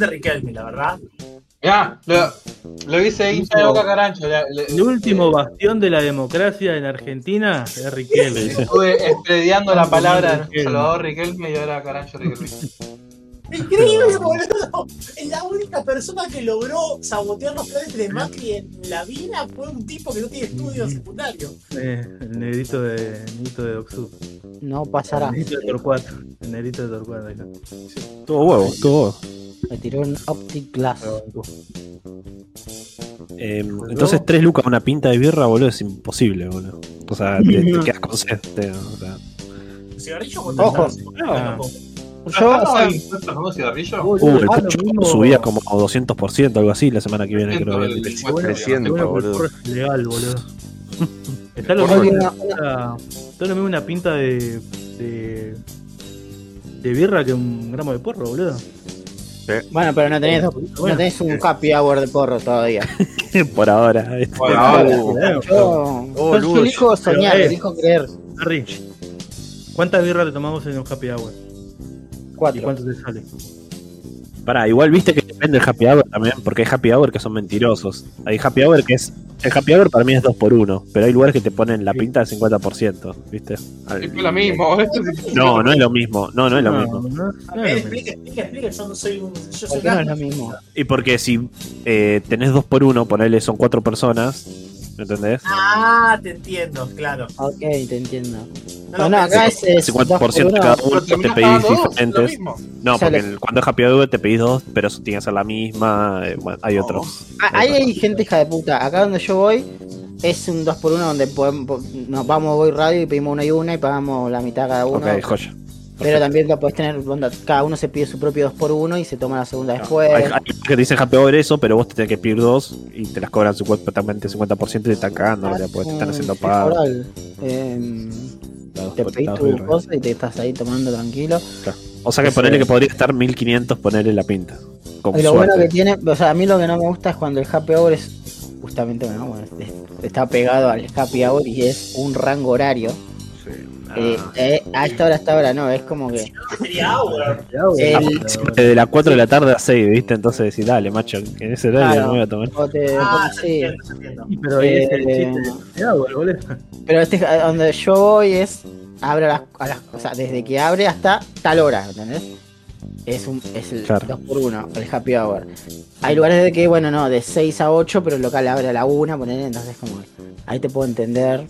Aguante Riquelme, la verdad. Ya, lo, lo dice hincha de Boca Carancho. El último bastión de la democracia en Argentina es Riquelme. Estuve esprediando la palabra Riquelme. Salvador Riquelme y ahora Carancho Riquelme. Increíble, boludo. La única persona que logró sabotear los planes de Macri en la vida fue un tipo que no tiene estudios secundarios. Eh, el negrito de negrito de Doxu. No pasará. El negrito de Torcuato. El negrito de Torcuato. Todo huevo, todo huevo. Me tiró un Optic Glass. Eh, entonces, tres lucas una pinta de birra, boludo, es imposible, boludo. O sea, te, te quedas con sed. te- o sea. Cigarrillo Ojo. Ah. Yo, o sea, ¿No con un cigarrillo? Boludo, Uh, el ah, mismo- subía como 200%, algo así, la semana que viene, creo. Del- dicho. Bueno, 300, bueno, boludo. legal, boludo. Está lo mismo una está lo mismo una pinta de, de de birra que un gramo de porro, boludo. Bueno, pero no tenés, no tenés un happy hour de porro todavía. Por ahora. Por ahora. Yo, Oh, yo elijo soñar, pero, eh, elijo creer. Harry, ¿cuántas birras le tomamos en un happy hour? ¿Y Cuatro. cuánto te sale? Pará, igual viste que depende del happy hour también, porque hay happy hour que son mentirosos. Hay happy hour que es. El happy hour para mí es 2 por 1 pero hay lugares que te ponen la pinta del 50%, ¿viste? Al- Es lo mismo. No, no es lo mismo. No, no es lo No, mismo. no, no es lo mismo. explique, explique, explique. Yo no soy un. Yo soy ¿Por qué no es lo mismo? Y porque si eh, tenés 2 por 1 ponele son 4 personas, ¿me entendés? Ah, te entiendo, claro. Ok, te entiendo. No, No, no, no, acá es, es 50% dos por uno. cada uno, te pedís dos, diferentes. No, porque el- cuando es happy hour te pedís dos, pero eso tiene que ser la misma. eh, bueno, hay otros. Ah, Ahí hay gente hija de puta. Acá donde yo voy es un 2x1 donde podemos, nos vamos voy radio y pedimos una y una y pagamos la mitad cada uno. Ok, joya. Pero también lo podés tener, onda, cada uno se pide su propio 2x1 y se toma la segunda después. Hay, hay que te dicen happy hour eso, pero vos te tenés que pedir dos y te las cobran supuestamente 50% y te están cagando, Ah, porque te están haciendo oral. Em, te pedís tu cosa y te estás ahí tomando tranquilo. O sea que ponerle que podría estar 1500 ponerle la pinta. Con Y lo bueno que tiene, o sea, a mí lo que no me gusta es cuando el happy hour es justamente, bueno, bueno, es- está pegado al happy hour y es un rango horario. Eh, eh, a esta hora, a esta hora, no, es como que Sería Hour. el, Desde las 4 de la tarde a 6, ¿viste? Entonces decís, dale, macho, en ese horario Claro. no voy a tomar. o te- Ah, sí. entiendo. Pero ahí es el Eh, chiste de agua, boludo. Pero este, donde yo voy es abre a las, a las- o sea, desde que abre hasta tal hora, ¿entendés? Es un es el Claro. 2x1, el happy hour. Hay lugares de que, bueno, no, de 6 a 8, pero el local abre a la 1, poner, entonces como ahí te puedo entender.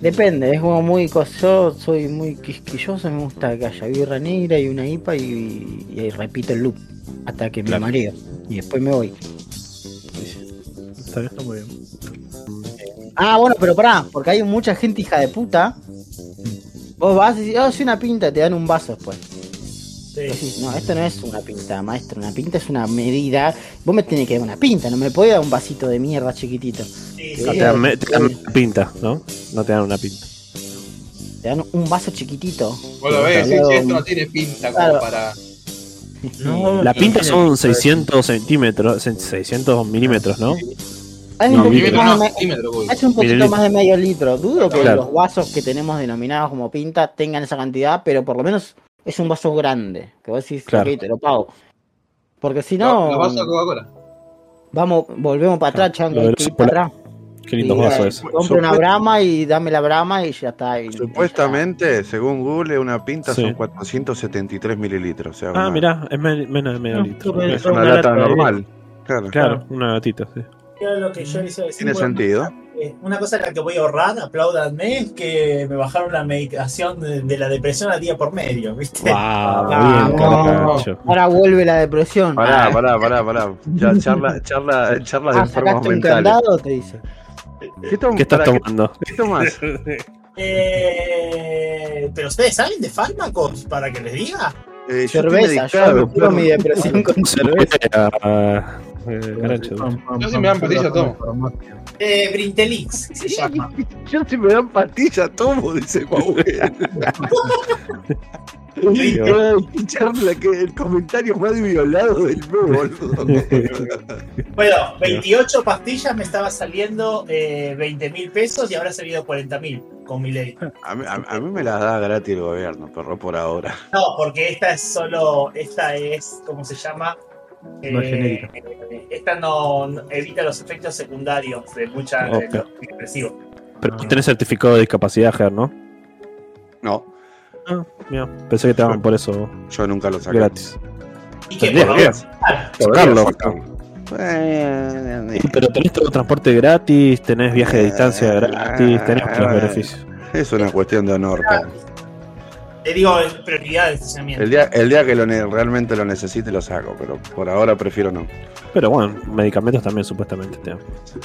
Depende, es como muy yo soy muy quisquilloso, me gusta que haya birra negra y una IPA y, y ahí repito el loop hasta que Claro. me mareo y después me voy. Está muy bien. Ah, bueno, pero pará, porque hay mucha gente hija de puta. Vos vas y decís, oh, soy una pinta, te dan un vaso después. Sí. Vos decís, no, esto no es una pinta, maestro, una pinta es una medida. Vos me tenés que dar una pinta, no me podés dar un vasito de mierda chiquitito. Sí, Sí. No, sí. te, dan, me- te dan una pinta, ¿no? No te dan una pinta. Te dan un vaso chiquitito. Vos lo ves, sí, Claro. sí, esto no tiene pinta como Claro. para. No, La pinta son pinta de- 600 centímetros, 600 milímetros, ¿no? Hay No, un poquito más no, de uy. es un poquito Mililitro. más de medio litro. Dudo que Claro. los vasos que tenemos denominados como pinta tengan esa cantidad, pero por lo menos es un vaso grande. Que vos decís, Claro. ok, te lo pago. Porque si No, no, lo vas a Coca-Cola. vamos, volvemos para atrás, chango, para atrás. Qué vasos eh, esos. Compra una brama y dame la brama y ya está. y- Supuestamente, según Google, una pinta Sí. son 473 mililitros. O sea, Ah, una- mirá, es me- menos de medio No, litro. Es una una lata lata de- normal. Claro. Claro, una gatita, sí. Tiene bueno, sentido. Eh, Una cosa en la que voy a ahorrar, apláudanme, es que me bajaron la medicación de, de la depresión a día por medio, ¿viste? Wow, Ah, bien, no. Ahora vuelve la depresión. Pará, pará, pará, pará. Ya charla, charla, charla de Ah, enfermos sacaste un mentales. candado, te dice. ¿Qué, tom- ¿Qué estás tomando? ¿Qué, qué tomás? Eh, pero ustedes saben de fármacos para que les diga. Eh, Cerveza, medicado, yo curo perro. mi depresión con cerveza. Eh, caracho. Yo si me dan pastillas, tomo. Eh, Brintelix se llama. Yo si me dan pastillas tomo, dice Mahuel. Charla que el comentario más violado del boludo. Bueno, 28 pastillas me estaba saliendo eh, 20 mil pesos y ahora ha salido 40 mil con mi ley. A mí, a, a mí me las da gratis el gobierno, perro, por ahora. No, porque esta es solo, esta es, ¿cómo se llama? No es eh, esta no, no- evita los efectos secundarios de muchas de Ok. los antidepresivos. Pero vos tenés certificado de discapacidad, Ger, ¿no? No, Ah, mira. Pensé que te daban por eso yo nunca lo saqué. gratis. ¿Y qué? Tendrías que-. Eh, Pero tenés todo transporte gratis, tenés viaje de distancia gratis, tenés otros beneficios. Es una cuestión de honor. pa. Te digo, es prioridad de estacionamiento. El día, el día que lo realmente lo necesite lo saco, pero por ahora prefiero no. Pero bueno, medicamentos también supuestamente te dan.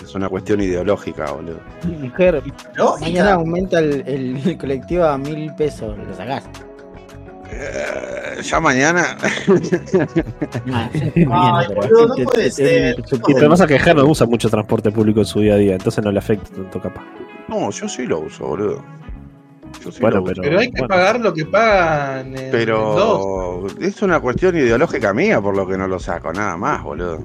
Es una cuestión ideológica, boludo. Mujer, ¿No? mañana aumenta el, el- el colectivo a mil pesos, lo sacás. Eh, ya mañana. Ah, Ay, pero boludo, no te- puede te- ser. te- Y te- pero pasa que Ger no usa mucho transporte público en su día a día, entonces no le afecta tanto capaz. No, yo sí lo uso, boludo. Yo sí Bueno, lo uso. pero- Pero hay que bueno. pagar lo que pagan en, en dos. Pero es una cuestión ideológica mía por lo que no lo saco, nada más, boludo.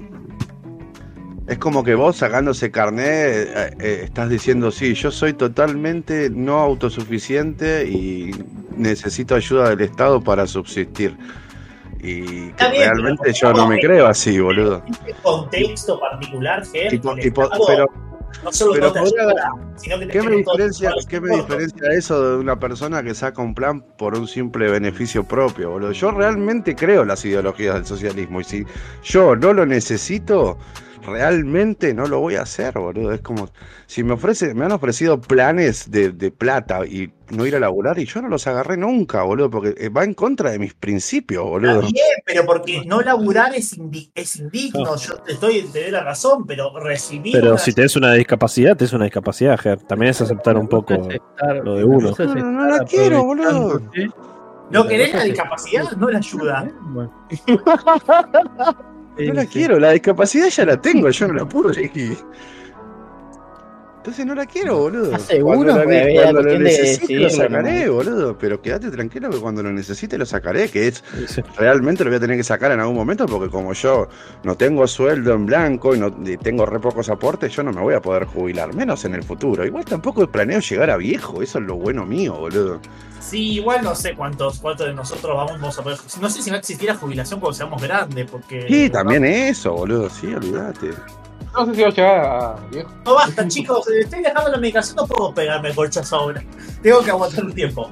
Es como que vos sacando ese carnet eh, eh, estás diciendo, sí, yo soy totalmente no autosuficiente y necesito ayuda del Estado para subsistir. Y que Está bien, realmente yo no me creo así, boludo. En este contexto particular, Ger, Y y pero no solo pero no podría- ayuda, sino que te ¿Qué me, diferencia, todos los ¿Qué me soportes. diferencia eso de una persona que saca un plan por un simple beneficio propio, boludo? Yo realmente creo las ideologías del socialismo y si yo no lo necesito, realmente no lo voy a hacer, boludo. Es como si me ofrece, me han ofrecido planes de, de plata y no ir a laburar y yo no los agarré nunca, boludo, porque eh, va en contra de mis principios, boludo. Está bien, pero porque no laburar es, indi- es indigno. Yo te estoy, te doy la razón, pero recibir. Pero una- si tenés una discapacidad, tenés una discapacidad, Ger. También es aceptar un poco lo de uno. No, no, no la quiero, boludo. ¿No querés la discapacidad? No la ayuda. Bueno. No la sí. quiero, la discapacidad ya la tengo, yo no la puedo elegir. Entonces no la quiero, boludo. ¿Estás seguro? Cuando, la- había cuando lo necesite lo sacaré, ¿no? boludo. Pero quédate tranquilo que cuando lo necesite lo sacaré, que es Sí. realmente lo voy a tener que sacar en algún momento porque como yo no tengo sueldo en blanco y, no, y tengo re pocos aportes, yo no me voy a poder jubilar, menos en el futuro. Igual tampoco planeo llegar a viejo, eso es lo bueno mío, boludo. Sí, igual no sé cuántos, cuántos de nosotros vamos a poder. No sé si va a existir la jubilación cuando seamos grandes, porque. Sí, también eso, boludo, sí, olvídate. No sé si va a llegar a viejo. No basta, chicos. Estoy dejando la medicación, no puedo pegarme colchas ahora. Tengo que aguantar un tiempo.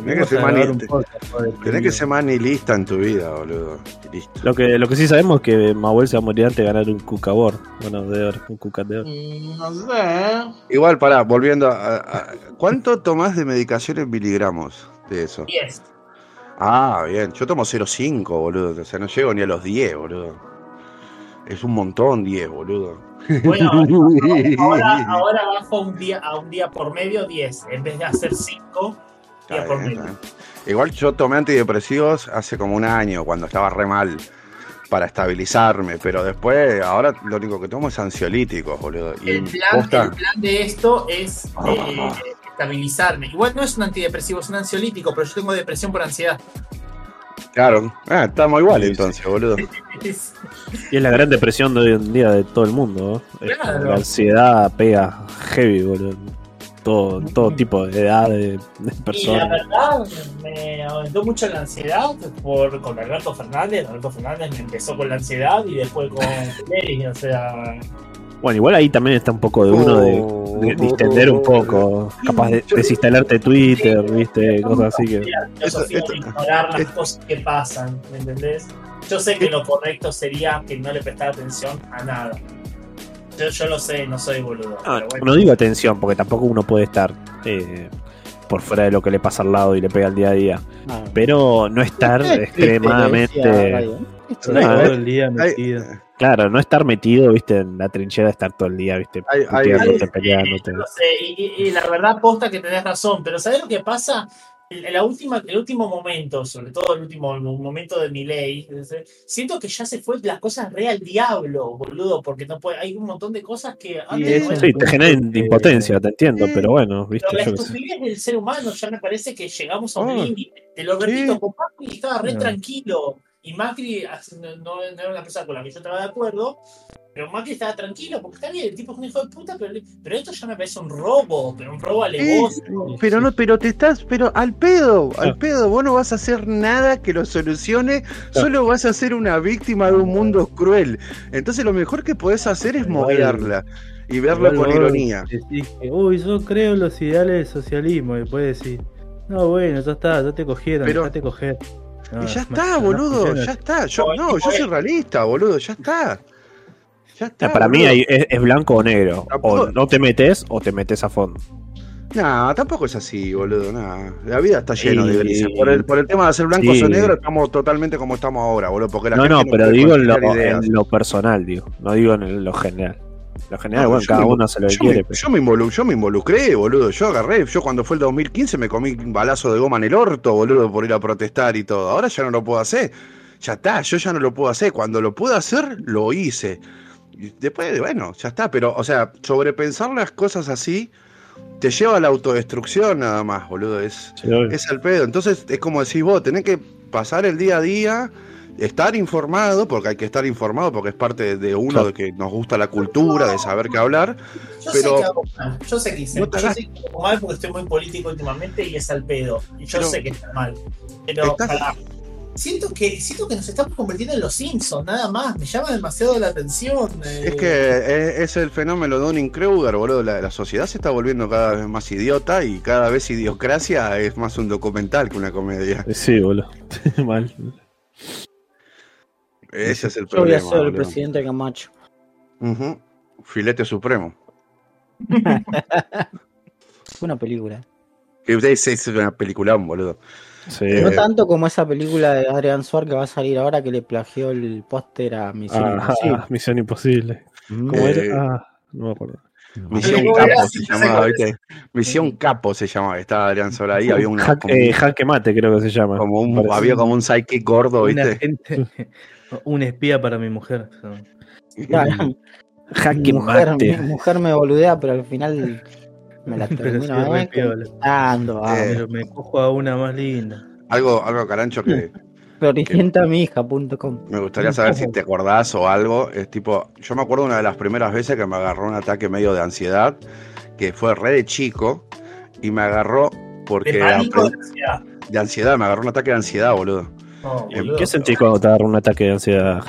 Tenés que ser Vamos a grabar mani- un podcast, joder, Tenés que ser más nihilista en tu vida, boludo. Listo. Lo que, lo que sí sabemos es que Mahuel se va a morir antes de ganar un cucabor. Bueno, de oro, un cucat de oro. Mm, No sé. Igual, pará, volviendo a, a- ¿Cuánto tomás de medicación en miligramos de eso? 10. Ah, bien. Yo tomo 0,5, boludo. O sea, no llego ni a los 10, boludo. Es un montón 10, boludo. Bueno, ahora, ahora bajo un día, a un día por medio 10. En vez de hacer 5 Está días por bien, medio. está bien. Igual yo tomé antidepresivos hace como un año, cuando estaba re mal, para estabilizarme. Pero después, ahora lo único que tomo es ansiolíticos, boludo. Y El plan, posta- el plan de esto es eh, estabilizarme. Igual no es un antidepresivo, es un ansiolítico, pero yo tengo depresión por ansiedad. Claro. Ah, estamos igual entonces, boludo. Y es la gran depresión de hoy en día de todo el mundo. ¿no? Es- Claro. La ansiedad pega heavy, boludo. Todo, todo tipo de edad de, de Y la personas. verdad, me aumentó mucho la ansiedad por, con Alberto Fernández. Alberto Fernández me empezó con la ansiedad y después con Pérez, o sea. Bueno, igual ahí también está un poco de uno de, de distender un poco. Capaz de desinstalarte Twitter, viste, cosas así que. La Eso- esto- ignorar las esto- cosas que pasan, ¿me entendés? Yo sé que lo correcto sería que no le prestara atención a nada. Yo, yo lo sé, no soy boludo. Ah, pero bueno. no digo atención, porque tampoco uno puede estar eh, por fuera de lo que le pasa al lado y le pega al día a día. No. Pero no estar triste extremadamente. decía Radio. Todo No, el día Hay, metido. Claro, no estar metido, viste, en la trinchera, estar todo el día, viste, hay, hay- peleándote. No sé, y, y- y la verdad posta que tenés razón, pero ¿sabés lo que pasa? En la última, el último momento, sobre todo el último momento de mi ley, siento que ya se fue las cosas re al diablo, boludo, porque no puede, hay un montón de cosas que antes eso no eran- Sí, te genera impotencia, te entiendo, pero bueno, viste, Pero la estupidez del ser humano ya me parece que llegamos a un Oh, límite. Te lo repito, sí. con Papi estaba re No. tranquilo. Y Macri no, no era una persona con la que yo estaba de acuerdo, pero Macri estaba tranquilo, porque está bien, el tipo es un hijo de puta, pero, pero esto ya me parece un robo, pero un robo alevoso. Pero no, pero te estás, pero al pedo, al pedo, vos no vas a hacer nada que lo solucione, solo vas a ser una víctima de un mundo cruel. Entonces lo mejor que podés hacer es moverla y verlo Igual con ironía. decís que, Uy, yo creo en los ideales del socialismo. Y después decir, no, bueno, ya está, ya te cogieron, Pero- dejate coger. No, Y ya está, boludo, ya está. Yo, no, yo soy realista, boludo, ya está. Ya está. para mí boludo. hay- es, es blanco o negro. Tampoco- O no te metes o te metes a fondo. No, tampoco es así, boludo. nah. La vida está llena de grises. Por el, por el tema de ser blancos Sí. o negros, estamos totalmente como estamos ahora, boludo. Porque la No, gente no, pero digo lo, en lo personal, digo. No digo en lo general. Lo general, No, bueno, cada uno hace lo yo quiere. Me, pero- yo, me involu- yo me involucré, boludo. Yo agarré. Yo cuando fue el 2015 me comí un balazo de goma en el orto, boludo, por ir a protestar y todo. Ahora ya no lo puedo hacer. Ya está, yo ya no lo puedo hacer. Cuando lo pude hacer, lo hice. Y después, bueno, ya está. Pero, o sea, sobrepensar las cosas así te lleva a la autodestrucción nada más, boludo. Es, Sí, es el pedo. Entonces, es como decís vos, tenés que pasar el día a día, estar informado, porque hay que estar informado, porque es parte de uno Claro. de que nos gusta la cultura, de saber qué hablar. Yo Pero- sé que hago mal, yo sé que hice, No yo hagas- sé que hago mal porque estoy muy político últimamente y es al pedo. Y yo Pero- sé que está mal. Pero Estás- siento que siento que nos estamos convirtiendo en los Simpsons, nada más. Me llama demasiado la atención. eh. Es que es, es el fenómeno de un Kruger, boludo. La, la sociedad se está volviendo cada vez más idiota y cada vez idiocracia es más un documental que una comedia. Sí, boludo. Mal. Ese es el Yo voy a problema. ser el presidente Camacho. Filete supremo. Fue una película. Que ustedes es una peliculón, boludo. Sí. Eh, No tanto como esa película de Adrian Suárez que va a salir ahora que le plagió el póster a Misión Ah, Imposible. Misión Imposible. Mm. ¿Cómo Eh, era? Ah, no me acuerdo. Misión Pero Capo se llamaba, ¿viste? Misión Capo se llamaba. Estaba Adrián Sola ahí, había una, Jaque, como, eh, jaque mate, creo que se llama. como un, había como un psychic gordo, Una ¿viste? gente- un espía para mi mujer. Claro, mi mujer, mi mujer me boludea, pero al final me la termino contando, ah, Eh, Pero me cojo a una más linda. Algo, algo carancho que floricientamihija.com. me gustaría saber si te acordás o algo. Es tipo, yo me acuerdo una de las primeras veces que me agarró un ataque medio de ansiedad, que fue re de chico, y me agarró porque de de ansiedad. de ansiedad, me agarró un ataque de ansiedad, boludo. No, ¿Y boludo. ¿Qué sentís cuando te agarra un ataque de ansiedad?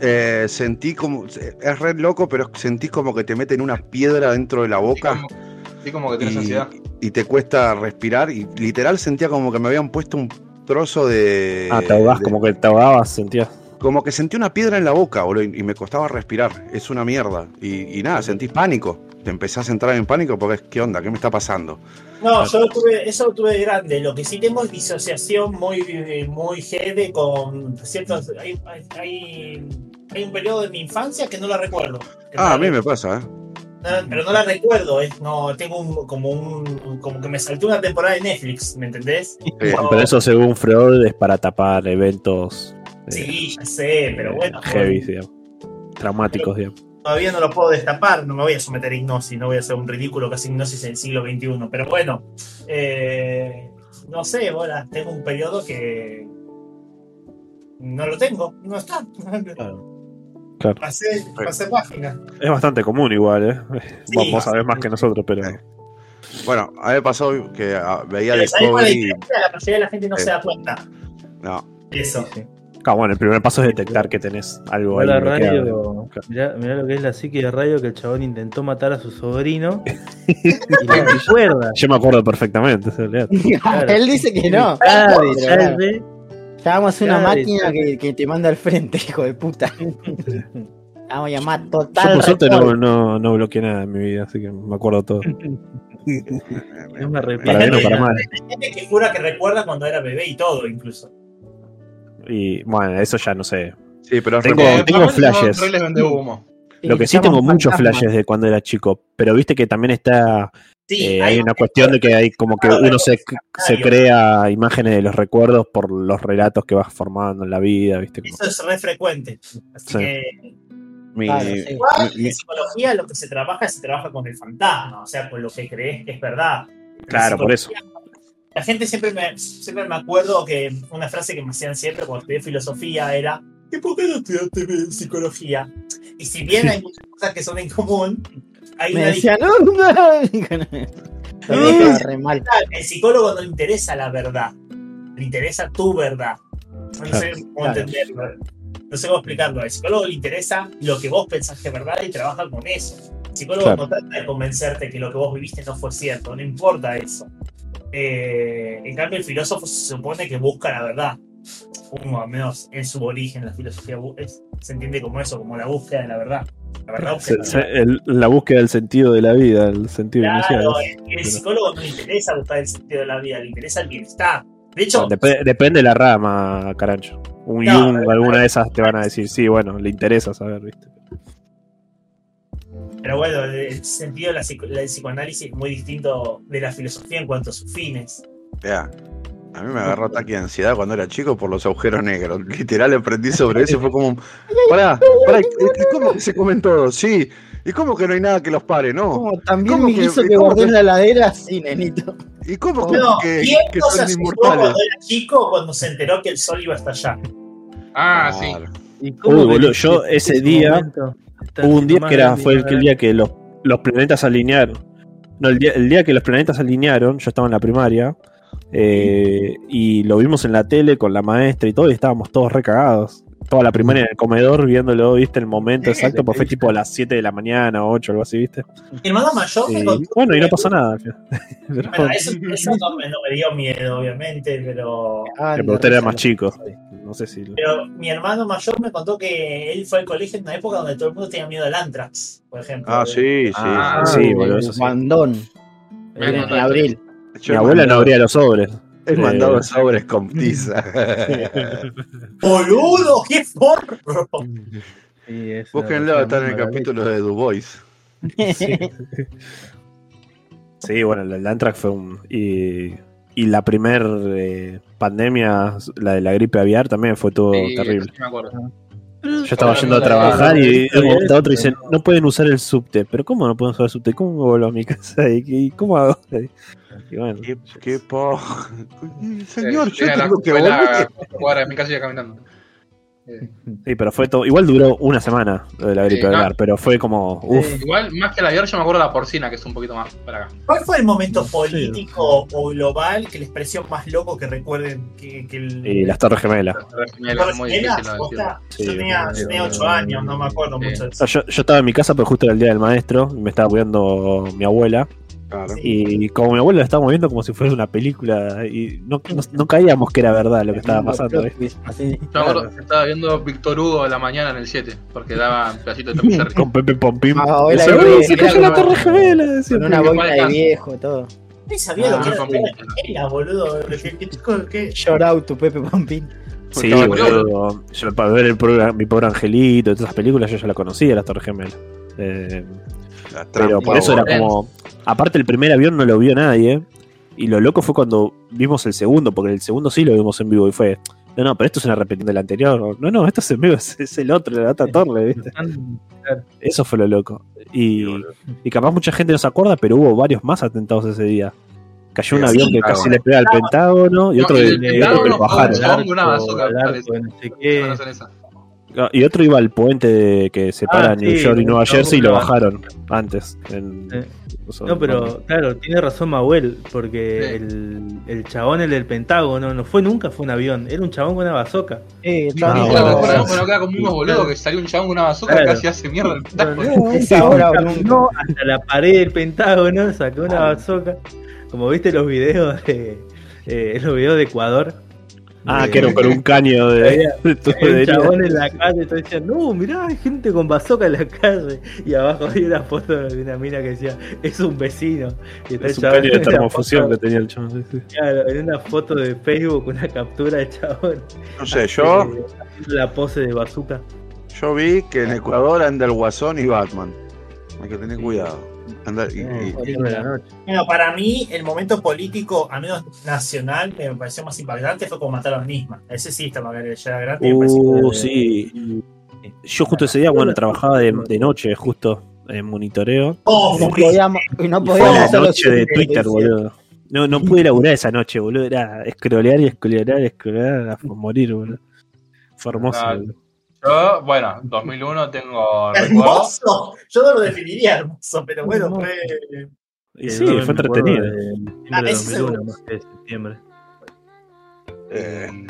Eh, sentí como, es re loco, pero sentí como que te meten una piedra dentro de la Sí, boca. como, sí, como que tienes y, ansiedad. y te cuesta respirar y literal sentía como que me habían puesto un trozo de... Ah, te ahogás, de- como que te ahogabas, sentías. como que sentí una piedra en la boca, boludo, y y me costaba respirar. Es una mierda. Y, y nada, sentí pánico. Te empezás a entrar en pánico porque es, ¿qué onda? ¿Qué me está pasando? No, yo lo tuve, eso lo tuve de grande. Lo que sí tengo es disociación muy, muy heavy con ciertos. Hay, hay, un periodo de mi infancia que no la recuerdo. Ah, a mí me pasa, ¿eh? Pero no la recuerdo, es, no, tengo un, como un, como que me saltó una temporada de Netflix, ¿me entendés? Sí. Pero eso según Freud es para tapar eventos eh, Sí, ya sé, pero bueno, heavy, digamos. Traumáticos, digamos. Todavía no lo puedo destapar, no me voy a someter a hipnosis, no voy a hacer un ridículo casi hipnosis en el siglo XXI, pero bueno, eh, no sé, ahora tengo un periodo que no lo tengo, no está. Claro. Pasé, pasé página. Es bastante común igual, ¿eh? Sí. Vos, vos sabés más que nosotros, pero... Sí. Bueno, a mí me pasó que ah, veía Pero ¿sabés cuál es la Discovery. diferencia? La mayoría de la gente no Sí. se da cuenta. No, Eso. Claro, bueno, el primer paso es detectar que tenés algo ahí la bloqueado. radio, mirá, mirá lo que es la psique de radio que el chabón intentó matar a su sobrino y le recuerda. Yo me acuerdo. Claro. Él dice que no. Claro, detalle, Estábamos una máquina que, que te manda al frente, hijo de puta. Vamos a llamar Yo total. por suerte no, no, no bloqueé nada en mi vida, así que me acuerdo todo. es una re- Para bien o para mal. Que jura que recuerda cuando era bebé y todo, incluso. Y bueno, eso ya no sé. sí, pero Tengo- Eh, tengo flashes. humo. Lo que sí tengo muchos flashes de cuando era chico, pero viste que también está, Sí, eh, hay una cuestión de que hay como que uno se, se crea imágenes de los recuerdos por los relatos que vas formando en la vida, viste. Como- Eso es re frecuente. Así Sí. que mi- Claro, sí. igual, mi- en psicología lo que se trabaja se trabaja con el fantasma, o sea, con lo que crees que es verdad. En Claro, por eso. La gente siempre me, siempre me acuerdo que una frase que me hacían siempre cuando estudié filosofía era ¿Y por qué no estudiaste psicología? Y si bien hay muchas cosas que son en común, hay Me una decía, no, no. El psicólogo no le interesa la verdad, le interesa tu verdad. No sé cómo Claro. entenderlo. No sé cómo explicarlo. Al psicólogo le interesa lo que vos pensás que es verdad y trabaja con eso. El psicólogo Claro. no trata de convencerte que lo que vos viviste no fue cierto, no importa eso. Eh, en cambio, el filósofo se supone que busca la verdad. Como al menos en su origen, la filosofía es- se entiende como eso, como la búsqueda de la verdad. La verdad Se- el- la búsqueda del sentido de la vida, el sentido Claro, inicial. el, el psicólogo no le interesa buscar el sentido de la vida, le interesa el bienestar. De hecho, Dep- depende de la rama, Carancho. Un No, Jung, alguna de esas te van a decir, sí, bueno, le interesa saber, ¿viste? Pero bueno, el, el sentido de la psico- del psicoanálisis es muy distinto de la filosofía en cuanto a sus fines. Vea, a mí me agarró ataque de ansiedad cuando era chico por los agujeros negros. Literal aprendí sobre eso y fue como, pará, pará, ¿y y cómo que se comen todos? Sí, ¿y cómo que no hay nada que los pare? No. También ¿Cómo me hizo que guardé que- en la ladera, sí, nenito. ¿Y cómo que, No, que- ¿quién que no se son asustó inmortales? cuando era chico cuando se enteró que el sol iba a estallar? Ah, sí. ¿Y cómo Uy, que boludo, yo ese ese día- momento Hubo un día que era, fue el, el día que los, los planetas se alinearon. No, el día, el día que los planetas alinearon, yo estaba en la primaria, eh, y lo vimos en la tele con la maestra y todo, y estábamos todos recagados. Toda la primaria en el comedor viéndolo, viste, el momento exacto, pues fue tipo a las 7 de la mañana o 8, algo así, viste. Mi hermano mayor me bueno, y no pasó nada. Pero, Bueno, eso, eso no, me, no me dio miedo, obviamente, pero, Ah, pero usted era más chico. No sé si. pero mi hermano mayor me contó que él fue al colegio en una época donde todo el mundo tenía miedo al antrax, por ejemplo. Ah, sí, sí. Ah, sí. sí, boludo, eso sí. Han En contado abril. Yo Mi abuela no abría los sobres. He Eh, mandado sobres con tiza. ¡Boludo! ¡Qué forro! Sí, Búsquenlo, está en el capítulo de Du Bois. Sí, bueno, el, el Antrax fue un. Y, y la primer eh, pandemia, la de la gripe aviar, también fue todo Sí, terrible. sí me acuerdo. Yo estaba yendo a trabajar no, y no, de un momento a otro no. dicen, no pueden usar el subte. ¿Pero cómo no pueden usar el subte? ¿Cómo me vuelvo a mi casa? ¿Y, y cómo hago? Y bueno, Qué, qué po... Señor, Eh, yo a la tengo que volver. a cuadras de mi casa y iba caminando. Eh, sí, pero fue todo. Igual duró una semana lo de la gripe Sí, no. aviar, pero fue como. Uff. Sí. Igual, más que la aviar, yo me acuerdo de la porcina, que es un poquito más para acá. ¿Cuál fue el momento político o global que les pareció más loco que recuerden que, que el. Y las Torres Gemelas. Es muy difícil Gemelas, posta? Sí, yo tenía, yo tenía 8 años, no me acuerdo Sí. mucho de eso. sea, yo, yo estaba en mi casa, pero justo era el día del maestro, y me estaba cuidando mi abuela. Claro. Y como mi abuela la estábamos viendo como si fuera una película, y no, no, no caíamos que era verdad lo que estaba pasando. Así. Yo acuerdo que estaba viendo Víctor Hugo a la mañana en el 7, porque daba un pedacito de Tom Jerry. Con Pepe Pompín. Ah, "Uy, se era cayó la Torre Gemela. Con una boina de viejo, todo. Ni sabía lo Ah, que era. Gemela, boludo. ¿Qué, qué, qué, qué? Shout out to Pepe Pompín. Sí, boludo. Yo para ver el programa, mi pobre angelito, todas esas películas, yo ya la conocía, la Torre Gemela. Eh, La pero por eso era como. Aparte, el primer avión no lo vio nadie. Y lo loco fue cuando vimos el segundo, porque el segundo sí lo vimos en vivo y fue. No, no, pero esto es una repetición del anterior. No, no, esto es en vivo, es, es el otro, la otra torre, ¿viste? Eso fue lo loco. Y, y capaz mucha gente no se acuerda, pero hubo varios más atentados ese día. Cayó un Sí, avión que claro. casi le pega al Pentágono y otro, y que lo bajaron. Y otro iba al puente de- que separa Ah, New York y Nueva Jersey y lo bajaron antes. en- Sí. O sea, No, pero claro, tiene razón Mahuel, porque Sí. el, el chabón, el del Pentágono, no fue nunca fue un avión, era un chabón con una bazooka. Eh, Sí, Ah, claro, bueno. queda como unos boludos que salió un chabón con una bazooka Claro. que casi hace mierda el Pentágono. No, hasta la pared del Pentágono, sacó una bazooka. Como viste los videos de eh, los videos de Ecuador. Ah, de- que era con un caño de, Había- de chabón en la calle, todos decían, no, mirá, hay gente con bazooka en la calle. Y abajo había una foto de una mina que decía, es un vecino. Y está el Es un chabón caño de en una termofusión foto- que tenía el chabón. Claro, en una foto de Facebook, una captura de chabón. No sé, yo, eh, haciendo la pose de bazooka. yo vi que en Ecuador anda el Guasón y Batman. Hay que tener cuidado. Anda- y- y- de. Bueno, para mí, el momento político, al menos nacional, que me pareció más impactante fue como mataron a Nisma. Ese sí estaba grande. y Uh, sí. Yo justo ese día, bueno, trabajaba de, de noche, justo en monitoreo. Oh, No podíamos, y no Y podíamos hacer noche de Twitter, boludo. No, no pude laburar esa noche, boludo. Era escrolear y escrolear, escrolear hasta morir, boludo. Fue hermoso, Ah, boludo. Yo, bueno, 2001 tengo. Hermoso. Yo no lo definiría hermoso, pero bueno, fue. Y sí, fue entretenido. de Ah, de ese 2001 más que de septiembre. Eh,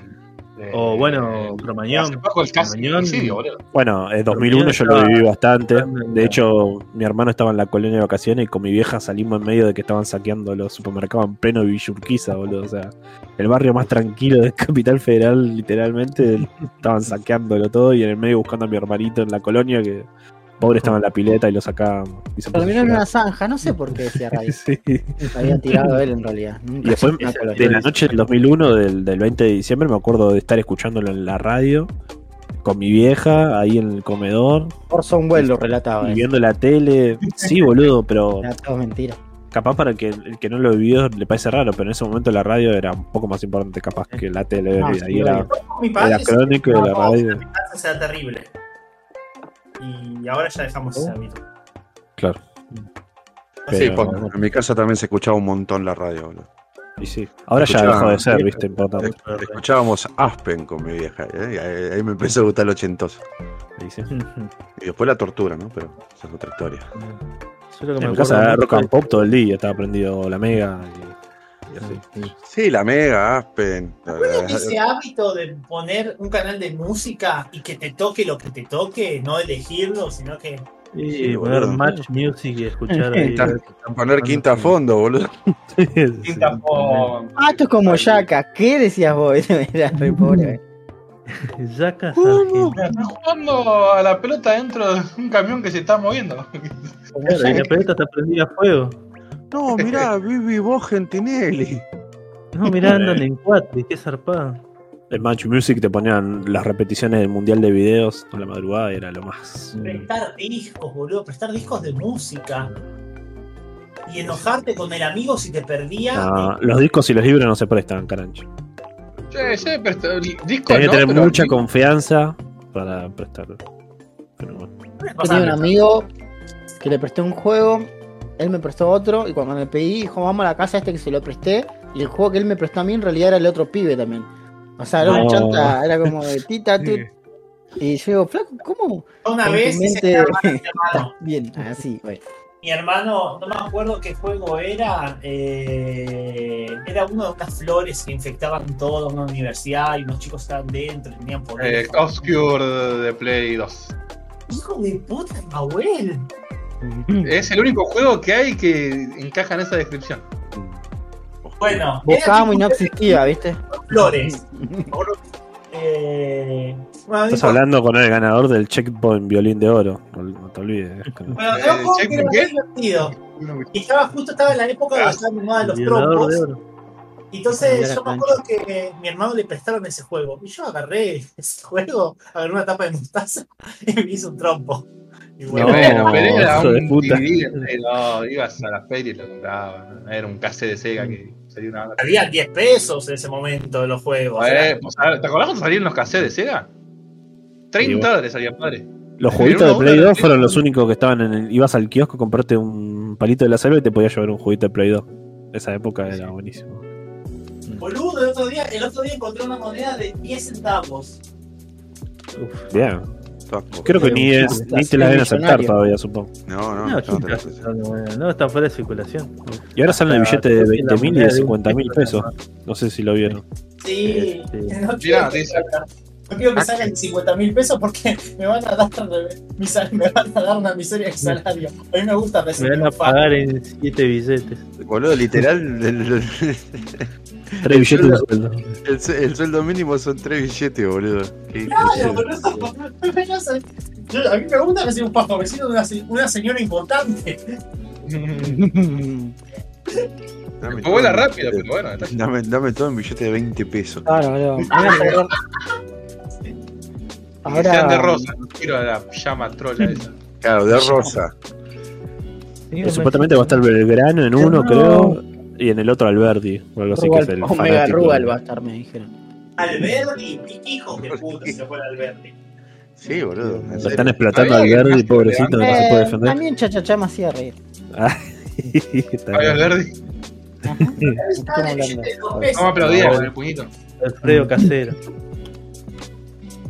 Eh, O bueno, eh, Cromañón. Hace poco el homicidio. Bueno, en 2001 yo lo viví bastante. De hecho, mi hermano estaba en la colonia de vacaciones y con mi vieja salimos en medio de que estaban saqueando los supermercados en pleno Villa Urquiza, boludo. O sea, el barrio más tranquilo de Capital Federal, literalmente, estaban saqueándolo todo y en el medio buscando a mi hermanito en la colonia que pobre estaba en la pileta y lo sacábamos. Y se Terminó en una zanja, no sé por qué decía radio. Sí. Lo habían tirado él en realidad. Nunca Y después de la noche del 2001, del, del 20 de diciembre, me acuerdo de estar escuchándolo en la radio con mi vieja ahí en el comedor Orson Welles lo relataba. y eh. viendo la tele. Sí, boludo, pero Era todo mentira. capaz para que el que no lo vivió le parece raro, pero en ese momento la radio era un poco más importante capaz que la tele. Ah, ahí sí, era, era crónico de la no, radio. Mi casa será terrible. Y ahora ya dejamos ese hábito. Claro. sí, Pero- posta, en mi casa también se escuchaba un montón la radio, boludo. Y sí. Ahora ya dejó de ser, viste, importante. Escuchábamos Aspen con mi vieja, ¿eh? y ahí, me empezó a gustar el ochentoso. Ahí sí. Y después la tortura, ¿no? Pero esa es otra historia. Yo lo que En me mi casa rock and pop todo el día, estaba prendido la mega y, y así. Sí, la Mega, Aspen. ¿Recuerdan ese hábito de poner un canal de música y que te toque lo que te toque? No elegirlo, sino que. Sí, Sí, poner boludo. Match Music y escuchar ahí. Quinta- a ver qué están Poner quinta a fondo, boludo. Quinta por- Ah, esto es como Yaka. ¿Qué decías vos? Era re pobre. Yaka Estás jugando a la pelota dentro de un camión que se está moviendo. Claro, y la pelota está prendida a fuego. No, mirá, Vivi vos, Gentinelli. No, mirá, andan en cuatro, y qué zarpado. En Match Music te ponían las repeticiones del mundial de videos a la madrugada y era lo más. Prestar discos, boludo. Prestar discos de música. Y enojarte con el amigo si te perdía. No, los discos y los libros no se prestan, carancho. Sí, sí, pero esto- el disco Tenés que no, tener pero mucha el- confianza para prestarlo. Pero bueno. Yo tenía un amigo que le presté un juego, él me prestó otro, y cuando me pedí, dijo, vamos a la casa este que se lo presté, y el juego que él me prestó a mí en realidad era el otro pibe también. O sea, era No. una chanta, era como de tita, tut. Y yo digo, flaco, ¿cómo? Una vez mente-. Bien, así, güey. Mi hermano, no me acuerdo qué juego era. eh, era uno de unas flores que infectaban todo, una universidad y unos chicos estaban dentro, y tenían Eh, poder. Obscure de Play 2. Hijo de puta, Manuel. Es el único juego que hay que encaja en esa descripción. Bueno, Buscábamos y no existía, ¿viste? flores. Eh, bueno, Estás dijo- hablando con el ganador del checkpoint violín de oro. No, no te olvides. Bueno, Eh, era un juego que ¿check era qué? muy divertido. Y estaba justo estaba en la época de Ah, los trompos. Y entonces yo me acuerdo que mi hermano le prestaron ese juego. Y yo agarré ese juego, agarré una tapa de mostaza y me hice un trompo. Bueno, No, pero era un puta. DVD, no, ibas a la feria y lo comprabas. ¿no? Era un cassette de Sega que salía una banda. había 10 pesos en ese momento de los juegos. Eh, pues, a ver, ¿Te acordás cuando salían los cassettes de Sega? 30 Sí, bueno. dólares salía padre. Los jueguitos de Play dólar, 2 sí. fueron los únicos que estaban en el. Ibas al kiosco, comprarte un palito de la selva y te podías llevar un juguito de Play 2. Esa época era buenísimo. Boludo, el otro, día, el otro día encontré una moneda de 10 centavos. Bien. Creo que ni, es, ni te la deben aceptar todavía, supongo. No, no, No, no, chicas, no, no, está fuera de circulación. Y ahora salen el Ah, billete de sí, la 20 mil y de de un 50 mil peso, pesos. No sé si lo vieron. Sí, Sí. no quiero, que, dice- no quiero que salgan 50 mil pesos porque me van a dar mi sal- me van a dar una miseria de salario. A mí me gusta Me recibir van a pagar en 7 billetes. Boludo, literal, Tres billetes de sueldo. el el sueldo mínimo son tres billetes, boludo. Qué- Claro. Yo sé- yo- a mí me gusta recibir un pago, me siento una, una señora importante. dame todo vuela rápido, billete- pero bueno. está- Dame, dame todo en billete de 20 pesos. Claro, boludo. Me voy a acordar- Que sean de Ahora, rosa, no quiero a la llama trola esa. Claro, de rosa. Señor, Supuestamente va a estar Belgrano en uno, No. creo. Y en el otro Alberdi. O algo así que es el Omega fanático. Rugal va a estar, me dijeron. Alberti, hijo de puta, se fue Alberti. Sí, boludo. Lo están explotando a que- pobrecito, no se puede defender. también Chachachá me hacía reír. Fabio. Estamos hablando. Vamos a aplaudir con el puñito. Alfredo Casero.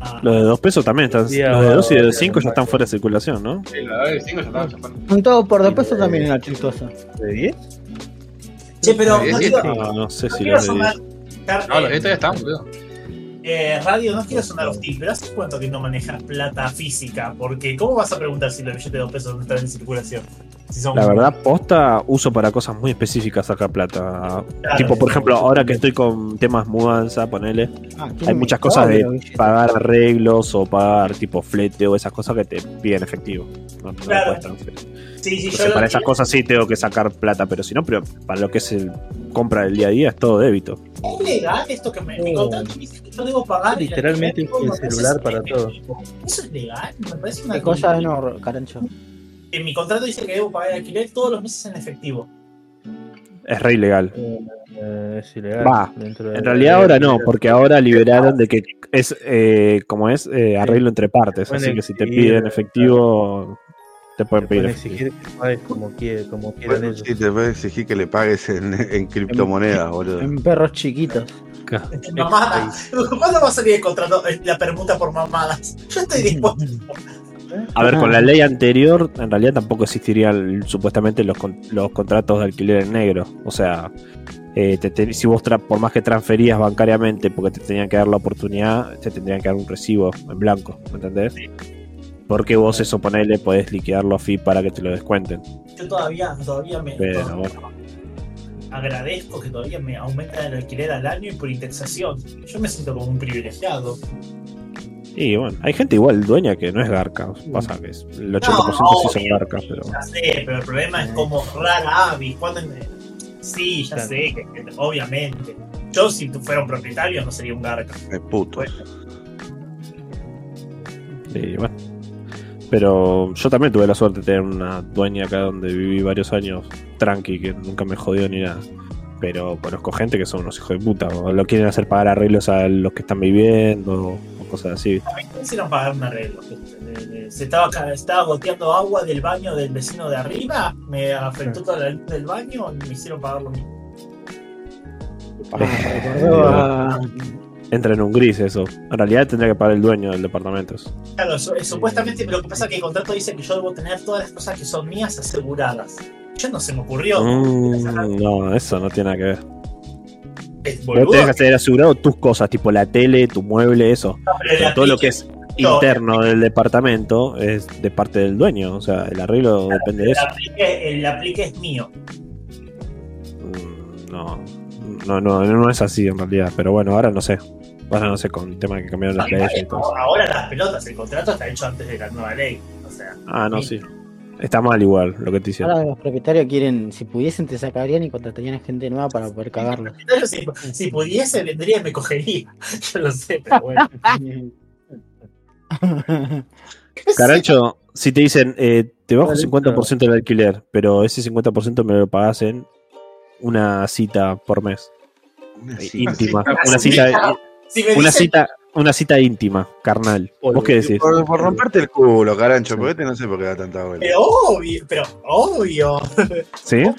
Ah, Los de 2 pesos también están. Los de 2 y de va- 5 ya están fuera de circulación, ¿no? Sí, verdad que cinco ya estaba chapando. Un todo por dos pesos también era chistoso. ¿De 10? Che, pero no quiero, no sé no si 10. sonar. No, los eh, están, boludo. eh, radio, no quiero sonar hostil, pero ¿hace cuánto que no manejas plata física? Porque, ¿cómo vas a preguntar si los billetes de 2 pesos no están en circulación? Si son La verdad, posta, uso para cosas muy específicas sacar plata. Claro. tipo, por ejemplo, ahora que estoy con temas mudanza, ponele, Ah, hay muchas cosas de pagar arreglos o pagar tipo flete o esas cosas que te piden efectivo. No, no Claro. transferir. Sí, sí, yo Entonces, lo para esas cosas sí tengo que sacar plata, pero si no, pero para lo que es el compra del día a día es todo débito. ¿Es legal esto que me, mi No. contrato dice que yo debo pagar? Literalmente el el celular para todo. ¿Eso es legal? Me parece una ¿Qué cosa no, Carancho? En mi contrato dice que debo pagar el alquiler todos los meses en efectivo. Es re ilegal. Eh, es ilegal. Va, Dentro de- En realidad ahora no, porque ahora liberaron de que es eh, como es eh, arreglo entre partes, así que si te piden efectivo te pueden pedir Pueden exigir que pagues como, quiere, como quieran Bueno, ellos. sí, te puede exigir que le pagues en, en criptomonedas, boludo. En perros chiquitos. Mamada. ¿Cuándo va a salir el contrato, eh, la permuta por mamadas? Yo estoy dispuesto. A ver, con la ley anterior, en realidad tampoco existirían supuestamente los, con- los contratos de alquiler en negro. O sea, eh, te te- si vos tra- por más que transferías bancariamente porque te tenían que dar la oportunidad, te tendrían que dar un recibo en blanco, ¿me entendés? Porque vos eso ponele, podés liquidarlo a FI para que te lo descuenten. Yo todavía, todavía me Pero todavía bueno. agradezco que todavía me aumentan el alquiler al año y por indexación. Yo me siento como un privilegiado. Y bueno, hay gente igual dueña que no es garca. Pasa que es, el 80% sí son garcas, pero Ya sé, pero el problema es como rara avis. Cuando Sí, ya Claro. sé, que, que obviamente. Yo, si tú fuera un propietario, no sería un garca. Es puto. y bueno. Pero yo también tuve la suerte de tener una dueña acá donde viví varios años tranqui, que nunca me jodió ni nada. Pero conozco gente que son unos hijos de puta, o lo quieren hacer pagar arreglos a los que están viviendo, o cosas así. A mí me hicieron pagar un arreglo. Eh, Se estaba, estaba goteando agua del baño del vecino de arriba, me afectó toda la luz del baño y me hicieron pagar lo mismo. Recordó a- Entra en un gris eso. En realidad tendría que pagar el dueño del departamento. Claro, su- supuestamente, pero lo que pasa es que el contrato dice que yo debo tener todas las cosas que son mías aseguradas. Yo no se me ocurrió. Mm, no, eso no tiene nada que ver. Es Vos boludo, tenés que tener asegurado tus cosas, tipo la tele, tu mueble, eso. pero el Pero todo lo que es interno del departamento es de parte del dueño. O sea, el arreglo depende de el eso. aplique, el aplique es mío. Mm, No, no, no, no es así en realidad. Pero bueno, ahora no sé. Ahora no sé con el tema que cambiaron las leyes y todo. Ahora las pelotas, el contrato está hecho antes de la nueva ley. O sea, Ah, no, sí. Está mal igual lo que te hicieron. Ahora los propietarios quieren, si pudiesen te sacarían y contratarían a gente nueva para poder cagarlos. yo si, si pudiese, vendría y me cogería. Yo lo sé, pero bueno. Carancho, si te dicen, eh, te bajo Vale, 50% del alquiler, pero ese 50% me lo pagas en una cita por mes. íntima. Una cita, Si me una dicen- cita, una cita íntima, carnal. ¿Vos qué decís? Por, por romperte el culo, carancho, porque este no sé por qué da tanta vuelta. Pero obvio, pero obvio. ¿Sí?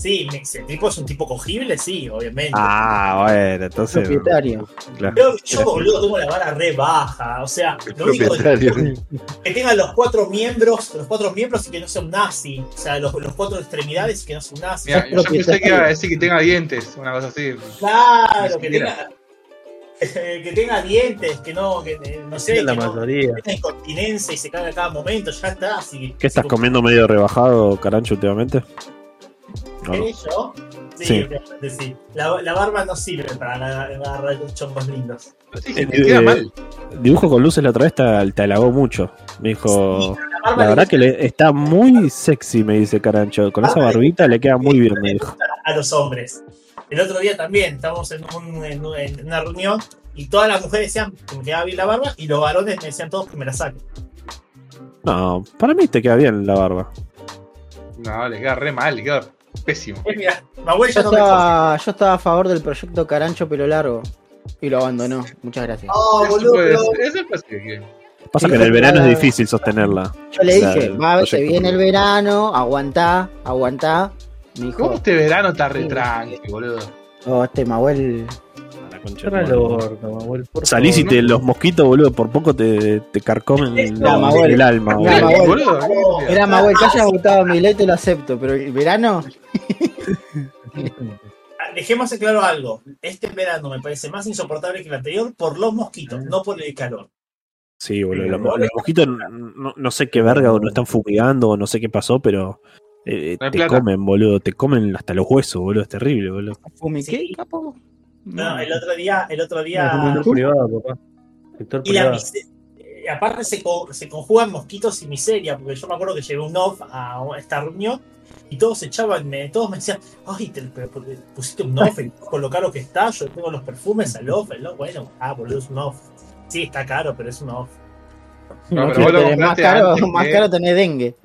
Sí, el tipo es un tipo cogible, sí, obviamente. Ah, bueno, entonces. Propietario. claro. Yo, yo, boludo, tengo la vara re baja. O sea, lo único que, Propietario. que tengan los cuatro miembros, los cuatro miembros y que no sea un nazi. O sea, los, los cuatro extremidades y que no sea un nazi. Mira, yo pensé que iba a decir que tenga dientes, una cosa así. Claro, que tenga, que tenga dientes, que no, que eh, no sé, la que no mayoría. tenga incontinencia y se caga a cada momento, ya está. Así, ¿Qué estás comiendo medio rebajado, Carancho, últimamente? No, no. ¿Eh, yo? Sí, Sí. sí. La, la barba no sirve para agarrar los chongos lindos. Sí, Eh, queda eh, mal. Dibujo con luces la otra vez te, te halagó mucho. Me dijo. La verdad que le, está muy sexy, me dice Carancho. Con esa barbita le queda muy bien, me dijo. a los hombres. El otro día también estábamos en, un- en un- en una reunión y todas las mujeres decían que me quedaba bien la barba y los varones me decían todos que me la saque. No, para mí te queda bien la barba. No, le queda re mal, le queda pésimo. Eh, mira, Yo no estaba, yo estaba a favor del proyecto Carancho Pelo Largo y lo abandonó. Muchas gracias. Oh, boludo, ser que- Pasa que en el verano es difícil sostenerla. Yo le O sea, dije, el va, se viene el verano, aguantá, aguantá. ¿Cómo este verano está re tranqui, boludo? Oh, este Mahuel. Salís y te, los mosquitos, boludo, por poco te, te carcomen el, No, Mahuel. el alma, boludo. Mahuel. Era Mahuel, que haya votado a mi ley te lo acepto, pero el verano. Ah, Dejemos claro algo. Este verano me parece más insoportable que el anterior por los mosquitos, no por el calor. Sí, boludo. Los mosquitos no, no sé qué verga, o no están fumigando, o no sé qué pasó, pero eh, No hay te plata. comen, boludo. Te comen hasta los huesos, boludo. Es terrible, boludo. ¿qué, Sí. capo? No, el otro día, el otro día. sector privado, papá. Sector Y la privado. mise- eh, aparte se, co- se conjugan mosquitos y miseria, porque yo me acuerdo que llevé un off a esta reunión y todos echaban, me, todos me decían, ay, te, pusiste un off, con lo caro que está, yo tengo los perfumes al off, el off, bueno, ah, boludo, es un off. Sí, está caro, pero es un off. No, No, pero vos lo tenés más caro, más que- caro tenés dengue.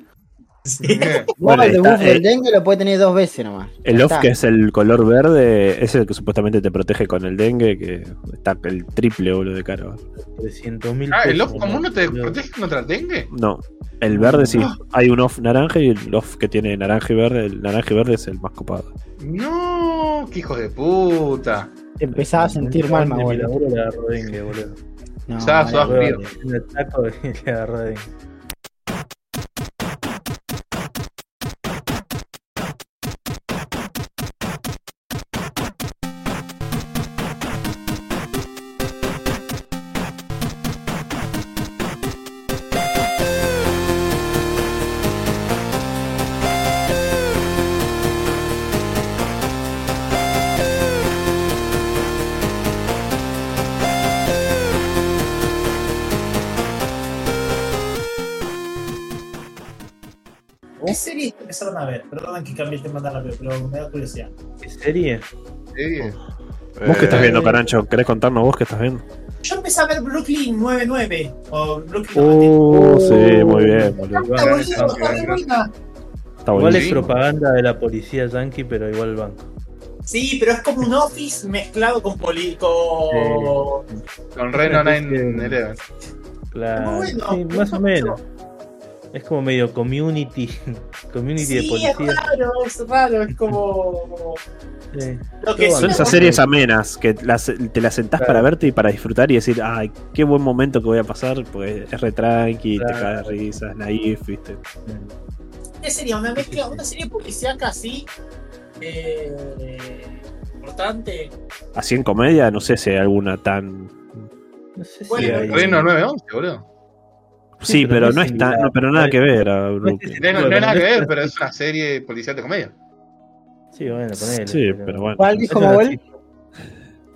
Sí. Bueno, no, el está, debuff eh, del dengue lo puede tener dos veces nomás. El off, está. que es el color verde, es el que supuestamente te protege con el dengue, que está el triple, boludo, de caro. 300 mil Ah, ¿el off común no te protege contra el dengue? No, el verde sí. Hay un off naranja y el off que tiene naranja y verde. El naranja y verde es el más copado. No, qué hijos de puta. Te empezaba a sentir mal, laburo le agarró dengue, boludo. No, le agarró dengue. Ver? Perdón que cambie el tema tan rápido, pero me da curiosidad. ¿Qué serie? Sí. ¿Vos qué estás Eh, viendo, Carancho? ¿Querés contarnos vos qué estás viendo? Yo empecé a ver Brooklyn 99 o Brooklyn Uh, sí, muy bien, boludo. Está Igual, está. Está es propaganda de la policía yankee, pero igual el banco. Sí, pero es como un office mezclado con poli con- Con Reno Una especie de- 911. Claro, bueno, sí, más o menos. Es como medio community, community de Sí, es policía. raro, es raro, es como. Sí. Lo que Son esas series amenas que las- te las sentás Claro. para verte y para disfrutar y decir, ay, qué buen momento que voy a pasar, pues es re tranqui, te caes de risas, naif, viste. ¿Qué sería? Una mezcla, una serie policíaca así. Eh, importante. Así en comedia, no sé si hay alguna tan. No sé si Bueno, hay- Reno 911, boludo. Sí, Sí, pero pero no es es similar. no, pero nada que ver a Brooklyn. Sí, No, no, no bueno, hay nada que no es- ver, pero es una serie policial de comedia. Sí, bueno, ponele. Sí, pero bueno. ¿Cuál dijo es así.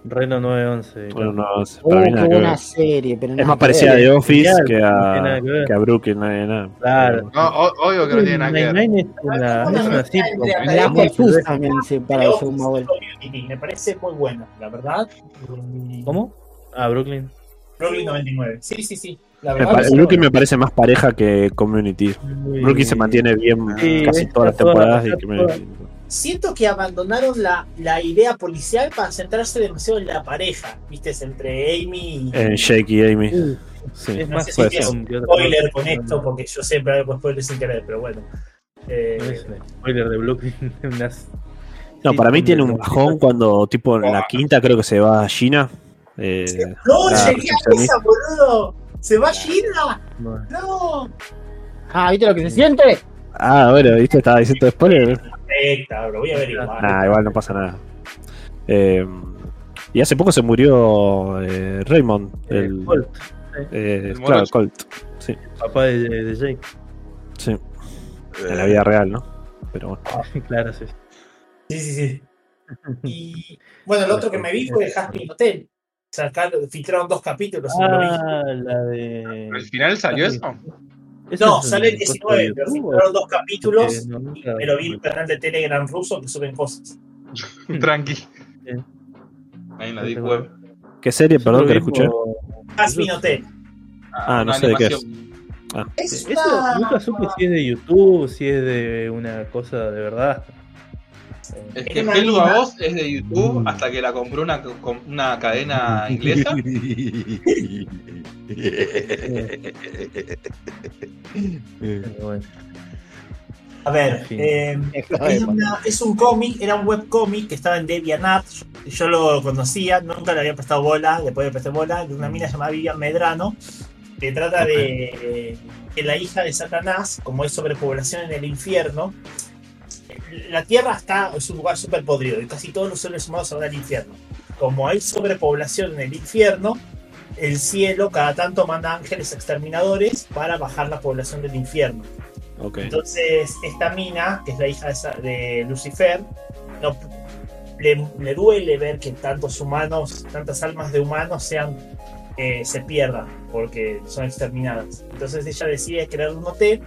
Reno 911. Bueno, no, Uh, para mí nada que ver. serie, pero Es más parecida a. The Office que a, que a Brooklyn, nada, nada. Claro. No, o- obvio que no tiene nada que ver. Nine es una, es una sitcom. Me Me da Muy Jesús también, sí, para según. Community, Me parece muy bueno, la verdad. ¿Cómo? Ah, Brooklyn. Brooklyn 99. Sí, sí, sí. Verdad. Brooklyn me parece más pareja que Community. Muy- Brooklyn se mantiene bien Sí, casi todas las toda- temporadas y está Community. Siento que abandonaron la, la idea policial para centrarse demasiado en la pareja, viste, entre Amy y. En Jake y Amy. Uh, Sí. Es No más sé si es otra spoiler con esto, porque yo siempre hago spoilers sin querer, pero bueno. Eh, No es un spoiler de Brooklyn. No, para mí tiene un bajón cuando, tipo, en la quinta creo que se va a China. Eh, no, llegué a esa, boludo. ¿Se va a Gina? Bueno, No. Ah, ¿viste lo que se siente? Ah, bueno, ¿viste? Estaba diciendo spoiler. Eh, cabrón, voy a ver igual. Nah, igual no pasa nada. Eh, y hace poco se murió eh, Raymond, eh, el, Colt, eh, El claro. Colt. Sí, papá de, de Jake. sí, en la vida real, ¿no? Pero bueno. claro, sí. Sí, sí, sí. Y bueno, el otro que me vi fue Jasmine Hotel. Sacaron, filtraron dos capítulos. Ah, la de. ¿Al final salió eso? ¿Eso No, es un sale el costo 19, de pero filtraron dos capítulos. No, y me lo vi en el canal de Telegram ruso que suben cosas. Tranqui. Ahí en la Deep Web. ¿Qué serie? Perdón que lo escuché. Hotel. Ah, no sé de qué es. Ah, Es Eso nunca supe si es de YouTube, si es de una cosa de verdad. Es Es que Hello anima- a Vos es de YouTube hasta que la compró una, una cadena inglesa. Bueno. A ver, eh, es, una- es un cómic, era un webcómic que estaba en DeviantArt. Yo lo conocía, nunca le había prestado bola, después le presté bola, de una mina llamada Vivian Medrano, que trata de eh, que la hija de Satanás, como hay sobrepoblación en el infierno, la tierra está, es un lugar súper podrido y casi todos los seres humanos se van al infierno. Como hay sobrepoblación en el infierno, el cielo cada tanto manda ángeles exterminadores para bajar la población del infierno. Ok. Entonces, esta mina, que es la hija de, de Lucifer, no, le, le duele ver que tantos humanos, tantas almas de humanos sean eh, se pierdan porque son exterminadas. Entonces ella decide crear un hotel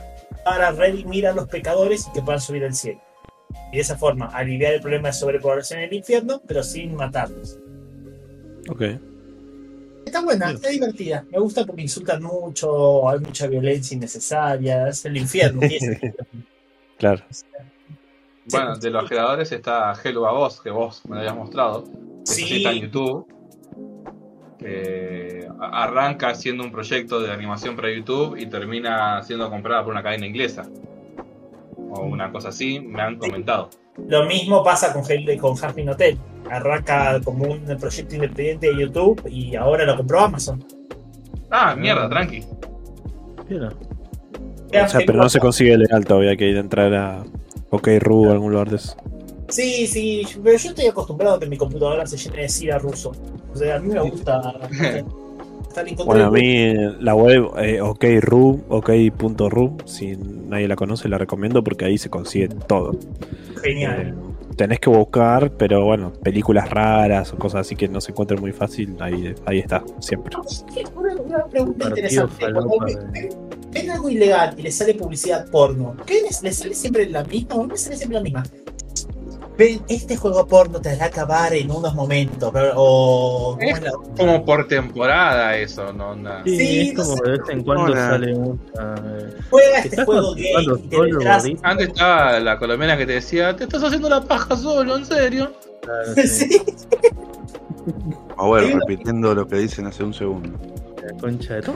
para redimir a los pecadores y que puedan subir al cielo. Y de esa forma aliviar el problema de sobrepoblación en el infierno, pero sin matarlos. Ok. Está buena, está divertida. Me gusta porque insultan mucho, hay mucha violencia innecesaria, es el infierno. y es- Claro. Bueno, de los creadores está Hello a vos, que vos me lo habías mostrado. que Sí. sí está en YouTube. Que a- arranca siendo un proyecto de animación para YouTube y termina siendo comprada por una cadena inglesa. O una cosa así, me han comentado. Lo mismo pasa con, con Harpin Hotel. Arranca como un proyecto independiente de YouTube y ahora lo compró Amazon. Ah, mierda, tranqui. Mira, O sea, pero no se consigue legal todavía, hay que ir a entrar a OKRU o algún lugar de eso. Sí, sí, pero yo estoy acostumbrado a que mi computadora se llene de SIDA ruso. O sea, a mí me gusta estar en Bueno, a mí la web eh, OKRU, OK.ru, si nadie la conoce, la recomiendo porque ahí se consigue todo. Genial. Eh, tenés que buscar, pero bueno, películas raras o cosas así que no se encuentren muy fácil, ahí, ahí está, siempre. Una, una pregunta partido interesante. Cuando falopa. ven, algo ilegal y le sale publicidad porno, ¿qué les, les sale siempre la misma? ¿O no les sale siempre la misma? Ven, este juego porno te hará acabar en unos momentos. pero- O. ¿cómo es la- Como por temporada eso, no nada. Sí, Sí, es no como sé. de vez en cuando Hola. sale una. eh, Juega este ¿Estás juego gay solo? Antes estaba la colombiana que te decía, te estás haciendo la paja solo, en serio. Claro, sí, Sí. A ver, Sí. repitiendo lo que dicen hace un segundo. la concha de tu-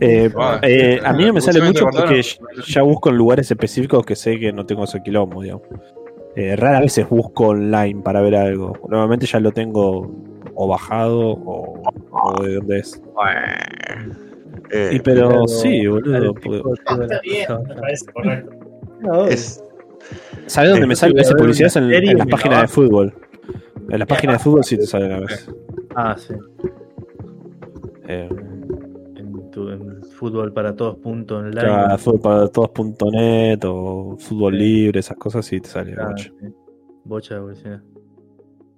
Eh, Ah, eh, a mí no me sale mucho porque ya busco en lugares específicos que sé que no tengo ese quilombo, digamos. Eh, raras veces busco online para ver algo. Normalmente ya lo tengo o bajado o, o de dónde es. Eh, Y pero Claro, sí, boludo. Ah, está bien, me parece correcto. No, es, ¿Sabes dónde Eh, me sale esa publicidad? una En, serie en las páginas de fútbol. En las páginas de fútbol sí te salen a veces. Ah, sí. Eh, fútbol para todos punto online. fútbol para todos.net o fútbol Sí. libre, esas cosas sí te salen. Ah, mucho. sí. Bocha de publicidad.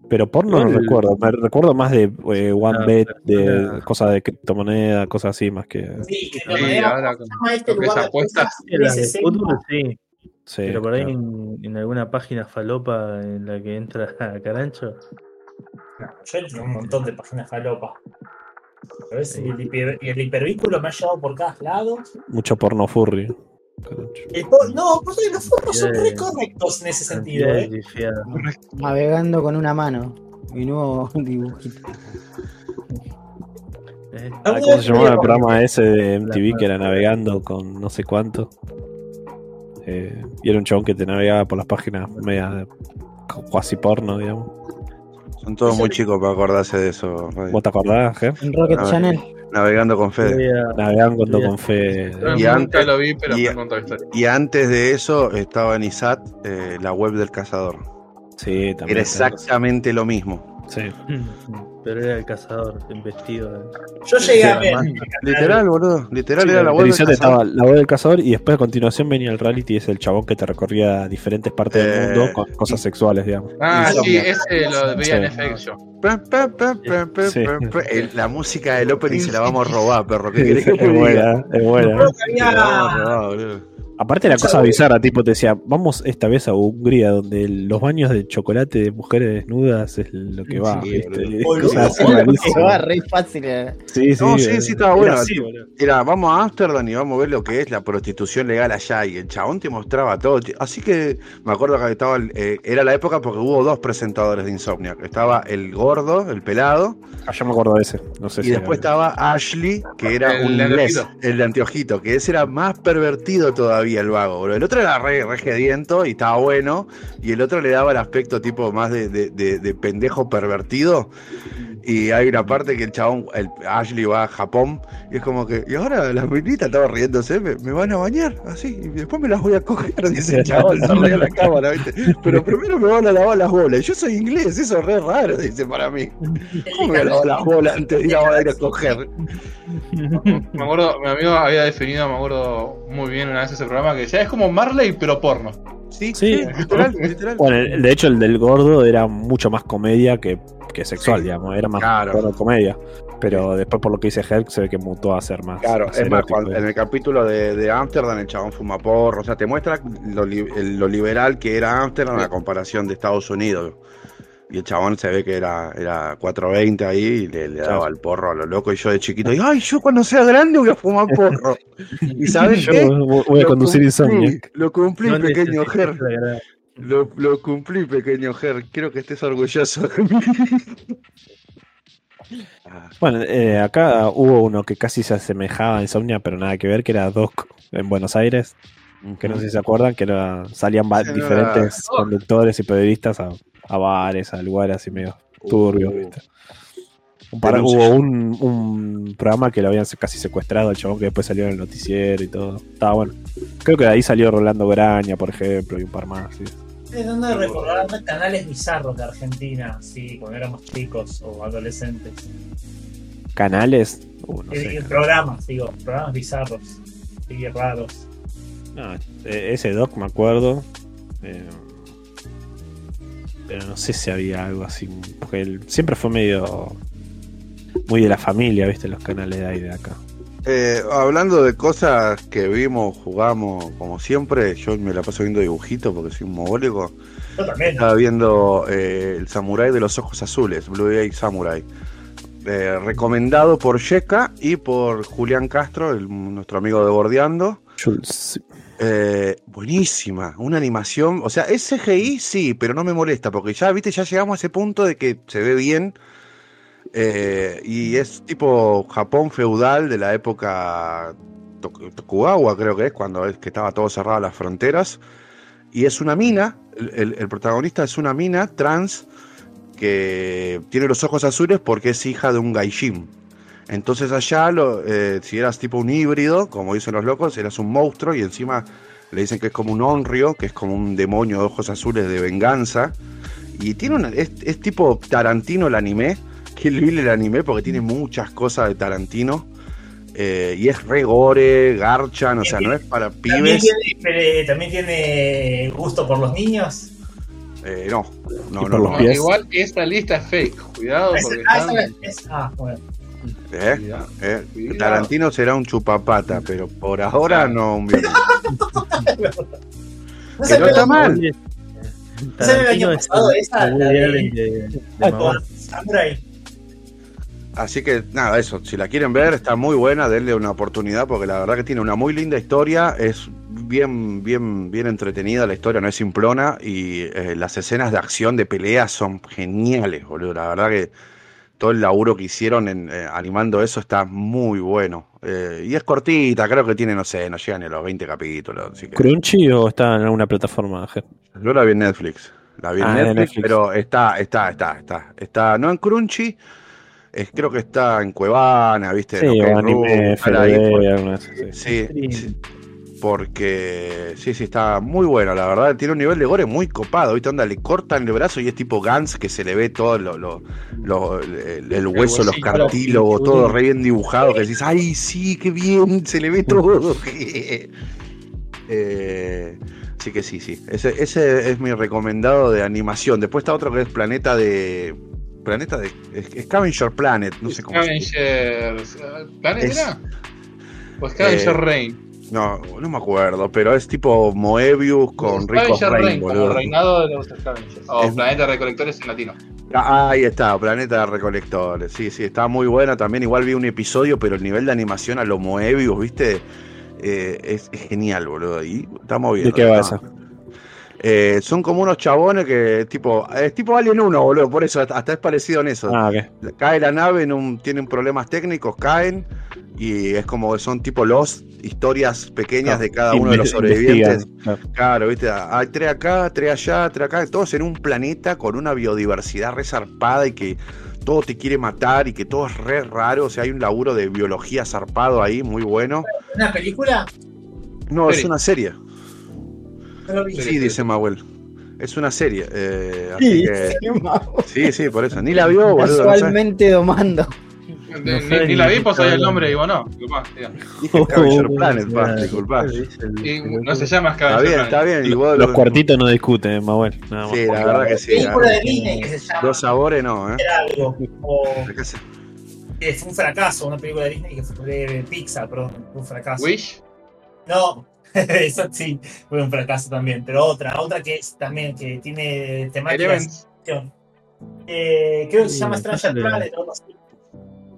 Pero porno no Igual- recuerdo. Me recuerdo más de eh, One Ah, Bet, de cosas de criptomoneda, cosas así más que. Sí, que Sí, de manera- ahora ¿cómo se llama este lugar apuestas. Sí, las de 360. fútbol sí, Sí, pero por ahí claro. en, en alguna página falopa en la que entra Carancho. No, yo entro en un montón de páginas falopa. A veces el, hiper- el hipervínculo me ha llevado por cada lado. Mucho porno furry. Por- no, por los forros son re correctos en ese sentido, ¿eh? Navegando con una mano. Mi nuevo dibujito. Eh, Ah, ¿Cómo se llamaba el programa ese de MTV que era navegando con no sé cuánto? Eh, y era un chabón que te navegaba por las páginas media cuasi porno, digamos. Son todos muy chicos para acordarse de eso. Ray. ¿Vos te acordás, Ger? En Rocket. Channel. Navegando con a- Navegando con fe. Yo Y antes- lo vi, pero y- me historia. Y antes de eso estaba en ISAT, eh, la web del cazador. Sí, también. Era exactamente lo mismo. Sí. Pero era el cazador, el vestido. de- Yo llegué a ver. Literal, boludo. Literal Sí, era la web del estaba la web del cazador y después a continuación venía el reality y es el chabón que te recorría diferentes partes del Eh, mundo con cosas sexuales, digamos. Ah, sí, ese lo veía en. El- La música del opening se la vamos a robar, perro. ¿Qué querés que es buena, es buena. La. Aparte era cosa bizarra, tipo te decía, vamos esta vez a Hungría, donde los baños de chocolate de mujeres desnudas es lo que va. Sí, ¿viste? cosas así. Que va re fácil. eh. Sí, sí, No, sí, eh, sí, estaba era bueno. así. Era, vamos a Ámsterdam y vamos a ver lo que es la prostitución legal allá. Y el chabón te mostraba todo. Así que me acuerdo que estaba. el- eh, era la época porque hubo dos presentadores de Insomniac. Estaba el gordo, el pelado. Ah, yo me acuerdo de ese. No sé Y si después era- estaba Ashley, que era El un anteojito. el de anteojito, que ese era más pervertido todavía. El vago, boludo. El otro era re, re gediento y estaba bueno. Y el otro le daba el aspecto tipo más de, de- de- de pendejo pervertido. Y hay una parte que el chabón, el Ashley va a Japón y es como que, y ahora las minitas estaban riéndose, me, van a bañar, así, y después me las voy a coger, dice el chabón, se ríe la cámara, ¿viste? Pero primero me van a lavar las bolas. Yo soy inglés, eso es re raro, dice para mí. ¿Cómo me lavar las bolas antes de ir a, ir a coger? Me acuerdo, mi amigo había definido, me acuerdo muy bien una vez ese programa que decía, es como Marley, pero porno. Sí, Sí. literal, literal. Bueno, de hecho, el del gordo era mucho más comedia que, que sexual, Sí. digamos. Era más Claro. porno comedia. Pero después, por lo que dice Herc, se ve que mutó a ser más. Claro, más es más, cuando- en el capítulo de, de Amsterdam el chabón fuma porro, o sea, te muestra lo, lo liberal que era Amsterdam a comparación de Estados Unidos. Y el chabón se ve que era, era 420 ahí y le, le daba el porro a lo loco. Y yo de chiquito, y, ay, yo cuando sea grande voy a fumar porro. ¿Y sabes Yo qué? voy a Lo conducir insomnio. Lo cumplí, No pequeño Ger. Lo, lo cumplí, pequeño Ger. Quiero que estés orgulloso de mí. Bueno, eh, acá hubo uno que casi se asemejaba a Insomnia, pero nada que ver, que era Doc en Buenos Aires. Que no sé si se acuerdan, que era, salían diferentes era- conductores y periodistas a, a bares, a lugares así medio turbios, Uh. ¿viste? Un par- Denuncias. hubo un, un programa que lo habían casi secuestrado al chabón que después salió en el noticiero y todo. Estaba bueno. Creo que de ahí salió Rolando Graña, por ejemplo, y un par más. ¿sí? Estoy tratando de recordar canales bizarros de Argentina, sí, cuando éramos chicos o adolescentes. Canales. Uh, no Eh, sé. programas, digo, programas bizarros, sí, raros. No, eh, ese Doc me acuerdo. eh, pero no sé si había algo así. Porque él siempre fue medio. Muy de la familia, ¿viste? Los canales de ahí de acá. Eh, hablando de cosas que vimos, jugamos, como siempre, yo me la paso viendo dibujitos porque soy un mogólico. Yo también. Estaba viendo eh, El Samurai de los Ojos Azules, Blue Eye Samurai. Eh, recomendado por Yeka y por Julián Castro, el- nuestro amigo de Bordeando. Jules, Eh, buenísima, una animación. O sea, es CGI, sí, pero no me molesta porque ya, viste, ya llegamos a ese punto de que se ve bien. eh, y es tipo Japón feudal de la época Tok- Tokugawa, creo que es, cuando es que estaba todo cerrado las fronteras. Y es una mina, el, el- el protagonista es una mina trans que tiene los ojos azules porque es hija de un gaijin. Entonces allá, lo, eh, si eras tipo un híbrido, como dicen los locos, eras un monstruo y encima le dicen que es como un onryo, que es como un demonio de ojos azules de venganza. Y tiene una, es, es tipo Tarantino el anime, Kill Bill el anime, porque tiene muchas cosas de Tarantino. Eh, y es re gore, garchan, o sea, no es para ¿También pibes. tiene, ¿También tiene gusto por los niños? Eh, no, no, no, no. pies. Igual esta lista es fake, cuidado Es- porque ah, están... esa es- ah, bueno. Eh, eh. Tarantino será un chupapata, pero por ahora no un violín. No Que no está mal. Oye, ¿No salió el año Tarantino es pasado el- esa, el la Woody de- Allen de- de Ah, mamá. con Samurai. Así que nada, eso, si la quieren ver, está muy buena, denle una oportunidad porque la verdad que tiene una muy linda historia, es bien, bien, bien entretenida la historia, no es simplona y eh, las escenas de acción, de pelea son geniales, boludo. La verdad que todo el laburo que hicieron en, eh, animando eso está muy bueno. Eh, y es cortita, creo que tiene, no sé, no llega ni a los 20 capítulos. Así que ¿Crunchy o está en alguna plataforma? Yo la vi en Netflix. La vi en Ah, Netflix, Netflix. pero está, está, está, está. Está, no en Crunchy, es, creo que está en Cuevana, ¿viste? Sí, En anime, ahí por- sí. Sí, porque sí, sí, está muy bueno, la verdad, tiene un nivel de gore muy copado, ¿viste? Onda, le cortan el brazo y es tipo Gans que se le ve todo lo, lo- lo- el, el hueso, los cartílagos, todo re bien dibujado, que decís, ay, sí, qué bien, se le ve todo. Eh, así que sí, sí, ese, ese es mi recomendado de animación. Después está otro que es Planeta de... Planeta de... Scavenger Planet, no sé cómo. Scavengers... ¿Planet era? ¿O Scavenger Eh, Rain? No, no me acuerdo, pero es tipo Moebius con Rico Rain, boludo. el reinado de los Scavengers. O Es- Planeta de Recolectores en latino. Ah, ahí está, Planeta de Recolectores. Sí, sí, está muy buena. También igual vi un episodio, pero el nivel de animación a lo Moebius, ¿viste? Eh, es, es genial, boludo. Y estamos bien. ¿De qué va esa? Eh, son como unos chabones que tipo, es tipo Alien 1, boludo, por eso hasta es parecido en eso. Ah, ok. Cae la nave, en un, tienen problemas técnicos, caen y es como que son tipo los historias pequeñas de cada uno de los sobrevivientes. claro. Claro, viste, hay tres acá, tres allá, tres acá, todos en un planeta con una biodiversidad resarpada y que todo te quiere matar y que todo es re raro, o sea, hay un laburo de biología zarpado ahí, muy bueno. ¿Una película? No, es una serie. No. Sí, dice Mahuel. Es una serie. eh, así Sí, que, sí, por eso. Ni la vio, boludo. no sé. Casualmente domando. Ni, No ni- ni la vi, pues sabía el está nombre y digo, no, disculpa, diga. Dije Scavenger Oh, Planet, pa. Y no se llama Está Scavenger bien, está Planet. bien. Y vos, Los cuartitos no discuten, Manuel. Nada más. Sí, la verdad que sí. película de Disney que se llama Dos sabores no, ¿eh? Era algo. O fue un fracaso, una película de Disney que fue de Pixar, perdón, fue un fracaso. Wish. No, eso sí, fue un fracaso también. Pero otra, otra que es también que tiene temática de Elements. acción. Eh, creo que se llama Stranger bien. Planet, algo así.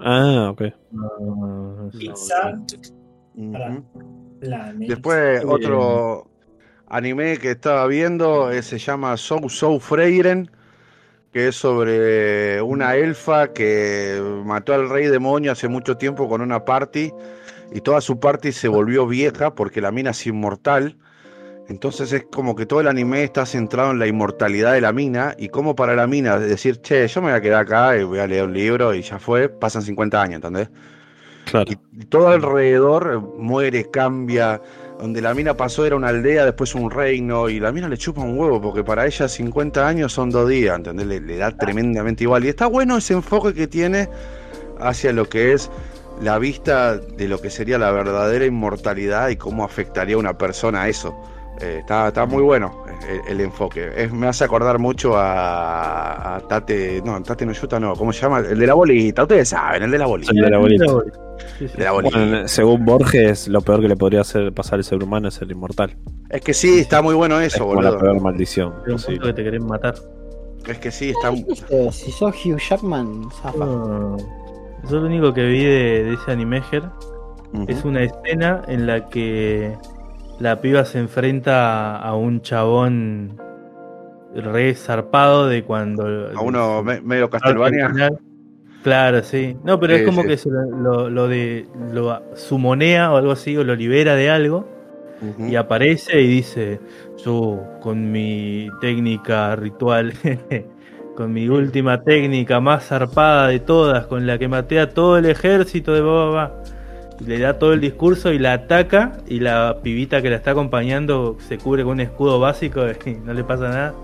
Ah, ok. Planet. Después otro anime que estaba viendo eh, se llama Sou Sou Freiren, que es sobre una elfa que mató al rey demonio hace mucho tiempo con una party y toda su party se volvió vieja porque la mina es inmortal. Entonces es como que todo el anime está centrado en la inmortalidad de la mina y como para la mina decir, che, yo me voy a quedar acá y voy a leer un libro y ya fue, pasan 50 años, ¿entendés? Claro. Y, todo alrededor muere, cambia. Donde la mina pasó era una aldea, después un reino, y la mina le chupa un huevo, porque para ella 50 años son dos días, ¿entendés? Le, le da tremendamente igual. Y está bueno ese enfoque que tiene hacia lo que es la vista de lo que sería la verdadera inmortalidad y cómo afectaría a una persona eso. Eh, está, está muy bueno eh, el, el enfoque. Es- me hace acordar mucho a, a Tate, no, Tate no Yuta, no, ¿cómo se llama? El de la bolita, ustedes saben, el de la bolita. Soy de la bolita. Sí, sí. De la bolita. Bueno, según Borges, lo peor que le podría hacer pasar al ser humano es ser inmortal. Es que sí, está muy bueno Es eso, como la boludo. peor maldición Hay un que te querés matar. Es que sí, está. Si sos Hugh Jackman, zafa. No. Yo lo único que vi de, de ese Ujú. es una escena en la que la piba se enfrenta a un chabón re zarpado de cuando. A uno me- medio Castlevania. Claro, sí. No, pero Sí, es como sí. que se lo, lo- lo de lo sumonea o algo así, o lo libera de algo, y aparece y dice: Yo, con mi técnica ritual, con mi última técnica más zarpada de todas, con la que maté a todo el ejército de Boba. Le da todo el discurso y la ataca, y la pibita que la está acompañando se cubre con un escudo básico y no le pasa nada.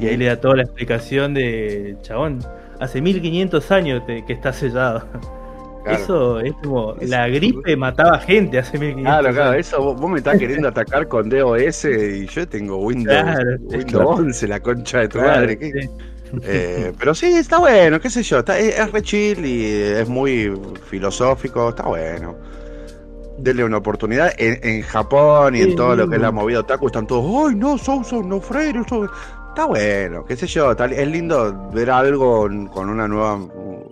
Y ahí le da toda la explicación de chabón. Hace 1500 años te- que está sellado. Claro. Eso es como. La gripe mataba gente hace 1500 Claro, claro, años. eso vos, vos me estás queriendo atacar con DOS y yo tengo Windows, Claro, Windows claro. 11, la concha de tu Claro, madre. ¿qué? sí. Eh, pero sí, está bueno, qué sé yo, está- es, es re chill y es muy filosófico, está bueno. Denle una oportunidad. En, en Japón y en Sí, todo lo que es la movida otaku están todos, ¡ay no, Sousa, no Freire! eso-". Está bueno, qué sé yo, tal- es lindo ver algo con con una nueva,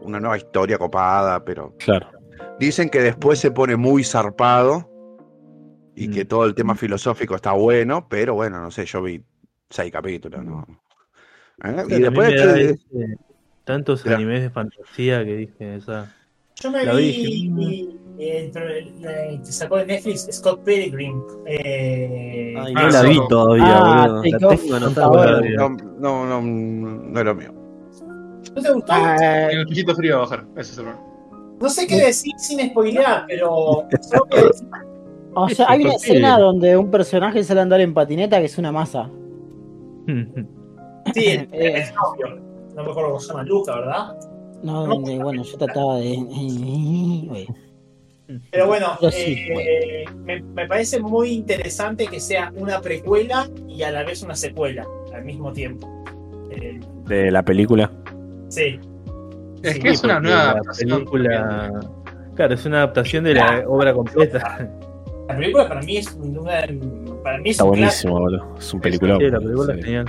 una nueva historia copada, pero Claro. Dicen que después se pone muy zarpado y Mm. que todo el tema filosófico está bueno, pero bueno, no sé, yo vi seis capítulos, ¿no? ¿Eh? Y después de- ese- tantos animes de fantasía que dije, esa. Yo me La vi, vi, eh, eh, que sacó de Netflix Scott Pilgrim. Eh, Ay, Ah, no la vi solo. todavía, Ah, boludo. La tengo anotada no, no, no, no es lo mío. ¿No te gustó? Ah, Tiene un chichito frío a bajar. Ese es el problema. No sé qué decir sin spoilear, pero. o sea, hay una escena donde un personaje sale a andar en patineta que es una masa. Sí, el, el novio. No me acuerdo cómo se llama, Luca, ¿verdad? No, donde, bueno, yo trataba de. Oye, Pero bueno, sí, eh, Me, me parece muy interesante que sea una precuela y a la vez una secuela al mismo tiempo. Eh, De la película. sí. Es Sí, que es una nueva película. Claro, es una adaptación de la obra completa. La película para mí es una. Para mí es Está un buenísimo, boludo. Es un peliculón. Sí, la película Sí. es genial.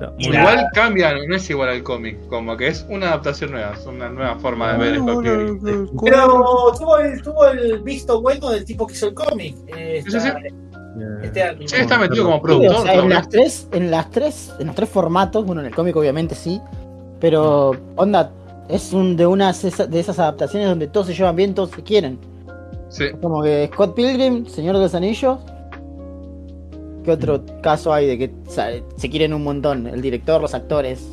Está muy Y bien. Igual cambia, no es igual al cómic, como que es una adaptación nueva, es una nueva forma de ver Scott Pilgrim. clásico. Pero tuvo el, tuvo el visto bueno del tipo que hizo el cómic. Eh, Sí, sí, está- sí. este- Sí, está metido como Sí, productor. o sea, todo, en las tres, en las tres, en los tres formatos, bueno, en el cómic obviamente sí, pero onda, es un de unas de esas adaptaciones donde todos se llevan bien, todos se quieren. Sí. Como que Scott Pilgrim, Señor de los Anillos. ¿Qué otro caso hay de que sa- se quieren un montón? El director, los actores,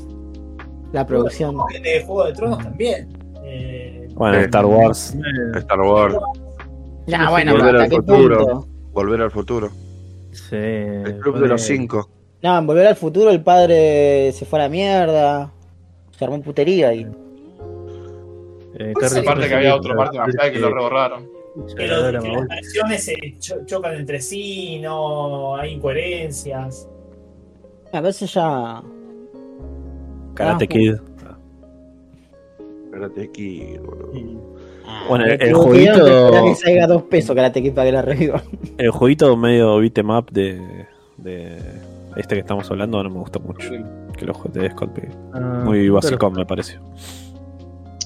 la producción. De Juego de Tronos también. Eh, Bueno, Eh, Star Wars. Star Wars, Ya, bueno, Volver al ¿hasta qué futuro. punto? Volver al futuro. Sí, El Club de los. Cinco. No, en Volver al Futuro el padre se fue a la mierda. Se armó putería y. Eh, Aparte que había otro parte McFly que lo reborraron. Que, lo- que las versiones se cho- chocan entre sí, no hay incoherencias. A veces ya. Karate Ah, Kid. Karate Kid, boludo. Bueno, el- el que jueguito- que salga dos pesos Karate Kid para que la reviva. El jueguito medio beat 'em up de, de este que estamos hablando no me gusta mucho. Que lo juegue de Scott. Ah, Muy básico me pareció.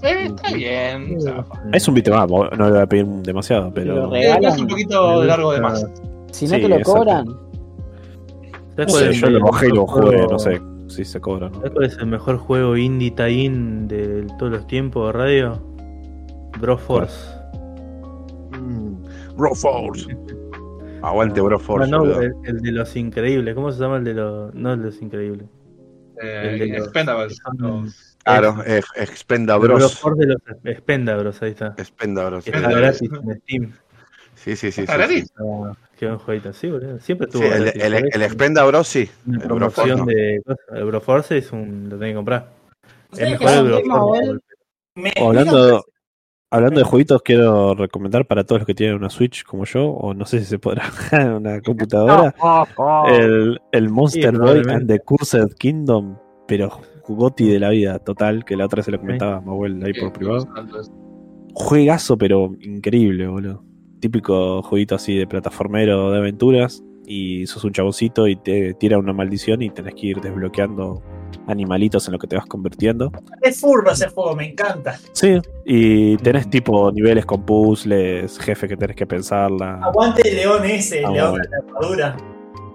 Eh, está bien. o sea, Es un beat up, no le voy a pedir demasiado, Lo pero. regalan. es un poquito largo de más. Si no Sí, te lo exacto. cobran, ¿Sabes No yo lo bajé y lo jugué, juego- no sé si se cobra o no. ¿Sabes cuál es el mejor juego indie tie-in de todos los tiempos de radio? Broforce. Mm. Bro Force. Aguante, Bro Force. no, boludo. el, el de los increíbles. ¿Cómo se llama el de los.? No el de los increíbles. Eh, El de. Los- Claro, eh, Expenda el de los Expendabros, ahí está. Expenda Bros. Que está gratis en Steam. Sí, sí, sí. ¿Está sí, gratis? sí. Qué buen jueguito. Sí, boludo. Siempre Sí, estuvo el, el, el eso. Expenda Bros, sí. Una El Bro Force promoción no. de cosas. El Broforce es un. Lo tenés que comprar. Es ¿Ustedes mejor el Broforce? Me- hablando, hablando de jueguitos, quiero recomendar para todos los que tienen una Switch como yo, o no sé si se podrá en una computadora, el, el Monster Sí, Boy and the Cursed Kingdom, pero Goti de la vida total, que la otra se lo comentaba a Manuel ahí por privado. Juegazo, pero increíble, boludo. Típico jueguito así de plataformero de aventuras. Y sos un chaboncito y te tira una maldición y tenés que ir desbloqueando animalitos en lo que te vas convirtiendo. Es furro ese juego, me encanta. Sí, y tenés tipo niveles con puzzles, jefe que tenés que pensarla. Aguante el león ese, el Ah, león bueno. de la armadura.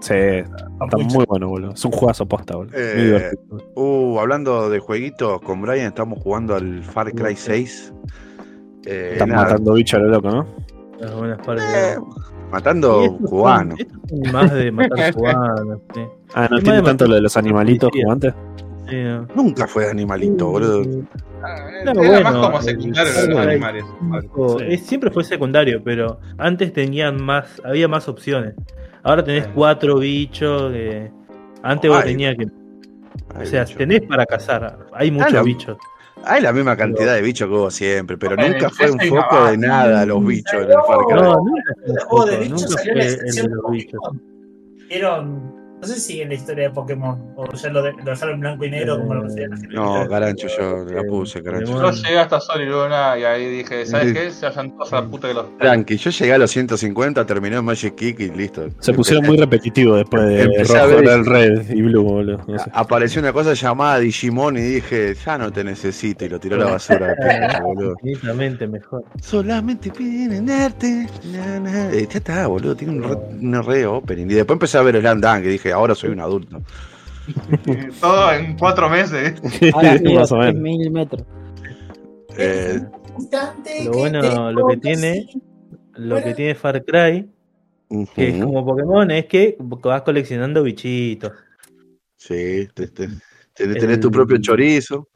Sí, está muy bueno, boludo. Es un juegazo posta, boludo. Eh, Muy divertido. Uh, hablando de jueguitos, con Brian estamos jugando al Far Cry 6. Eh, Están matando bicho a lo loco, ¿no? Las buenas partes. eh, matando cubanos. más de matar cubanos. sí. Ah, ¿no tiene tanto lo de los animalitos jugantes? Nunca fue de animalito, boludo. Ah, No, Era bueno, más como el- secundario el- los animales. Sí. es- siempre fue secundario, pero antes tenían más, había más opciones. Ahora tenés cuatro bichos. que antes vos tenías que. O sea, bicho. tenés para cazar. Hay muchos la- bichos. Hay la misma cantidad de bichos que hubo siempre, pero nunca fue un foco de nada los bichos en el Far Cry. No, nunca fue, El juego de bichos nunca el no sé si siguen la historia de Pokémon o ya lo, de- lo dejaron en blanco y negro como lo consideran la gente. No, Garancho, yo la puse, Garancho. Yo llegué hasta Sol y Luna y ahí dije, ¿sabes qué? Se vayan todos a la puta que los. Tranqui, yo llegué a los 150, terminé en Magic Kick y listo. Se pusieron muy repetitivos después de Empecé a rojo, ver- el red y blue, boludo. No sé. Apareció una cosa llamada Digimon y dije, ya no te necesito, y lo tiró a la basura. Infinitamente mejor. Solamente piden arte. na, na. Eh, ya está, boludo, tiene un re, un re opening. Y después empecé a ver Slam Dunk y dije, ahora soy un adulto. Todo en cuatro meses. ahora mido Más o menos. 3000 metros. Eh, Lo que bueno, lo que tiene-. Lo que tiene Far Cry, que es como Pokémon, es que vas coleccionando bichitos. Sí, te- te- te- tenés tu propio chorizo.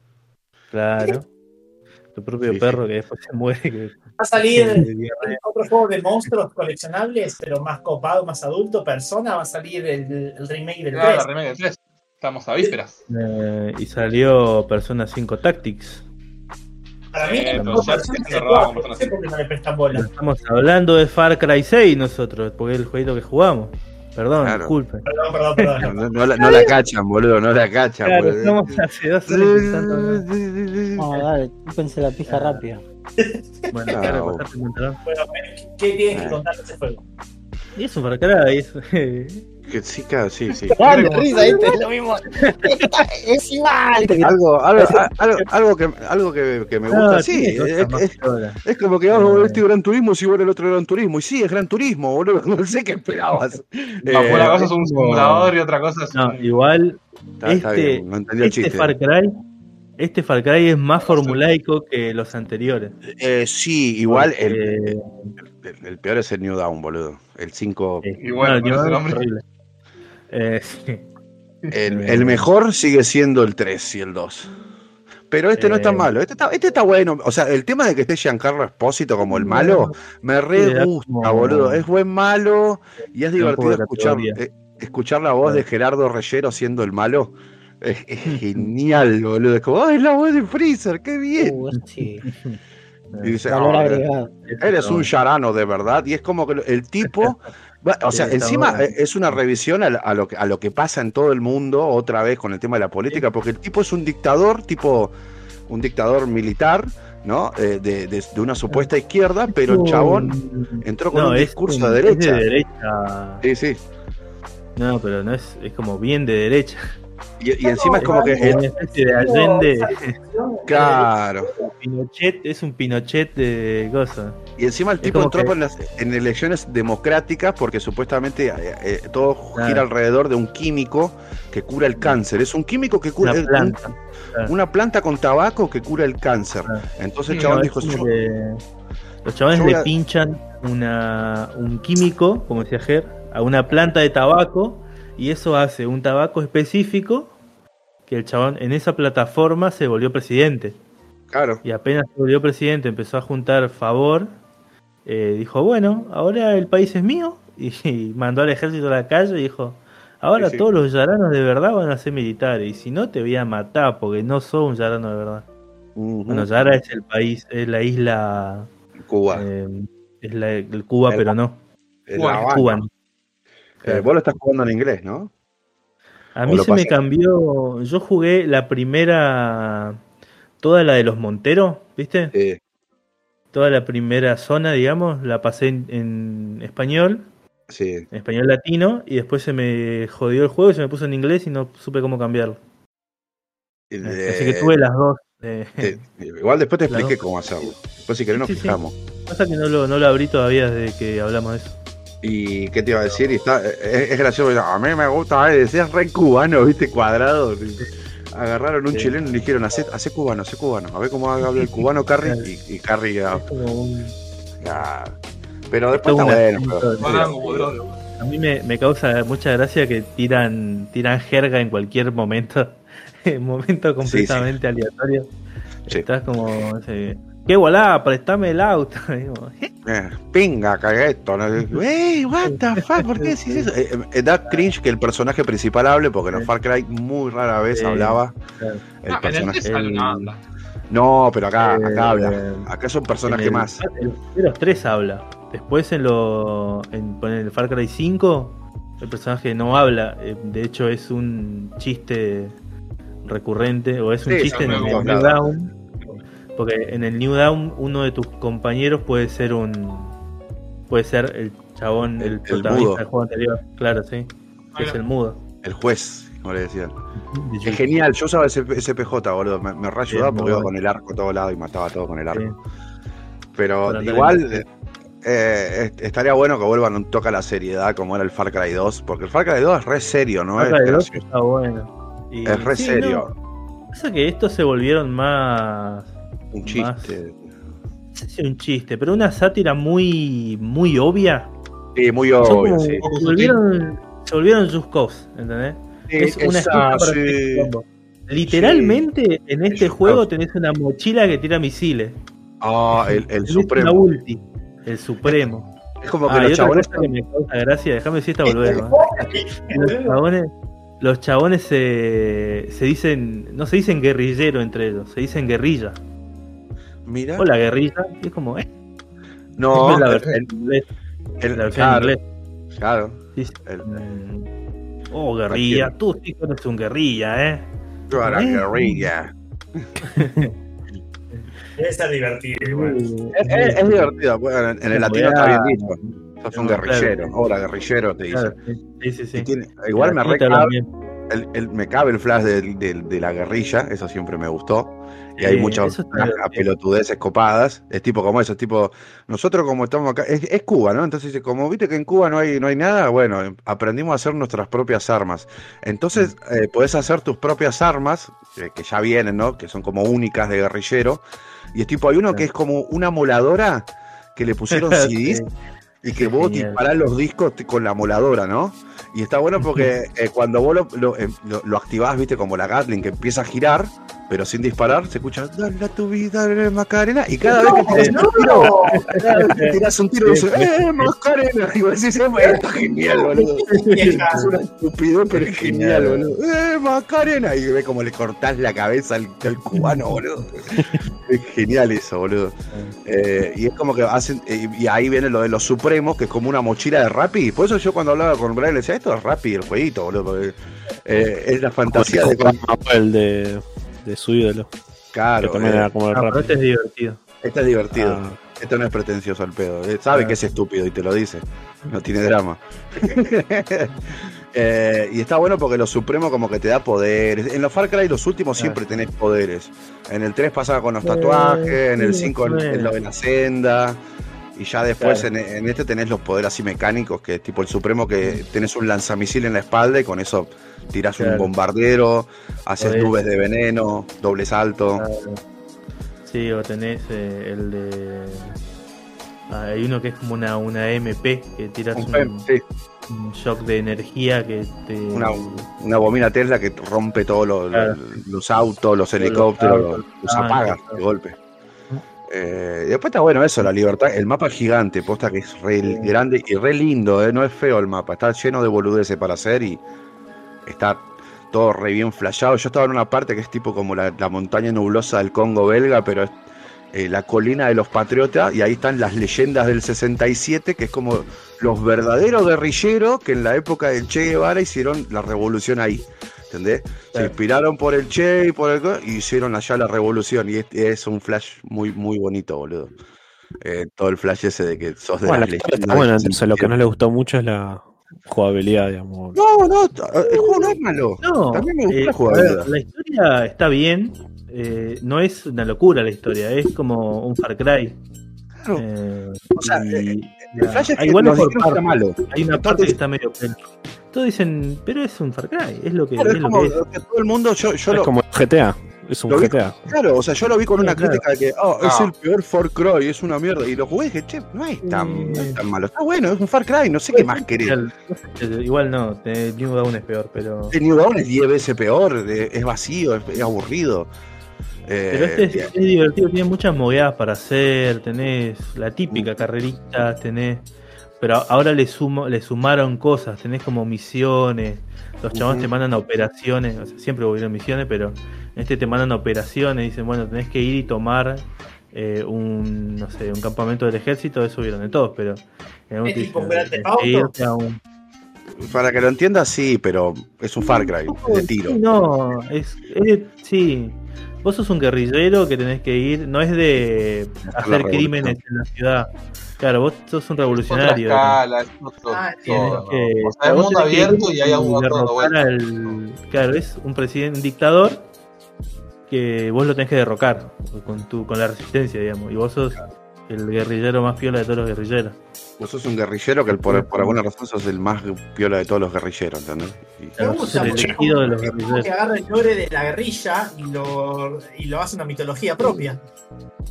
Claro. Tu propio Sí, perro que después se muere. que- Va a salir otro juego de monstruos coleccionables, pero más copado, más adulto, persona. Va a salir el, el remake del Ah, la 3. remake del 3. Estamos a vísperas. Eh, y salió Persona 5 Tactics. Para mí, Eh, No sé por qué no le prestan bola. Estamos hablando de Far Cry 6 nosotros, porque es el jueguito que jugamos. Perdón, Claro. disculpen. Perdón, perdón, perdón. No, no la, no la cachan, boludo, no la cachan. Claro, boludo. estamos hace dos años pensando. No, dale, pensé la pija rápida. Bueno, No. claro, un pantalón. Bueno, ¿qué tienes que Ah. contar de ese juego? Y es un Far Cry. Es, Que sí, claro, sí, sí. Dale, risa, ¿viste? Es lo mismo. Es igual. Algo, algo, algo, algo que, algo que, que me gusta, No, sí. Es, es- es como que vamos a ver este Gran Turismo si bueno el otro Gran Turismo. Y sí, es Gran Turismo, boludo. No sé qué esperabas. No, Eh, una cosa es un simulador y otra cosa es No, un- igual está, está este- bien, no entendí el este chiste. Far Cry. Este Far Cry es más formulaico que los anteriores. Eh, sí, igual el, Porque El, el peor es el New Down, boludo. El 5. Eh, Y bueno, no, ese no, nombre. horrible. Eh, sí. El, el mejor sigue siendo el 3 y el 2. Pero este no es tan Eh. malo. Este está, este está bueno. O sea, el tema de que esté Giancarlo Espósito como el malo, me re gusta, boludo. Es buen malo y es divertido escuchar, eh, escuchar la voz de Gerardo Reyero siendo el malo. Es, es genial, boludo. Es como, ¡ay, es la voz de Freezer! ¡Qué bien! Uh, sí. Y dice, Valor "Ah. Eres un yarano de verdad, y es como que el tipo, o sea, encima eh, es una revisión a, lo que, a lo que pasa en todo el mundo, otra vez con el tema de la política, porque el tipo es un dictador, tipo, un dictador militar, ¿no? Eh, de, de- de una supuesta izquierda, pero el chabón entró con un es discurso de es derecha. de derecha. Sí, sí. No, pero no es, es como bien de derecha. Y, y encima es como que, Es una el- especie de Allende. claro, Pinochet es un Pinochet de cosas. y encima el tipo entró que- con las- en elecciones democráticas porque supuestamente eh, eh, todo Claro. gira alrededor de un químico que cura el cáncer. Es un químico que cura Una un- planta. una planta con tabaco que cura el cáncer. Claro. Entonces el chabón dijo, que los voy le a- pinchan una, un químico, como decía Ger, a una planta de tabaco y eso hace un tabaco específico que el chabón en esa plataforma se volvió presidente. claro, Y apenas se volvió presidente, empezó a juntar favor. eh, dijo, bueno, ahora el país es mío. Y, y mandó al ejército a la calle y dijo, ahora Sí, sí. todos los yaranos de verdad van a ser militares. Y si no, te voy a matar porque no sos un yarano de verdad. Bueno, Yara es el país, es la isla, Cuba. eh, es la, el Cuba, El- pero no. Cuba. Cuba. no. Eh, vos lo estás jugando en inglés, ¿no? A mí se me cambió. Yo jugué la primera. Toda la de los Monteros, ¿viste? Eh, Toda la primera zona, digamos, la pasé en, en español, sí. en español latino, y después se me jodió el juego y se me puso en inglés y no supe cómo cambiarlo. Eh, Así que tuve las dos. eh, eh, igual después te expliqué cómo hacerlo. Después si querés nos Sí, sí. fijamos. Pasa que no lo, no lo abrí todavía desde que hablamos de eso. ¿Y qué te iba a decir? Y está, es, es gracioso, a mí me gusta, eh, decías re cubano, viste, cuadrado. Agarraron un Sí. chileno y le dijeron, hace, hace cubano, hace cubano. A ver cómo habla el cubano Carrie. Y, y Carrie, ah, ah. Pero después está bueno. pero-. A mí me, me causa mucha gracia que tiran, tiran jerga en cualquier momento. En momento completamente aleatorio. Sí. Estás como. ese, ¿Qué volá? Préstame el auto. ¿eh? Pinga, cagué esto. ¿no? Ey, what the fuck, ¿por qué decís eso? Eh, eh, da cringe que el personaje principal hable, porque en los Far Cry muy rara vez Sí. hablaba el Ah, en el personaje. sale el- una banda. No, pero acá, Eh, acá habla. Acá es un personaje el- más. En los tres habla. Después en lo. En, en el Far Cry 5, el personaje no habla. Eh, De hecho, es un chiste recurrente. O es un Sí, chiste en el. Down. Porque en el New Down, uno de tus compañeros puede ser un. Puede ser el chabón, el, El- el protagonista del juego anterior. Claro, sí. Que es el mudo. El juez, como le decían. Sí. Es genial, yo usaba ese, ese PJ, boludo. Me, me re ayudaba Sí, porque iba con el arco a todo lado y mataba todo con el Sí. arco. Pero Para igual eh, est- estaría bueno que vuelvan un toque a la seriedad como era el Far Cry 2. Porque el Far Cry 2 es re serio, ¿no? Far Es, Cry 2 gracioso. está bueno. Y- Es re sí, serio. no, pasa que estos se volvieron más. Un chiste. No sé si un chiste, pero una sátira muy muy obvia. Sí, muy Son obvio, como- sí. se volvieron, se volvieron Juscos, ¿entendés? Sí, es una esa, para. Literalmente en este juego tenés una mochila que tira misiles. Ah, el, el supremo. ulti, el supremo. Es como que Ah, los chabones. que me causa gracia, déjame decir esta boludez. ¿no? Los chabones, los chabones se, se dicen, no se dicen guerrillero entre ellos, se dicen guerrilla. Mira. Hola guerrilla, y es como, ¿eh? No, es la el- versión en inglés. el- La versión claro, en inglés. claro. Dice, El- mm, oh, guerrilla, tú sí eres un guerrilla, ¿eh? Yo era ¿Eh? guerrilla. Ser divertido. igual. Es, es- es divertido, bueno, en, en el latino está bien dicho. Sos un guerrillero. Hola, guerrillero, te dice. Claro, sí, sí, sí. Tiene- igual me Aquí recabe, el, el- me cabe el flash del- de, la guerrilla, eso siempre me gustó. Y hay muchas pelotudeces copadas. Es tipo como eso, es tipo, nosotros como estamos acá, es, es Cuba, ¿no? Entonces, dice, como viste que en Cuba no hay, no hay nada, bueno, aprendimos a hacer nuestras propias armas. Entonces, Mm. eh, podés hacer tus propias armas, eh, que ya vienen, ¿no? Que son como únicas de guerrillero. Y es tipo, hay uno que es como una moladora, que le pusieron CDs y que vos genial. disparás los discos con la moladora, ¿no? Y está bueno porque eh, cuando vos lo, lo, eh, lo- lo activás, viste, como la Gatling que empieza a girar, pero sin disparar, se escucha, dale a tu vida, dale, Macarena, y cada vez que tirás un tiro, cada vez que tirás un tiro, dice, ¡eh, Macarena! Y vos decís, "Eh, está genial, boludo. Es una estupidez, pero es genial, boludo. ¡Eh, Macarena! Y ve como le cortás la cabeza al, al cubano, boludo. Es genial eso, boludo. Eh, y es como que hacen. eh, y ahí viene lo de los supremos, que es como una mochila de Rappi. Por eso yo cuando hablaba con Brian le decía, esto es Rappi, el jueguito, boludo. porque, eh, es la fantasía de. el de, de su ídolo. Que Claro, también eh, era como el Ah, pero este es divertido. este es divertido. Ah. Esto no es pretencioso al pedo. eh, sabe Ah. que es estúpido y te lo dice. No tiene drama. Eh, y está bueno porque los supremos como que te da poderes. En los Far Cry los últimos siempre tenés poderes. En el 3 pasaba con los tatuajes, en el 5 en, en lo de la senda. Y ya después en, en este tenés los poderes así mecánicos, que es tipo el supremo que tenés un lanzamisil en la espalda y con eso tirás un Claro. bombardero, haces nubes de veneno, doble salto. Claro. Sí, o tenés eh, el de. ah, hay uno que es como una, una MP que tiras Un un, sí. un shock de energía que te. Una, una bobina Tesla que rompe todos los, Claro. los autos, los los helicópteros, autos, los, los ah, apaga de golpe. Eh, después está bueno eso, la libertad. El mapa es gigante, posta que es re grande y re lindo, eh, no es feo el mapa. Está lleno de boludeces para hacer y está todo re bien flashado. Yo estaba en una parte que es tipo como la, la montaña nublosa del Congo belga, pero es eh, la colina de los patriotas y ahí están las leyendas del 67, que es como los verdaderos guerrilleros que en la época del Che Guevara hicieron la revolución ahí. ¿Entendés? Se inspiraron por el Che y por el y hicieron allá la revolución. Y es, es un flash muy, muy bonito, boludo. Eh, todo el flash ese de que sos de Bueno, la está entonces lo que 67. no le gustó mucho es la jugabilidad, digamos. No, no, el juego no es malo. No, También me gustó eh, la jugabilidad. la historia está bien. eh, no es una locura la historia, es como un Far Cry. Claro. O sea, y El la- flash es que igual nos es por dijeron que era partes. malo. Hay una parte que está medio. Todos dicen, pero es un Far Cry, es lo que, Claro, es es lo como que es. que todo el mundo, yo, yo es lo, como el GTA, es un lo vi- GTA. Claro, o sea, yo lo vi con Sí, una claro. crítica de que oh, es el peor Far Cry, es una mierda. Y lo jugué y dije, che, no es tan, no es tan malo. Está bueno, es un Far Cry, no sé qué más querés. Igual, igual no, te- New Dawn es peor, pero. El New Dawn es 10 veces peor, de- es vacío, es, es aburrido. Eh, Pero este es, es divertido, tiene muchas movidas para hacer, tenés la típica carrerita, tenés. Pero ahora le sumo, le sumaron cosas, tenés como misiones, los Ujú. te mandan a operaciones, o sea, siempre hubieron misiones, pero en este te mandan a operaciones, dicen, bueno, tenés que ir y tomar eh, un, no sé, un campamento del ejército, eso hubieron de todos, pero en ¿Es tipo dicen, irte a un- Para que lo entiendas, sí, pero es un Far Cry de tiro. Sí, no, es, es- sí. Vos sos un guerrillero que tenés que ir, no es de hacer crímenes en la ciudad. Claro, vos sos un Otra revolucionario. escala, es otro Ah, todo, que- O sea, es vos mundo que abierto y hay derrocar vuelta. al- Claro, es un presidente, un dictador que vos lo tenés que derrocar con tu, con la resistencia, digamos. Y vos sos el guerrillero más piola de todos los guerrilleros. Vos sos un guerrillero que por, por alguna razón sos el más piola de todos los guerrilleros, ¿entendés? Y- gusta el mucho. elegido de los guerrilleros. que agarra el lore de la guerrilla y lo, y lo hace una mitología propia.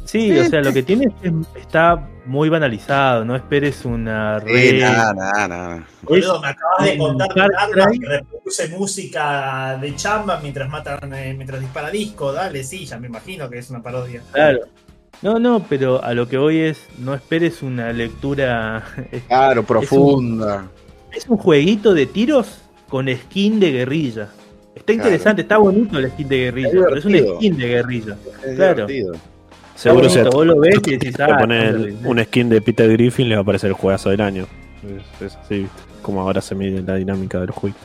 Sí, o sea, lo que tiene es que está muy banalizado. No esperes una Sí, re. nada, nada, nada. Boludo, me acabas de contar Cry. que reproduce música de chamba mientras matan, eh, mientras dispara disco. Dale, sí, ya me imagino que es una parodia. Claro. No, no, pero a lo que voy es, no esperes una lectura. Es, Claro, profunda. es un jueguito de tiros con skin de guerrilla. Está Claro. interesante, está bonito el skin de guerrilla, Es pero es un skin de guerrilla. Es claro. divertido. Seguro bonito, vos lo ves y decís, te ah, ponen está un skin de Peter Griffin, le va a aparecer el juegazo del año. Es, así, como ahora se mide la dinámica del juego.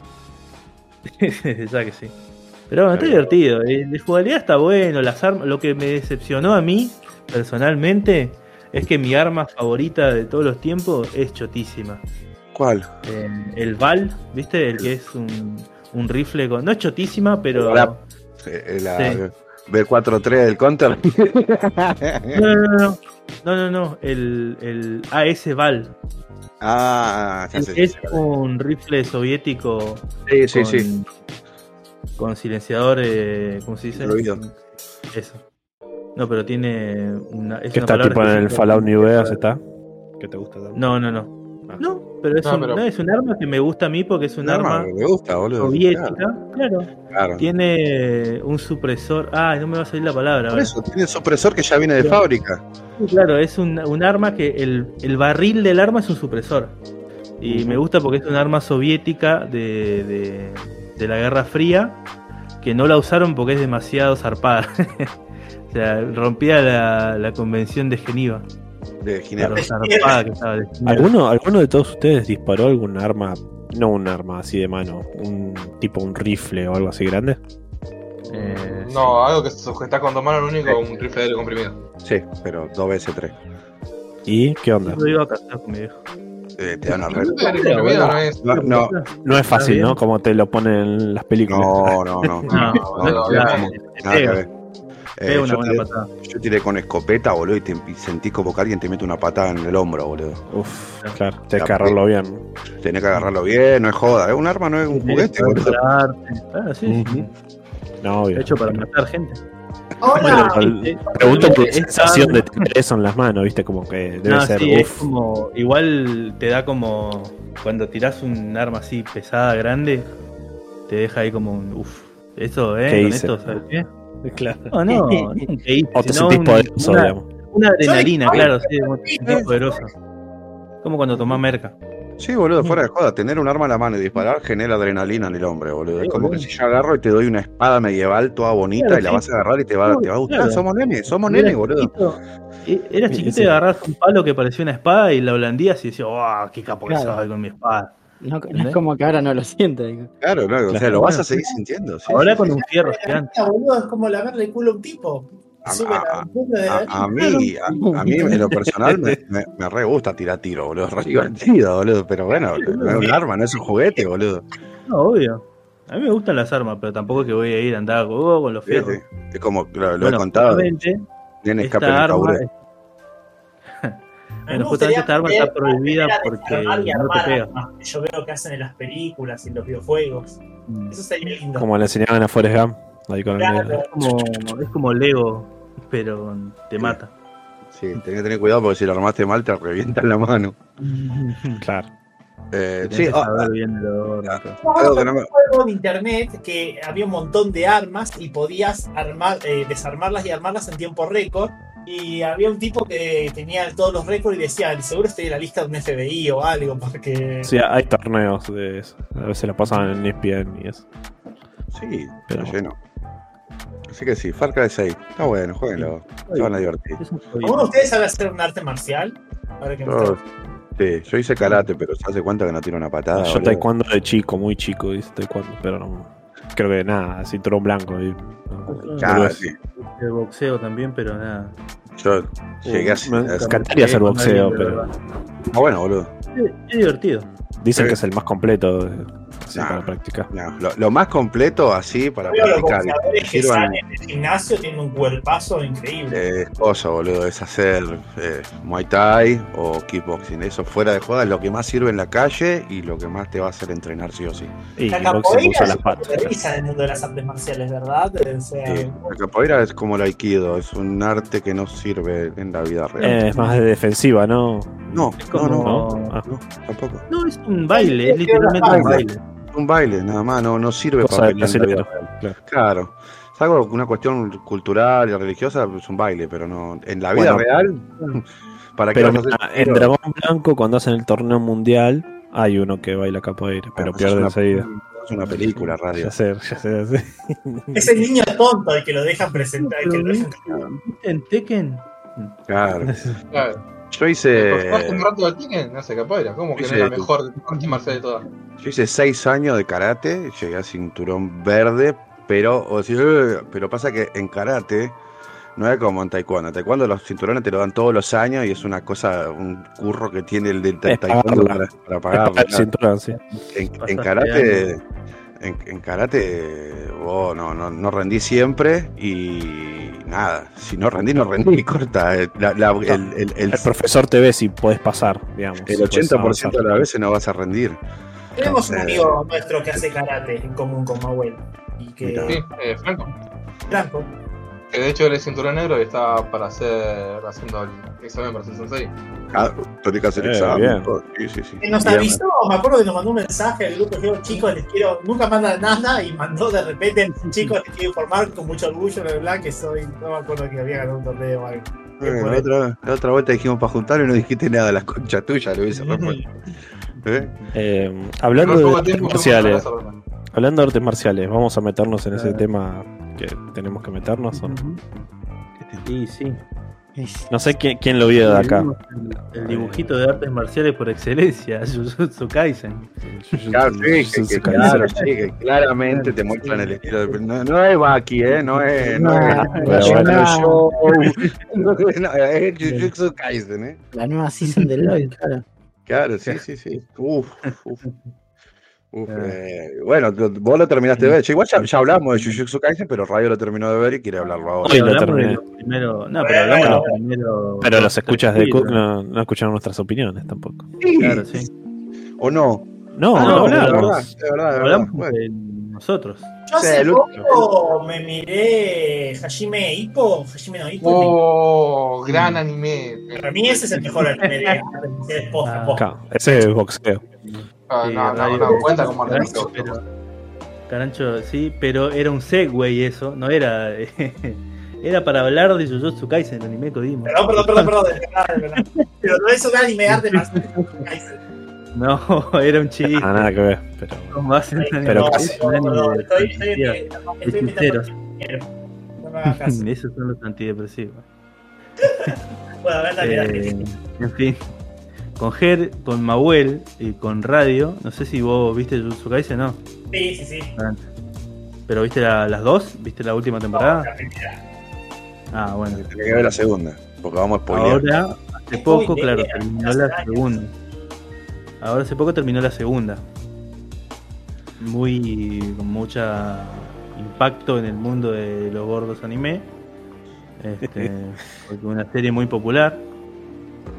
ya que sí. Pero bueno, está divertido. eh, De jugabilidad está bueno. Las armas, lo que me decepcionó a mí, personalmente, es que mi arma favorita de todos los tiempos es chotísima. ¿Cuál? Eh, el Val, ¿viste? El que es un, un rifle con. No es chotísima, pero. Eh, La Sí. B43 del Counter. No, no, no, no. No, no, no. El, el AS Val. ah, que ya es un rifle soviético Sí, sí, con, sí. con silenciador, eh, ¿cómo se dice? Ruido. Eso. No, pero tiene una. Es Que una está tipo en el. Fallout New Vegas, está. que te gusta tanto. No, no, no. Ah. No, pero es, No, un, pero- no, es un arma que me gusta a mí porque es un, Un arma arma me gusta, boludo. soviética. Claro, Claro. claro. Tiene un supresor. Ah, no me va a salir la palabra. Por eso, tiene supresor que ya viene de Claro. fábrica. Sí, Claro, es un, un arma que el, el barril del arma es un supresor. Y me gusta porque es un arma soviética de, de, de la Guerra Fría que no la usaron porque es demasiado zarpada. o sea, rompía la, la convención de Geneva. De Ginebra. zarpada que estaba de. ¿Alguno, ¿Alguno de todos ustedes disparó algún arma? No un arma así de mano, un tipo un rifle o algo así grande. Eh, No, algo que se sujeta con dos manos, lo único, un rifle de aire comprimido. Sí, pero dos veces tres. ¿Y qué onda? Lo iba a casar con mi viejo. Eh, te dan a no es. No, no, No es fácil. ¿no? Como te lo ponen en las películas. no, no, no. No, no, no, no, no, ver. pega Eh, una yo, buena tiré, patada. yo tiré con escopeta, boludo, y, te, y sentí como que alguien te mete una patada en el hombro, boludo. Uf, claro, tienes que agarrarlo bien. Tenés que agarrarlo bien, no es joda. Es un arma, no es un juguete, Para boludo. Ah, sí, sí. Ujú. No, obvio. Hecho para matar gente. Hola. Bueno, Sí, Pregunto por sensación de tener eso en las manos, ¿viste? Como que debe No, ser. sí, es uf. como. Igual te da como. Cuando tirás un arma así pesada, grande, te deja ahí como un. Uff. Eso, ¿eh? ¿Qué Con hice? esto, ¿sabes qué? Claro. No, no, no hice, O te sentís un- poderoso, una, digamos. una adrenalina, claro, sí, te sentís poderoso. Como cuando tomás merca. Sí, boludo, fuera de joda. Tener un arma en la mano y disparar genera adrenalina en el hombre, boludo. Sí, Es como boludo. que si yo agarro y te doy una espada medieval toda bonita Claro, y la sí. vas a agarrar y te va, te va a gustar. Claro. Somos nenes, somos nenes, boludo. chiquito, e- Eras chiquito y agarrás un palo que parecía una espada y la blandías y decías, ¡wow! ¡Qué capo que Claro. soy con mi espada! No, no es como que ahora no lo siente. digo. Claro, no, o sea, Claro. lo vas a seguir sintiendo. sí, Ahora sí, con sí. un fierro gigante. Es como lavarle el culo a un tipo. A- a- mí, a, mí en lo personal me, me, me re gusta tirar tiro, boludo. Re divertido, boludo. Pero bueno, no es un arma, no es un juguete, boludo. No, obvio. A mí me gustan las armas, pero tampoco es que voy a ir a andar oh, con los fierros. sí. Es como, lo, lo Bueno, he contado, nene escape en el bueno, justamente esta arma está prohibida porque no te pega. que Yo veo que hacen en las películas y en los videojuegos. Eso sería lindo. Como le enseñaban a Forrest Gump. Ahí con el- Claro. Es como, es como Lego, pero te mata. Sí, tenés que tener cuidado porque si lo armaste mal te revienta en la mano. Claro. Eh, sí, que ah, bien lo- ah, No, algo que no me- un juego en internet que había un montón de armas y podías armar, eh, desarmarlas y armarlas en tiempo récord. Y había un tipo que tenía todos los récords y decía, seguro estoy en la lista de un FBI o algo, porque... Sí, hay torneos de eso. A veces la pasan en ESPN y eso. Sí, Pero- lleno. Así que sí, Far Cry 6. Está bueno, jueguenlo. Se van a divertir. ¿Alguno de ustedes sabe hacer un arte marcial? Ahora que está- sí, yo hice karate, pero ¿se hace cuenta que no tiro una patada? Yo boludo? taekwondo de chico, muy chico, hice taekwondo, pero no. Creo que nada, cinturón blanco. Y, sí. de boxeo también, pero nada. Yo llegué a, Me a- encantaría hacer boxeo, pero Ah, bueno, boludo. Es, es divertido. Dicen Sí. que es el más completo de- así Nah. para practicar. No, lo, lo más completo así para los practicar. boxeadores que salen del gimnasio tienen un cuerpazo increíble. Eh, cosa, boludo, es hacer eh, Muay Thai o kickboxing. Eso fuera de joda es lo que más sirve en la calle y lo que más te va a hacer entrenar sí o sí. Y La capoeira usa es el mundo de las artes marciales, ¿verdad? O sea, Sí, La capoeira es como el aikido, es un arte que no sirve en la vida real. Eh, es más de defensiva, ¿no? no, es no, no, no. Ah. no, tampoco. No, es un baile, es literalmente un baile. Un baile, nada más, no, no sirve Cosa para la vida claro. Claro. Es algo, una cuestión cultural y religiosa, es un baile, pero no. En la vida Bueno. real, ¿para qué Pero a mira, en? Dragón Blanco, cuando hacen el torneo mundial, hay uno que baila capoeira, pero Ah, pierde es una- enseguida. Es una película, radio. Ya sé, ya sé, ya sé. es el niño tonto el que lo dejan presentar. el que lo dejan- ¿Viste en Tekken? Claro. Claro. Yo hice. ¿Jugaste un rato al Tekken? No sé, capoeira. ¿Cómo que no es la mejor arte marcial de todas? Yo hice seis años de karate, llegué a cinturón verde, pero, o sea, pero pasa que en karate no es como en taekwondo. En taekwondo los cinturones te lo dan todos los años y es una cosa, un curro que tiene el del taekwondo para, para pagarlo. El claro. cinturón, sí. En, karate, en, en karate, vos no, no, no rendí siempre y nada, si no rendí, no rendí, corta. eh, la- la- el, el, el, El profesor te ve si podés pasar, digamos. el si podés 80% avanzar. de las veces no vas a rendir. Tenemos un amigo nuestro que hace karate en común con Mahuel. Y que. Sí, eh, Franco. Franco. Que de hecho es cinturón negro y está para hacer haciendo el examen para ser sensei. Ah, tenés que hacer Eh, examen. Sí, sí, sí. Que nos Bien. avisó, me acuerdo que nos mandó un mensaje al grupo, dijo, chicos, les quiero, nunca mandan nada, y mandó de repente, chicos, les quiero informar con mucho orgullo, bla, bla, que soy, no me acuerdo que había ganado un torneo o algo. Eh, la, otra, la otra vuelta dijimos para juntar y no dijiste nada, las conchas tuyas lo hubiese repuesto. ¿Eh? Eh, hablando de artes marciales, la hablando de artes marciales, vamos a meternos en ese tema que tenemos que meternos. ¿o no? Sí, sí. No sé quién, quién lo vio de acá. El, dibujito de artes marciales por excelencia, Jujutsu Kaisen. Claro, sí, que, Jujutsu que Kaisen. claro, sí, que claramente te muestran el estilo de. No, no es Baki, ¿eh? No es. No, es. no, no, es Jujutsu Kaisen, ¿eh? La nueva season de LOL, claro. Claro, sí, sí, sí. Uf, uf. Uf, eh, bueno, tú- vos lo terminaste de ver. Igual ya, ya hablamos de Jujutsu Kaisen, pero Radio lo terminó de ver y quiere hablarlo ahora. Sí, lo hablamos terminé. de los primeros. No, pero hablamos de los primeros. Pero los escuchas de Cook no, no escucharon nuestras opiniones tampoco. Claro, sí. ¿O no? No, Ah, no, no, de verdad, hablamos. de verdad, de. Hablamos Bueno, de nosotros. Yo Sí, hace el poco me miré Hajime Ippo, Hajime no Ippo, Oh, gran anime. para mí ese es el mejor anime de posta, Ah. ese es boxeo. Ah, Sí, no, no, no, cuenta como arte Carancho, pero- Carancho, sí, pero era un segway eso, no era. Era para hablar de Jujutsu Kaisen, el anime que dimos. Perdón, perdón, perdón, perdón. Pero no es un anime de artes marciales. No, era un chiste. Ah, nada que ver. Pero ¿Cómo hacen un anime? Pero no, casi. no, de estoy, estoy, estoy, estoy Hechiceros. metiendo No me hagas caso. Esos son los antidepresivos. Bueno, a ver, dale, dale. Eh, en fin, con Ger, con Mahuel y con Radio, no sé si vos viste Jujutsu Kaisen, no. Sí, sí, sí. Pero viste la- las dos, viste la última temporada. La primera. Ah, bueno. Tenés que ver la segunda, porque vamos a spoilear. Ahora, hace poco, Spoiler, claro, terminó hace la años. segunda. Ahora hace poco terminó la segunda. Muy con mucha impacto en el mundo de los gordos anime. Este, porque una serie muy popular.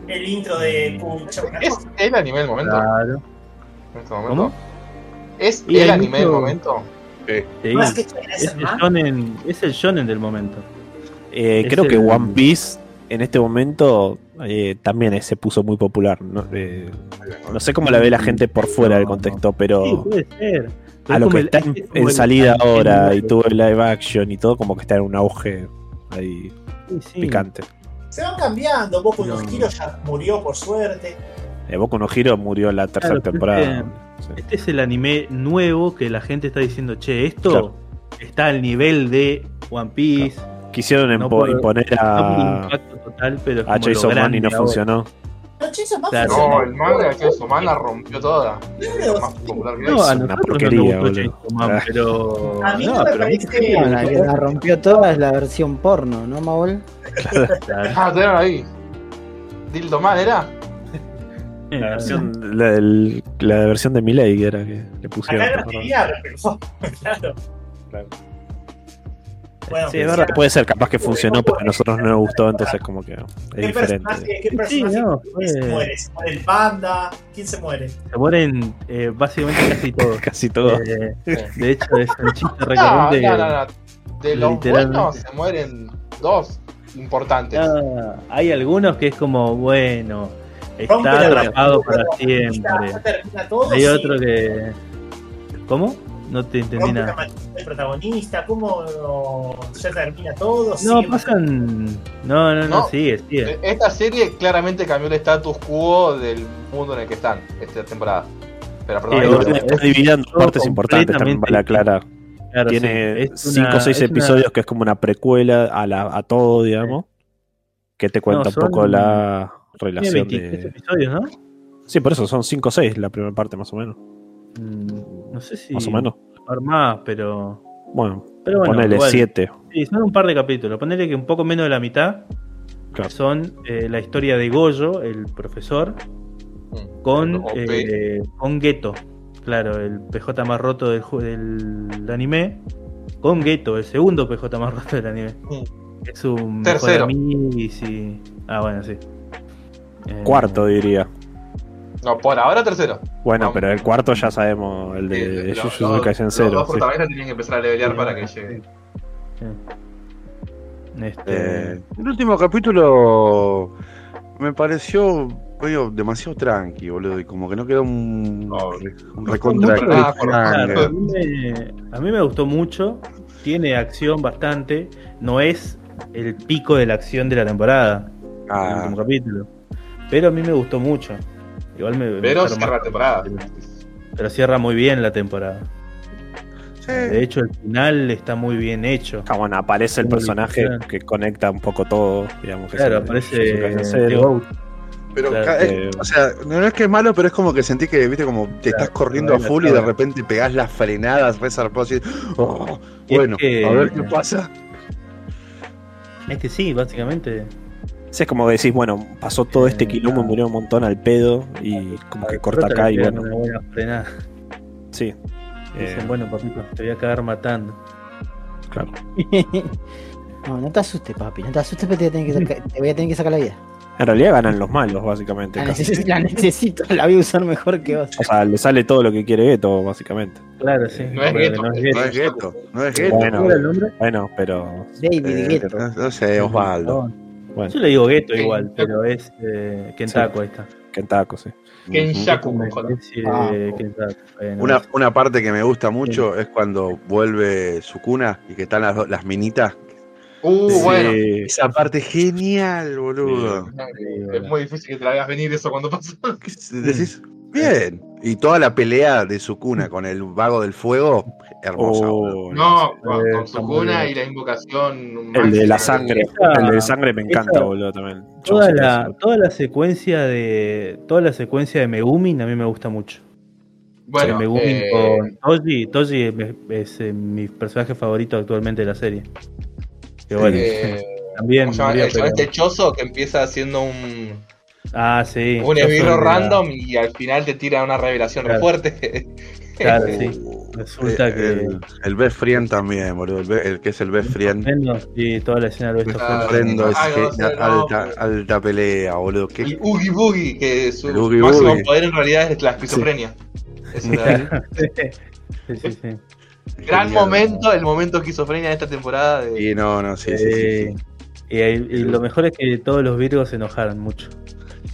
El intro de Pucha, una ¿Es el anime del momento? Claro. En este momento? ¿Cómo? ¿Es Y el anime del momento? Sí, Más que es, es el shonen, es el shonen del momento. eh, Es creo que One Piece en este momento eh, también eh, se puso muy popular. No, Eh, no sé cómo la ve la gente por fuera del contexto, Sí, pero puede ser. Pero a es lo que el- está es en, salida ahora y todo el live action y todo, como que está en un auge ahí Sí, sí. picante. Se van cambiando. Boku no No. Ya murió, por suerte. Eh, Boku no murió en la tercera Claro, temporada. Sí. Este es el anime nuevo que la gente está diciendo, che, esto Claro. está al nivel de One Piece. Quisieron No impo- imponer No a, impacto total, pero a como lo Chainsaw Man y grande no ahora. funcionó. No, Claro. El manga de Chainsaw Man la rompió toda. Es lo más popular que No, a una porquería, no nos gustó boludo. Chainsaw Man, Ah. pero... A mí no, me parece que- La que la rompió toda es la versión porno, ¿no, Maul? Claro. Ah, tenían ahí. Dildo Man era. La versión, la, versión de Miley era que le pusieron. Acá ¿te no acordás? tenía, pero claro. Claro. Bueno, Sí, es pues, verdad, ya. puede ser, capaz que funcionó, pero a nosotros no nos gustó, entonces como que es ¿Qué diferente. personaje, qué Sí, se muere? ¿Se muere el panda? ¿Quién se muere? Se mueren eh, básicamente casi todos. Casi todo. Eh, de hecho, es un chiste No, recurrente. no, no, no. De los Literalmente. buenos se mueren dos importantes. Ah, hay algunos que es como, bueno, está atrapado para siempre. ya termina todo. Hay sí. otro que. ¿Cómo? No te entendí nada. del protagonista, ¿cómo ya termina todo? No, Sigue- pasan. No, no, no, No. sigue, sigue. Eh, Esta serie claramente cambió el status quo del mundo en el que están esta temporada. Pero Sí, perdón, obvio. Está dividiendo partes importantes también vale aclarar. Claro, Tiene sí, es cinco una- o seis es una- episodios que es como una precuela a, la, a todo, digamos. Que te cuenta No, un poco la Tiene relación 23 de. episodios, ¿no? Sí, por eso son 5 o 6 la primera parte, más o menos. Mm, No sé si. Más o menos. par más, pero. Bueno, Pero bueno, ponele igual. 7. Sí, son un par de capítulos. Ponele que un poco menos de la mitad Claro. son eh, la historia de Goyo, el profesor, con, OP. eh, con Geto. Claro, el PJ más roto del, del anime. Con Geto, el segundo PJ más roto del anime. Es un mejor Tercero. amigo y sí. Ah, bueno, sí. Eh, Cuarto, diría. No, por ahora tercero. Bueno, Vamos. pero el cuarto ya sabemos, el Sí, de los- Jujutsu los- Kaisen Los 0. dos sí. protagonistas tienen que empezar a levelear para que llegue. sí. Este, Eh, el último capítulo me pareció medio demasiado tranqui, boludo, y como que no quedó un, No, un recontra. Claro, a, mí me, a mí me gustó mucho. Tiene acción bastante. No es el pico de la acción de la temporada. El Ah, último capítulo. Pero a mí me gustó mucho. Igual me. Pero cierra la temporada. Pero cierra muy bien la temporada. sí. De hecho, el final está muy bien hecho. Ah, bueno, aparece el Muy personaje bien. que conecta un poco todo, digamos. que Claro, aparece. Pero, Claro, es- eh, o sea, no es que es malo, pero es como que sentí que, viste, como te estás corriendo a full y de repente pegás las frenadas, re zarpado, así, oh, Y es bueno, que- a ver qué pasa. Es que sí, básicamente. Sí, es como que decís, bueno, pasó todo este Eh, quilombo, murió un montón al pedo y como que corta acá y bueno, Una buena frenada. sí. Dicen, Eh, bueno, papito, te voy a cagar matando. claro. No, no te asustes, papi. No te asustes porque te, voy a tener que saca- te voy a tener que sacar la vida. En realidad ganan los malos, básicamente. La, neces- la necesito, la voy a usar mejor que vos. O sea, le sale todo lo que quiere Geto, básicamente. Claro, sí. No es gueto, no es No gueto. es gueto, no es gueto. Bueno. Bueno, pero David Eh, Gueto. no, no sé, Osvaldo. Bueno, Yo le digo gueto Sí. igual, pero es eh, Kentako ahí está. Kentako, sí. Kenshaku, Una joder. especie Ah. Kentako. Bueno, Una, una parte que me gusta mucho es cuando vuelve su cuna y que están las, las minitas. Uh, Sí. bueno. Esa parte genial, boludo. Es muy difícil que te la veas venir eso cuando pasa. Decís, bien. Y toda la pelea de su cuna con el vago del fuego, hermosa. Oh, No, Eh, con, con está su muy cuna bien. y la invocación. El de la sangre, Esa- el de sangre me encanta, esa- boludo, también. toda la, toda la secuencia de toda la secuencia de Megumin a mí me gusta mucho. Bueno, Megumin eh, con Toji, Toji es, es, eh, mi personaje favorito actualmente de la serie. Que bueno, eh, también el pero- este chozo que empieza haciendo un, Ah, sí. un esbirro random y al final te tira una revelación re Claro. fuerte. Claro, sí. Resulta eh, que- El, el best friend también, boludo. El, el que es el best friend. Sí, toda la escena de Besto Ah, Frendo. Frendo es Ay, no sé, genial, no. alta, alta pelea, boludo. ¿Qué- El Oogie Boogie, que su El Oogie máximo Boogie. poder en realidad es la esquizofrenia. Es una- Sí, sí, sí. gran Genial. momento, el momento esquizofrenia de esta temporada. De... Y no, no, sí, sí, sí, sí. Eh, y, y lo mejor es que todos los Virgos se enojaron mucho.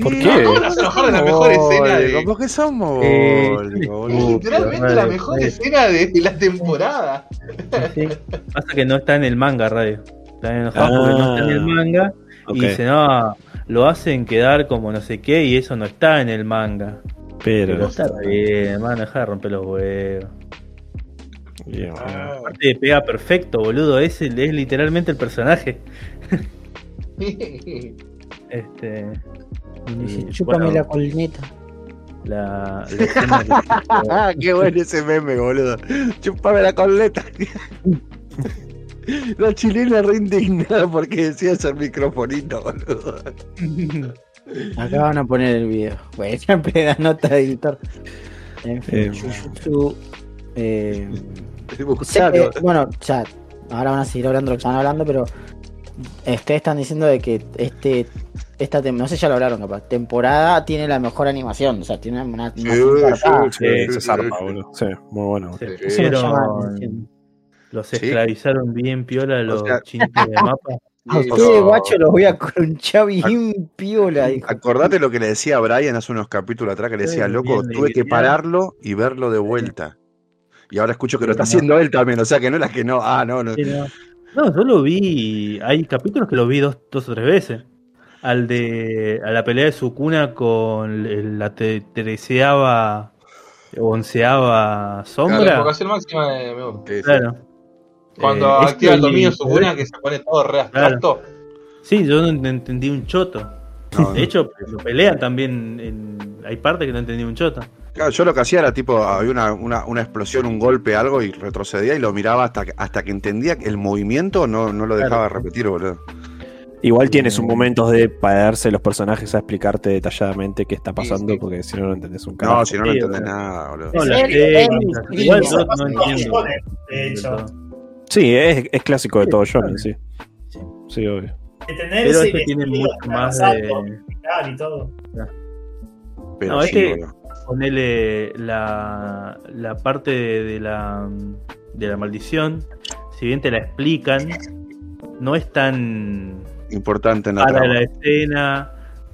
¿Por qué? ¿Cómo no se enojaron la mejor escena de- ¿Por qué somos? Eh, literalmente la mejor escena de la temporada. Sí. Pasa que no está en el manga, Radio. Están enojados porque no está en el Ah, manga. Y dicen, no, lo hacen quedar como no sé qué y eso no está en el manga. Pero pero. está bien, man, deja de romper los huevos. bien. Ah. Aparte pega perfecto, boludo. Es, el- es literalmente el personaje. Este. y, Dice, Chúpame bueno, la colneta. la, la que- qué bueno ese meme, boludo. Chupame la coleta. La chilena re indignada porque decías el microfonito, boludo. Acá van a poner el video. Bueno, siempre da nota de editor. En fin, Eh, Jujutsu, eh, bueno, ya, ahora van a seguir hablando lo que estaban hablando, pero ustedes están diciendo de que este esta no sé si ya lo hablaron capaz, temporada tiene la mejor animación, o sea, tiene una Sí, animación sí, sí, Sí, sí, se sí, zarpa, sí. boludo. Sí, muy bueno. Los Sí. esclavizaron bien piola los sea- chinitos de mapa. A ustedes, guacho, los voy a crunchar bien piola. Acordate lo que le decía a Brian hace unos capítulos atrás, que le decía, loco, tuve que pararlo y verlo de vuelta. Y ahora escucho que lo está haciendo él también, o sea que no era que no, ah, no, no. No. Yo lo vi. Hay capítulos que los vi dos, dos o tres veces. Al de. A la pelea de Sukuna con la te- treceava. onceava La sombra. invocación máxima de Megumin. Sí, sí. Claro. Cuando Eh, activa el esto y- dominio Sukuna que se pone todo re abstracto. Sí, yo no ent- entendí un choto. No, De no. hecho, lo pelean también. En... Hay partes que no entendí un choto. Claro, yo lo que hacía era tipo, había una, una, una explosión, un golpe, algo, y retrocedía y lo miraba hasta que, hasta que entendía que el movimiento, no, no lo dejaba repetir, boludo. Igual tienes Mm. un momentos de pararse los personajes a explicarte detalladamente qué está pasando, sí. porque si no, no entendés un carajo. No, si no, no entendés nada, boludo. No, Igual yo no entiendo. De hecho, Sí, es, es clásico de todo Shonen, sí. Sí. Sí, obvio. Pero este tiene mucho más de. y todo. Pero No, este- Ponele la, la parte de, de la, de la maldición, si bien te la explican, no es tan Importante en la para la escena.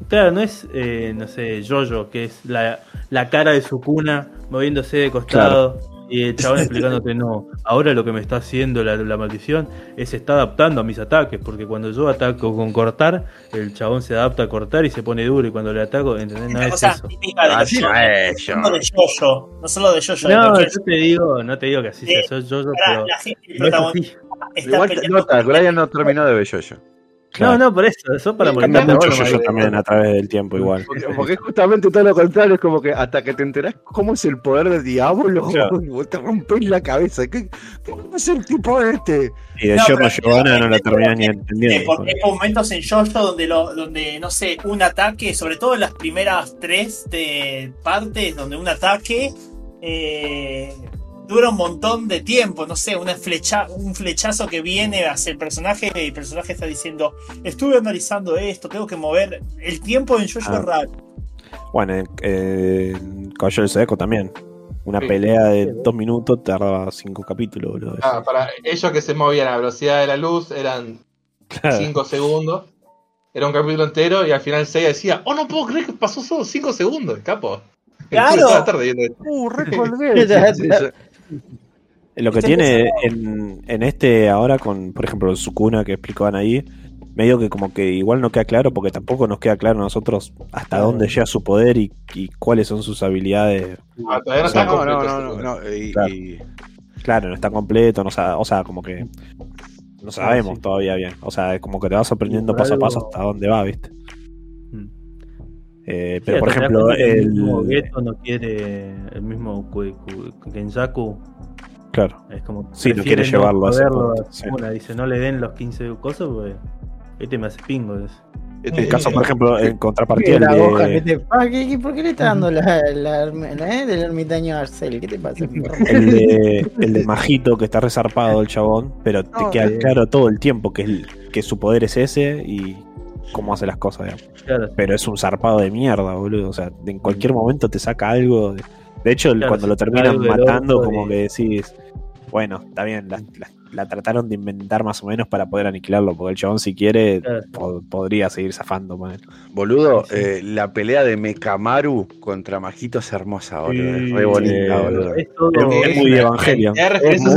Claro, no es, eh, no sé, Jojo, que es la, la cara de su cuna moviéndose de costado y el chabón explicándote, no, ahora lo que me está haciendo la, la maldición es se está adaptando a mis ataques, porque cuando yo ataco con cortar, el chabón se adapta a cortar y se pone duro, y cuando le ataco, ¿entendés? No es cosa eso. típica de Así no es, yo. No solo de Jojo, no solo de de No, yo te digo, no te digo que así Sí, sea, soy Jojo, Pará, pero la gente, el no es protagonista así. está Igual con- Brian no terminó de ver Yoyo. No, no, por eso, eso para Cambia molestarte. mucho yo, yo eh, también a través del tiempo igual. Porque, porque es justamente todo lo contrario, es como que hasta que te enterás cómo es el poder del diablo, Claro. vos te rompes la cabeza. ¿Qué, qué es el tipo este? Y de No, Giorno Giovanna no la terminas ni Eh, entendiendo. porque hay momentos en Jojo donde, lo, donde, no sé, un ataque, sobre todo en las primeras tres de partes, donde un ataque eh, dura un montón de tiempo, no sé, una flecha, un flechazo que viene hacia el personaje y el personaje está diciendo, estuve analizando esto, tengo que mover, el tiempo en Jojo Ah. es raro. Bueno, en, en Caballero del Zodíaco también. Una Sí. pelea de dos minutos tardaba cinco capítulos, boludo. Ah, para ellos que se movían a la velocidad de la luz eran Claro. 5 segundos. Era un capítulo entero y al final Seiya decía, oh, no puedo creer que pasó solo 5 segundos, capo. Claro. Tarde. Uh, recolgué. Lo que tiene en, en este ahora con, por ejemplo, el Sukuna que explicaban ahí, medio que como que igual no queda claro porque tampoco nos queda claro a nosotros hasta dónde llega su poder y, y cuáles son sus habilidades. Ah, todavía no está No, no, completo. no, ese no, juego. no, y- Claro. y- Claro, no está completo, no o sea, como que no sabemos sí. todavía bien. O sea, es como que te vas sorprendiendo paso a paso hasta dónde va, ¿viste? Eh, Sí, pero por te das ejemplo, que el mismo el... Geto no quiere el mismo Ku- Ku- Kenjaku. Claro, Es como Sí, no prefiere quiere llevarlo a ese sí. Una, dice, no le den los 15 cosas, pues este me hace pingo. es. este- el caso, por ejemplo, en contrapartida, ¿Qué, el la hoja, ¿qué, de, te, ah, ¿qué, qué- por qué le está dando la, la, la- eh, del ermitaño a Arcel? ¿Qué te pasa? el de, el de Majito, que está resarpado el chabón, pero te No, queda eh. claro todo el tiempo que, el- que su poder es ese y cómo hace las cosas, digamos. Claro, Pero es un zarpado de mierda, boludo. O sea, en cualquier momento te saca algo. de- De hecho, Claro, cuando lo terminan matando, como que decís, bueno, está bien, la, la- la trataron de inventar más o menos para poder aniquilarlo, porque el chabón, si quiere, Claro. po- podría seguir zafando él. Boludo, Sí. eh, la pelea de Mekamaru contra Majito es hermosa, boludo. Es Sí, re bonita, sí. boludo. es todo. Es Es, muy una- Evangelion. Es muy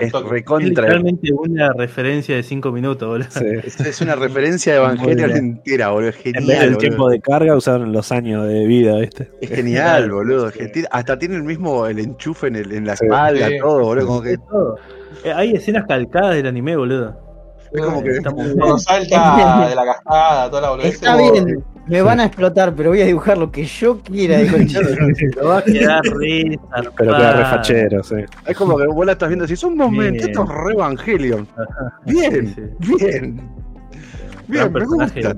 Es recontra. literalmente una referencia de 5 minutos, boludo. Es, es una referencia de bien. entera, boludo. Es En vez genial. del boludo. tiempo de carga, usaron los años de vida, ¿viste? Es genial, boludo. hasta tiene el mismo el enchufe en, el- en la espalda, Sí. todo, boludo. Como que Es todo. Eh, Hay escenas calcadas del anime, boludo. es como que Está muy bien. Cuando salta de la cascada, toda la boludez. Está bien, me van a explotar, pero voy a dibujar lo que yo quiera, chico. Pero va a quedar zarpado. Pero queda refachero, sí. es como que vos la estás viendo así, es un momento, Bien. esto es re Evangelion. Bien, Sí, bien. Bien, me gusta.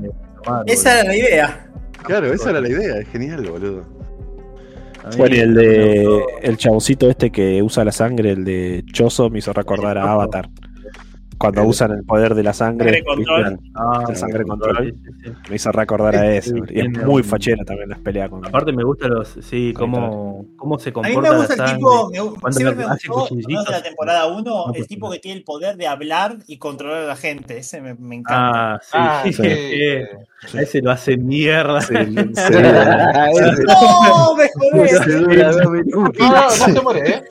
Esa era la idea. Claro, esa era la idea, es genial, boludo. Bueno, y el de el chaboncito este que usa la sangre, el de Choso, me hizo recordar a. Avatar. Cuando El- usan el poder de la sangre, Sangre control. Ah, la sangre control. sí, sí, sí. me hizo recordar a eso. Y es muy fachera también las peleas con Aparte me gustan los, sí, cómo, cómo se A mí comporta me gusta la el tipo, me, siempre me gustó, no de la temporada 1, No, el tipo que tiene el poder de hablar y controlar a la gente. Ese me, me encanta. Ah, sí, Ah, sí, sí. A ese lo hace mierda. Sí, sí. ¡No! ¡Me jodés! Se dura dos minutos. No, no, se muere, ¿eh?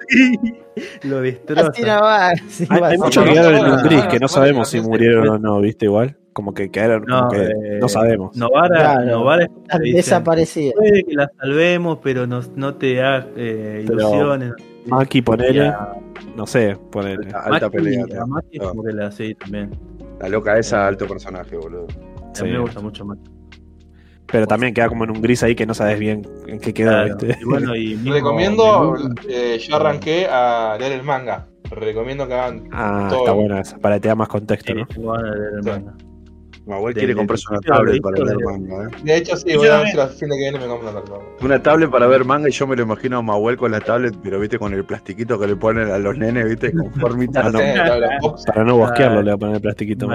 lo destroza. Así no va, así Hay, va. hay no, muchos que quedaron en no, un gris no, que no sabemos si murieron o no, ¿viste? Igual. Como que quedaron, como No, que eh, no sabemos. Novara, Claro. Novara como Desaparecida. Puede que la salvemos, pero no, no te da eh, Pero- ilusiones. Maki, Y ponele, a no sé, ponele. Alta, Maki- pelea. a. Maki es como que la sí también. La loca esa, alto personaje, boludo. A mí me gusta mucho Maki. Pero también queda como en un gris ahí que no sabes bien en qué quedó, Claro, ¿viste? y bueno, y mismo Recomiendo, eh, yo arranqué a leer el manga. Recomiendo que hagan Ah, todo. está buena esa, para que te da más contexto, sí, ¿no? tengo ganas de leer el Sí. manga. Mahuel quiere comprarse una tablet para ver manga, ¿eh? De hecho, sí, voy a ver si fin de que viene me compro una tablet. Una tablet para ver manga y yo me lo imagino a Mahuel con la tablet, pero viste con el plastiquito que le ponen a los nenes, viste, con formita. Ah, no. Para no bosquearlo, le voy a poner el plastiquito.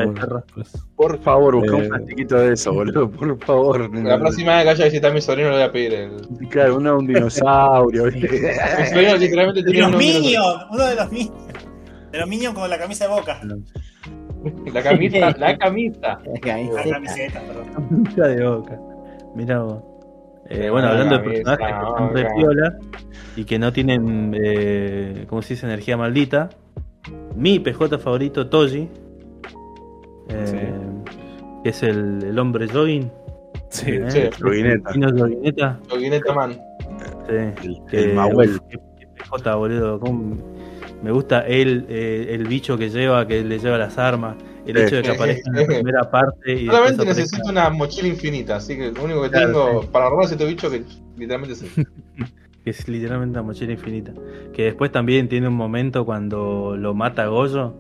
Pues. Por favor, busca Eh, un plastiquito de eso, boludo, por favor. La próxima vez que vaya a visitar a mi sobrino le voy a pedir el. Claro, uno un dinosaurio, Mi viste. sobrino literalmente De tiene los un Minions, uno de los Minions. De los Minions con la camisa de boca. La camisa, la camisa. La La camiseta. perdón. Camisa de boca. Mirá vos. Eh, bueno, hablando de personajes que son re piola y que no tienen, eh, ¿cómo se dice? Energía maldita. Mi PJ favorito, Toji. eh, Que es el, el hombre Join. Sí. ¿eh? sí. Joguineta Man. Sí. El, el Mahuel. PJ, boludo. cómo- Me gusta él, eh, el bicho que lleva, que le lleva las armas. El Sí. hecho de que aparezca en la primera parte. Y Solamente necesito una mochila infinita, así que lo único que Claro, tengo para robar es este bicho que literalmente es él. que es literalmente una mochila infinita. Que después también tiene un momento cuando lo mata Goyo.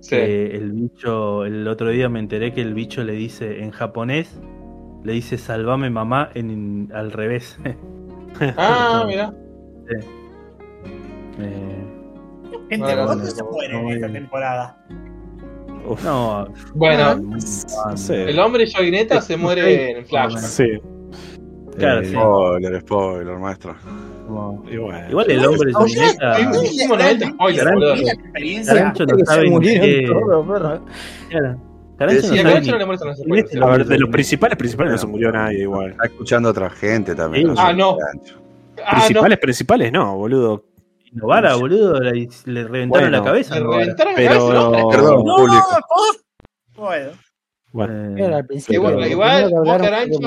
Sí. Que el bicho, el otro día me enteré que el bicho le dice en japonés, le dice salvame mamá en al revés. Ah, mira. Eh, Gente, No, no, ¿cuándo no, se no, muere no, en esta temporada? Uf. no, Bueno, No sé. el hombre Joguineta se muere en Flash. Sí. Claro, Eh, sí. Spoiler, spoiler, maestro. y bueno. Igual el hombre Oye, Jovineta- oye, Hicimos 90 spoilers, Gran- boludo. la experiencia. Carancho no Que sabe perro. Claro. Carancho no sabe ni- A ver, de los principales, principales no se murió nadie igual. Está escuchando a otra gente también. Ah. Ah, no. Principales, principales no, boludo. Novara, boludo, le, le reventaron Bueno, la cabeza. Le reventaron la Pero- cabeza al hombre. Perdón, No, público. ¿por? Bueno. Bueno, Eh, al principio. bueno, Pero- igual fue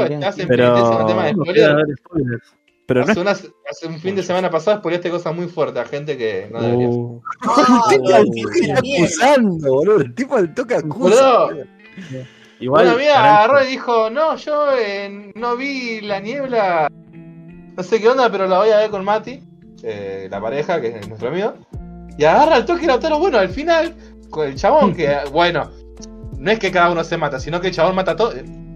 que estás en Pero- penitencia con tema de no spoilers. pero no Hace, unas- hace un fin de semana pasado spoileaste cosas muy fuertes a gente que no deberías. Uh, Ah, El tipo la al gente toque de la está niebla. acusando, boludo. El tipo al toque acusa. Igual, Una amiga Carancho- agarró y dijo, no, yo eh, no vi la niebla, no sé qué onda, pero la voy a ver con Mati, eh, la pareja, que es nuestro amigo. Y agarra el toque y Lautaro, bueno, al final, con el chabón, que bueno, no es que cada uno se mata, sino que el chabón mata a todo.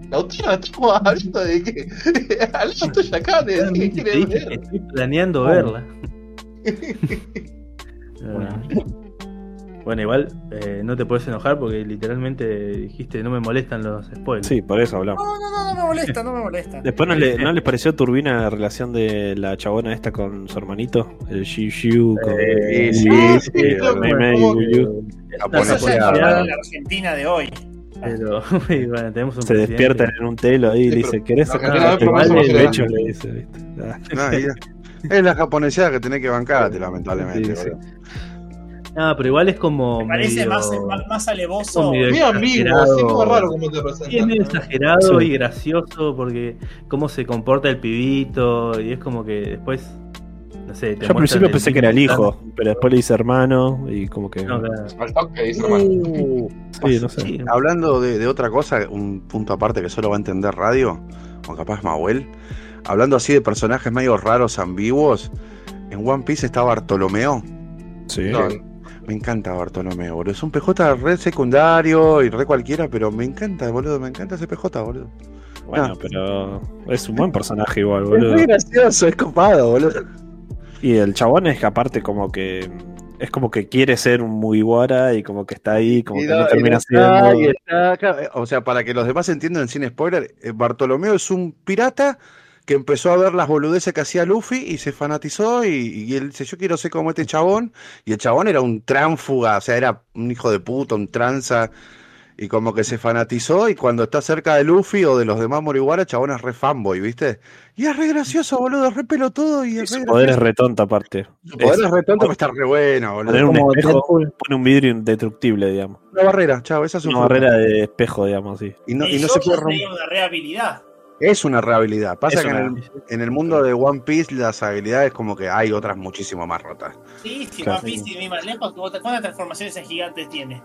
Lautaro, estamos hablando de que al lado tuyo acá de decir que estoy planeando verla. Bueno. Bueno, igual eh, no te puedes enojar porque literalmente dijiste no me molestan los spoilers. sí, por eso hablamos. No, no, no, no me molesta, no me molesta. Después no, le, no les pareció turbina la relación de la chabona esta con su hermanito, el Xiu Xiu con Eh, sí, sí, sí, la Argentina de hoy. Pero y bueno, tenemos un Se despiertan en un telo ahí y le dice, ¿querés sacar el no eso pecho? que- Le dice, ¿viste? Ah. No, es la japonesada que tenés que bancarte, lamentablemente. Ah, pero igual es como. Me parece medio- más, más, más alevoso. ambiguo, exagerado. así como raro como te Sí, es medio exagerado Sí. y gracioso porque cómo se comporta el pibito y es como que después, no sé, te Yo al principio pensé que era el hijo, pero después le dice hermano y como que... No, claro. Al toque, dice hermano. Uh, Sí, no sé. Sí, Hablando de, de otra cosa, un punto aparte que solo va a entender radio, o capaz Mahuel. Hablando así de personajes medio raros, ambiguos, en One Piece está Bartolomeo. Sí. No, Me encanta Bartolomeo, boludo. Es un PJ re secundario y re cualquiera, pero me encanta, boludo. Me encanta ese PJ, boludo. Bueno, pero es un buen personaje igual, Es boludo. muy gracioso, es copado, boludo. Y el chabón es que aparte como que... Es como que quiere ser un Mugiwara y como que está ahí, como Y que no- no termina está, siendo... está, claro, O sea, para que los demás entiendan sin spoiler, eh, Bartolomeo es un pirata que empezó a ver las boludeces que hacía Luffy y se fanatizó y, y él dice, yo quiero ser como este chabón. Y el chabón era un tránfuga, o sea, era un hijo de puta, un tranza. Y como que se fanatizó y cuando está cerca de Luffy o de los demás Moriwara, el chabón es re fanboy, ¿viste? Y es re gracioso, boludo, es re pelotudo y Y es su re poder es gracioso. re tonto aparte. Su poder Es es re tonto, pero está re bueno, boludo. poner un Como espejo, Deadpool. pone un vidrio indestructible, digamos. Una barrera, chao, esa es su Una forma. barrera de espejo, digamos, sí. Y no, y no se puede romper. una rehabilidad. Es una rehabilidad. Pasa Es que en, el, en el mundo de One Piece las habilidades como que hay otras muchísimo más rotas. Sí, sí, Claro. One Piece y más lejos. ¿Cuántas transformaciones en gigantes tiene?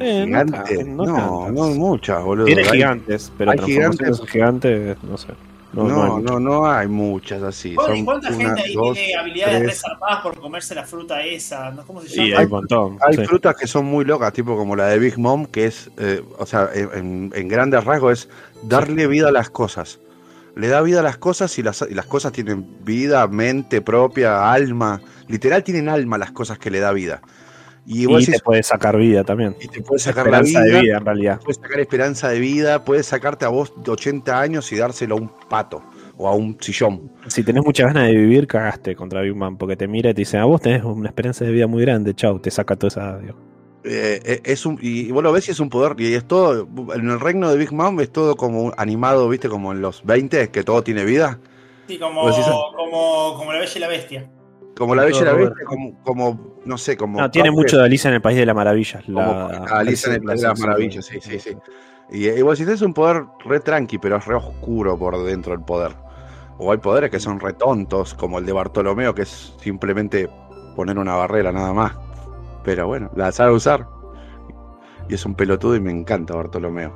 Eh, no Gigante. ca- no No, no, muchas, boludo. Tiene Hay- gigantes, pero hay transformaciones en gigantes, no sé. No, No, no hay no, muchas así. Bueno, ¿Y Son cuánta una, gente ahí dos, tiene habilidades tres. resarpadas por comerse la fruta esa? ¿no? ¿Cómo se llama? hay un montón. Hay sí. frutas que son muy locas, tipo como la de Big Mom, que es, eh, o sea, en, en grandes rasgos es darle vida a las cosas. Le da vida a las cosas y las, y las cosas tienen vida, mente propia, alma. Literal tienen alma las cosas que le da vida. Y, te puede sacar vida también. y te puede sacar la Esperanza vida, de vida, en realidad. puede sacar esperanza de vida, puede sacarte a vos de 80 años y dárselo a un pato o a un sillón. Si tenés muchas ganas de vivir, cagaste contra Big Man, porque te mira y te dice, a vos tenés una esperanza de vida muy grande, chau, te saca toda esa... Eh, eh, es un, y vos lo ves y es un poder, y es todo, en el reino de Big Mom es todo como animado, viste, como en los 20, que todo tiene vida. Sí, como, sí, como, como la bella y la bestia. Como la Bella y la Bestia, como, como, no sé, como... No, tiene mucho de Alicia en el País de las Maravillas. Como La, Alicia en el País de las Maravillas, sí, sí, sí. Y, y vos decís, es un poder re tranqui, pero es re oscuro por dentro del poder. O hay poderes que son re tontos, como el de Bartolomeo, que es simplemente poner una barrera nada más. Pero bueno, la sabe usar. Y es un pelotudo y me encanta Bartolomeo.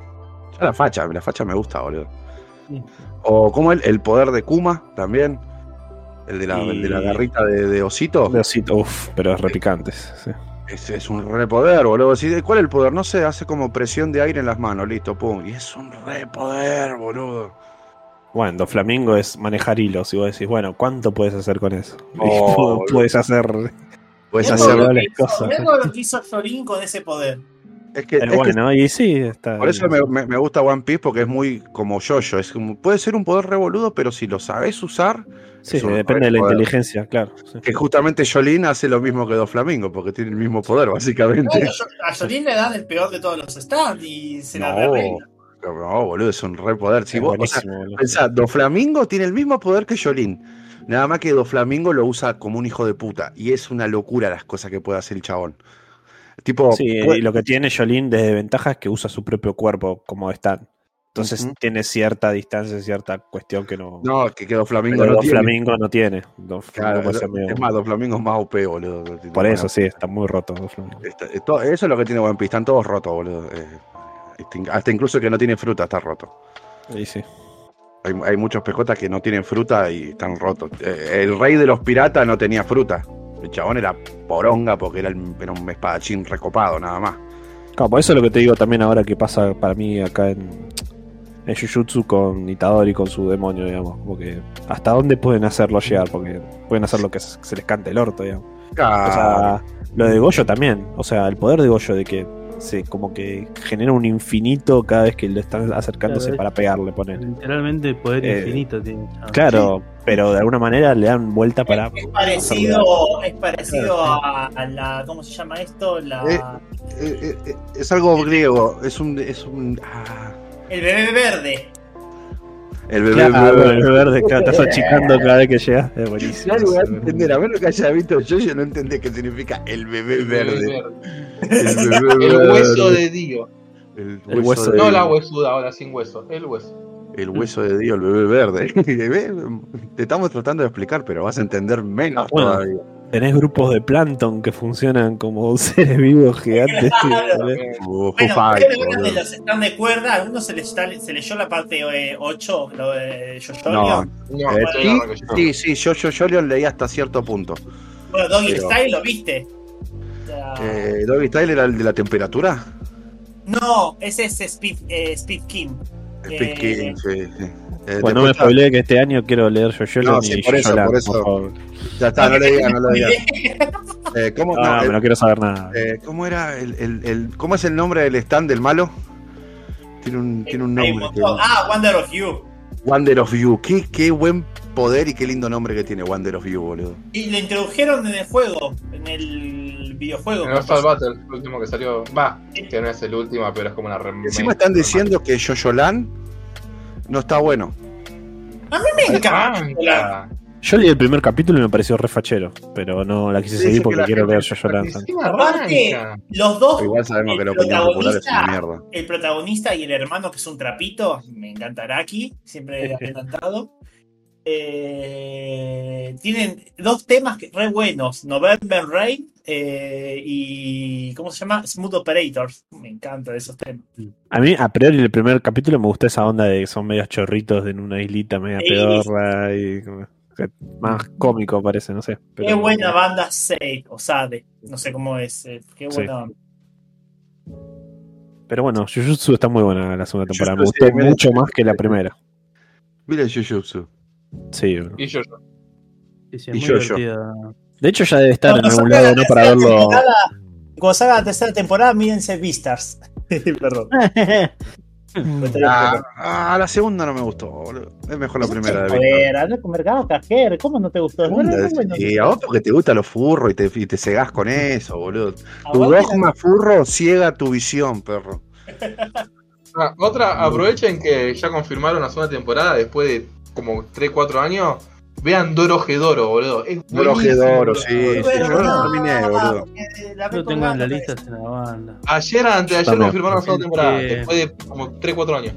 Ya la facha, la facha me gusta, boludo. O como el, el poder de Kuma también. El de la, el de la garrita de, de osito. De osito, uf, pero es repicantes. Sí. Es, es un repoder, boludo. ¿Cuál es el poder? No sé, hace como presión de aire en las manos, listo, pum. Y es un repoder, boludo. Bueno, Do Flamingo es manejar hilos. Y vos decís, bueno, ¿cuánto puedes hacer con eso? Oh, puedes hacer. Puedes hacer hizo- cosas. lo que hizo con ese poder. Es que, es Pero que bueno, y sí, está. por eso me, me- me gusta One Piece porque es muy como yo-yo. Es como- puede ser un poder revoludo, pero si lo sabes usar, Sí, depende de la inteligencia, claro. sí. que justamente Jolín hace lo mismo que Doflamingo, porque tiene el mismo poder, básicamente. Bueno, yo- a Sorin le dan el peor de todos los stands y se la No, arregla. no, boludo, es un repoder. Si Es vos, o sea. Pensá, Doflamingo tiene el mismo poder que Jolín. Nada más que Doflamingo lo usa como un hijo de puta. Y es una locura las cosas que puede hacer el chabón. Tipo, Sí, puede- y lo que tiene Jolín de ventaja es que usa su propio cuerpo como stand. Entonces tiene cierta distancia, cierta cuestión que no. no, que, que Doflamingo pero no tiene. Flamingo no tiene. Flamingo Claro, medio- es más, Doflamingo es más OP, boludo. Por eso sí, está muy roto Flamingo. Está- esto- eso es lo que tiene One Piece. Están todos rotos, boludo. Eh, este- hasta incluso el que no tiene fruta está roto. Y sí. Hay, hay muchos pejotas que no tienen fruta y están rotos. Eh, el rey de los piratas no tenía fruta. El chabón era poronga porque era, el- era un espadachín recopado, nada más. Claro, por eso es lo que te digo también ahora que pasa para mí acá en, en Jujutsu con Itadori con su demonio, digamos. Porque hasta dónde pueden hacerlo llegar, porque pueden hacer lo que se les cante el orto, digamos. O Ah, sea, lo de Goyo también. O sea, el poder de Goyo de que se como que genera un infinito cada vez que le están acercándose Claro, para pegarle, poner. Literalmente poder Eh, infinito tiene. Ah, Claro, pero de alguna manera le dan vuelta para. Es parecido, es parecido a, a la. ¿Cómo se llama esto? La, Eh. eh, eh, es algo griego. Es un. Es un ah, el bebé verde. el bebé. Claro, bebé- el verde que estás achicando cada vez que llega. Es buenísimo. A entender, a ver lo que haya visto yo, yo no entendí qué significa el bebé verde. El, bebé El hueso verde. de Dio. El el hueso de No la huesuda, ahora sin hueso. El hueso. El hueso de Dios, el bebé verde. Ve, Te estamos tratando de explicar, pero vas a entender menos Bueno. todavía. Tenés grupos de plancton que funcionan como seres vivos gigantes. Claro. Uh, Bueno, hablan de los stands de cuerda. ¿Alguno se, le está- se leyó la parte 8? Lo de. No, No, eh, estoy sí, sí, yo, yo, yo lo leí hasta cierto punto. Bueno, Doggy Pero- Style, ¿lo viste? Eh, Doggy Style era el de la temperatura. No, ese es Speed, eh, Speed King. El Eh, Peking, sí, sí. Eh, Bueno, no me spoileé que este año quiero leer Jojoland No, sí, y por eso, por eso. favor. Ya está, no le digas, no le digas. Eh, ¿cómo, No, no, no, eh, no quiero saber nada. eh, ¿Cómo era el, el, el- ¿Cómo es el nombre del stand del malo? Tiene un, tiene un nombre. Ah, Wonder of You. Wonder of You. Qué, qué buen poder y qué lindo nombre que tiene Wonder of You, boludo. Y lo introdujeron en el juego, en el videojuego. El Nostal Battle, el último que salió. Va, que no es el último, pero es como una remake. Encima están diciendo que Yoyolan no está bueno. A mí me encanta. Yo leí el primer capítulo y me pareció refachero, pero no la quise Dice seguir que porque quiero leer Jojoland. encima Aparte, los dos, Igual sabemos el que la opinión popular es una protagonista- mierda. el protagonista y el hermano que es un trapito, me encantará aquí, siempre adelantado. Eh, tienen dos temas que, re buenos, November Rain eh, y ¿cómo se llama? Smooth Operators. Me encantan esos temas. A mí, a priori, el primer capítulo me gustó esa onda de que son medios chorritos en una islita media Sí. pedorra y como más cómico parece, no sé. pero- Qué buena banda Sade o Sade, no sé cómo es. eh, qué Sí. buena banda. Pero bueno, Jujutsu está muy buena la segunda temporada. Me gustó sí, mucho sí. más que la primera. Mira el Jujutsu. Sí, bro. Y yo, yo. Sí, sí, Y es yo, muy yo. De hecho, ya debe estar en algún lado, la ¿no? Para verlo. Cuando salga la tercera temporada, mírense Beastars. Perdón. Ah, ah, la segunda no me gustó, boludo. Es mejor la primera. Joder, anda con mercado cajero. ¿Cómo no te gustó? Segunda, Bueno, bueno, sí, a vos porque te gustan los furros y te, y te cegás con eso, boludo. Tu dogma furro ciega tu visión, perro. Ah, otra, aprovechen que ya confirmaron la segunda temporada después de como 3-4 años. Vean Doro Gedoro, boludo. Es Doro buenísimo, Gedoro, boludo. sí, sí, yo no lo terminé, boludo. Lo tengo en la lista en la banda. Ayer, antes de ayer confirmaron la segunda temporada, después de como 3-4 años.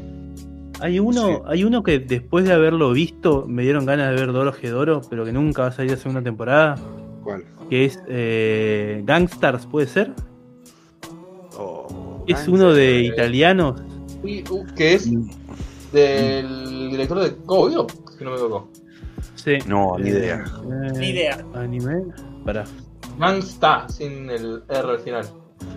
Hay uno, hay uno que después de haberlo visto me dieron ganas de ver Doro Gedoro, pero que nunca va a salir la segunda temporada, ¿Cuál? que es eh, Gangstars, ¿puede ser? Oh, Es uno de italianos. Uh, que es del director de Bebop, si no me equivoco. No, ni idea. Eh, Ni idea. Anime. Pará, Gangsta, sin el R al final.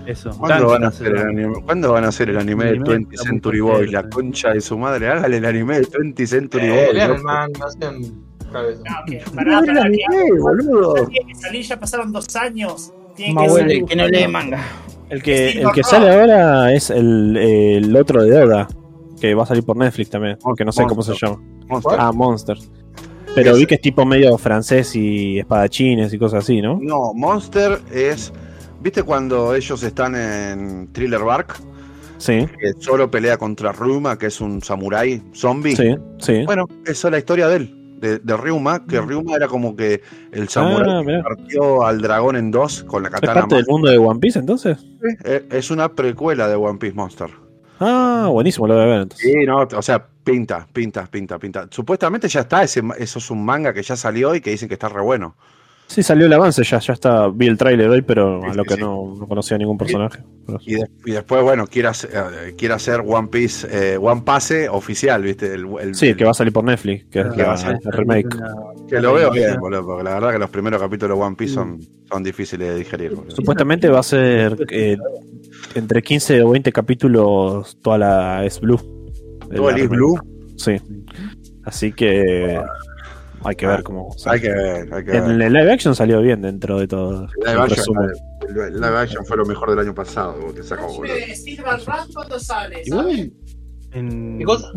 eso. ¿Cuándo van, a hacer el anime? ¿Cuándo van a hacer el anime de Anime 20 está muy Century Boy? La concha de su madre. Hágale el anime de 20 Century Eh, Boy. el loco. manga, hacen cabeza. No, No, pará, el pará, anime, que- boludo. Tiene que salir, ya pasaron dos años. Tiene Más que bueno salir. que no lee manga. El que, Sí, el que no, sale ahora es el, el otro de Oda, que va a salir por Netflix también, que no sé cómo se llama. Monster. Ah, Monster. Pero vi que es tipo medio francés y espadachines y cosas así, ¿no? No, Monster es. ¿Viste cuando ellos están en Thriller Bark? Sí, Que solo pelea contra Ryuma, que es un samurái zombie. sí, sí. Bueno, esa es la historia de él, de, de Ryuma, que Ryuma era como que el samurái Ah, que mirá. partió al dragón en dos con la ¿Es katana. parte del mundo de One Piece entonces? más- Eh, Es una precuela de One Piece Monster. Ah, buenísimo, lo voy a ver entonces. Sí, no, o sea, pinta, pinta, pinta, pinta. Supuestamente ya está, ese, eso es un manga que ya salió y que dicen que está re bueno. Sí, salió el avance ya, ya está, vi el tráiler hoy, pero Sí, a lo sí, que sí. no, no conocía ningún personaje. Y, de- y después, bueno, quiere hacer, eh, quiere hacer One Piece, eh, One Pase oficial, ¿viste? El, el- Sí, el- que va a salir por Netflix, que es Que va la- a salir. el remake. que lo veo bien, boludo, porque la verdad que los primeros capítulos de One Piece son, son difíciles de digerir. boludo. Supuestamente va a ser eh, entre 15 o 20 capítulos toda la es Blue. ¿Todo La el Is. Blue? Sí. Así que hay que ver cómo. Hay que ver, hay que ver. En el live action salió bien dentro de todo. Live el action, resumen. el- el live action fue lo mejor del año pasado, que sacó, boludo. En- ¿Qué cosa?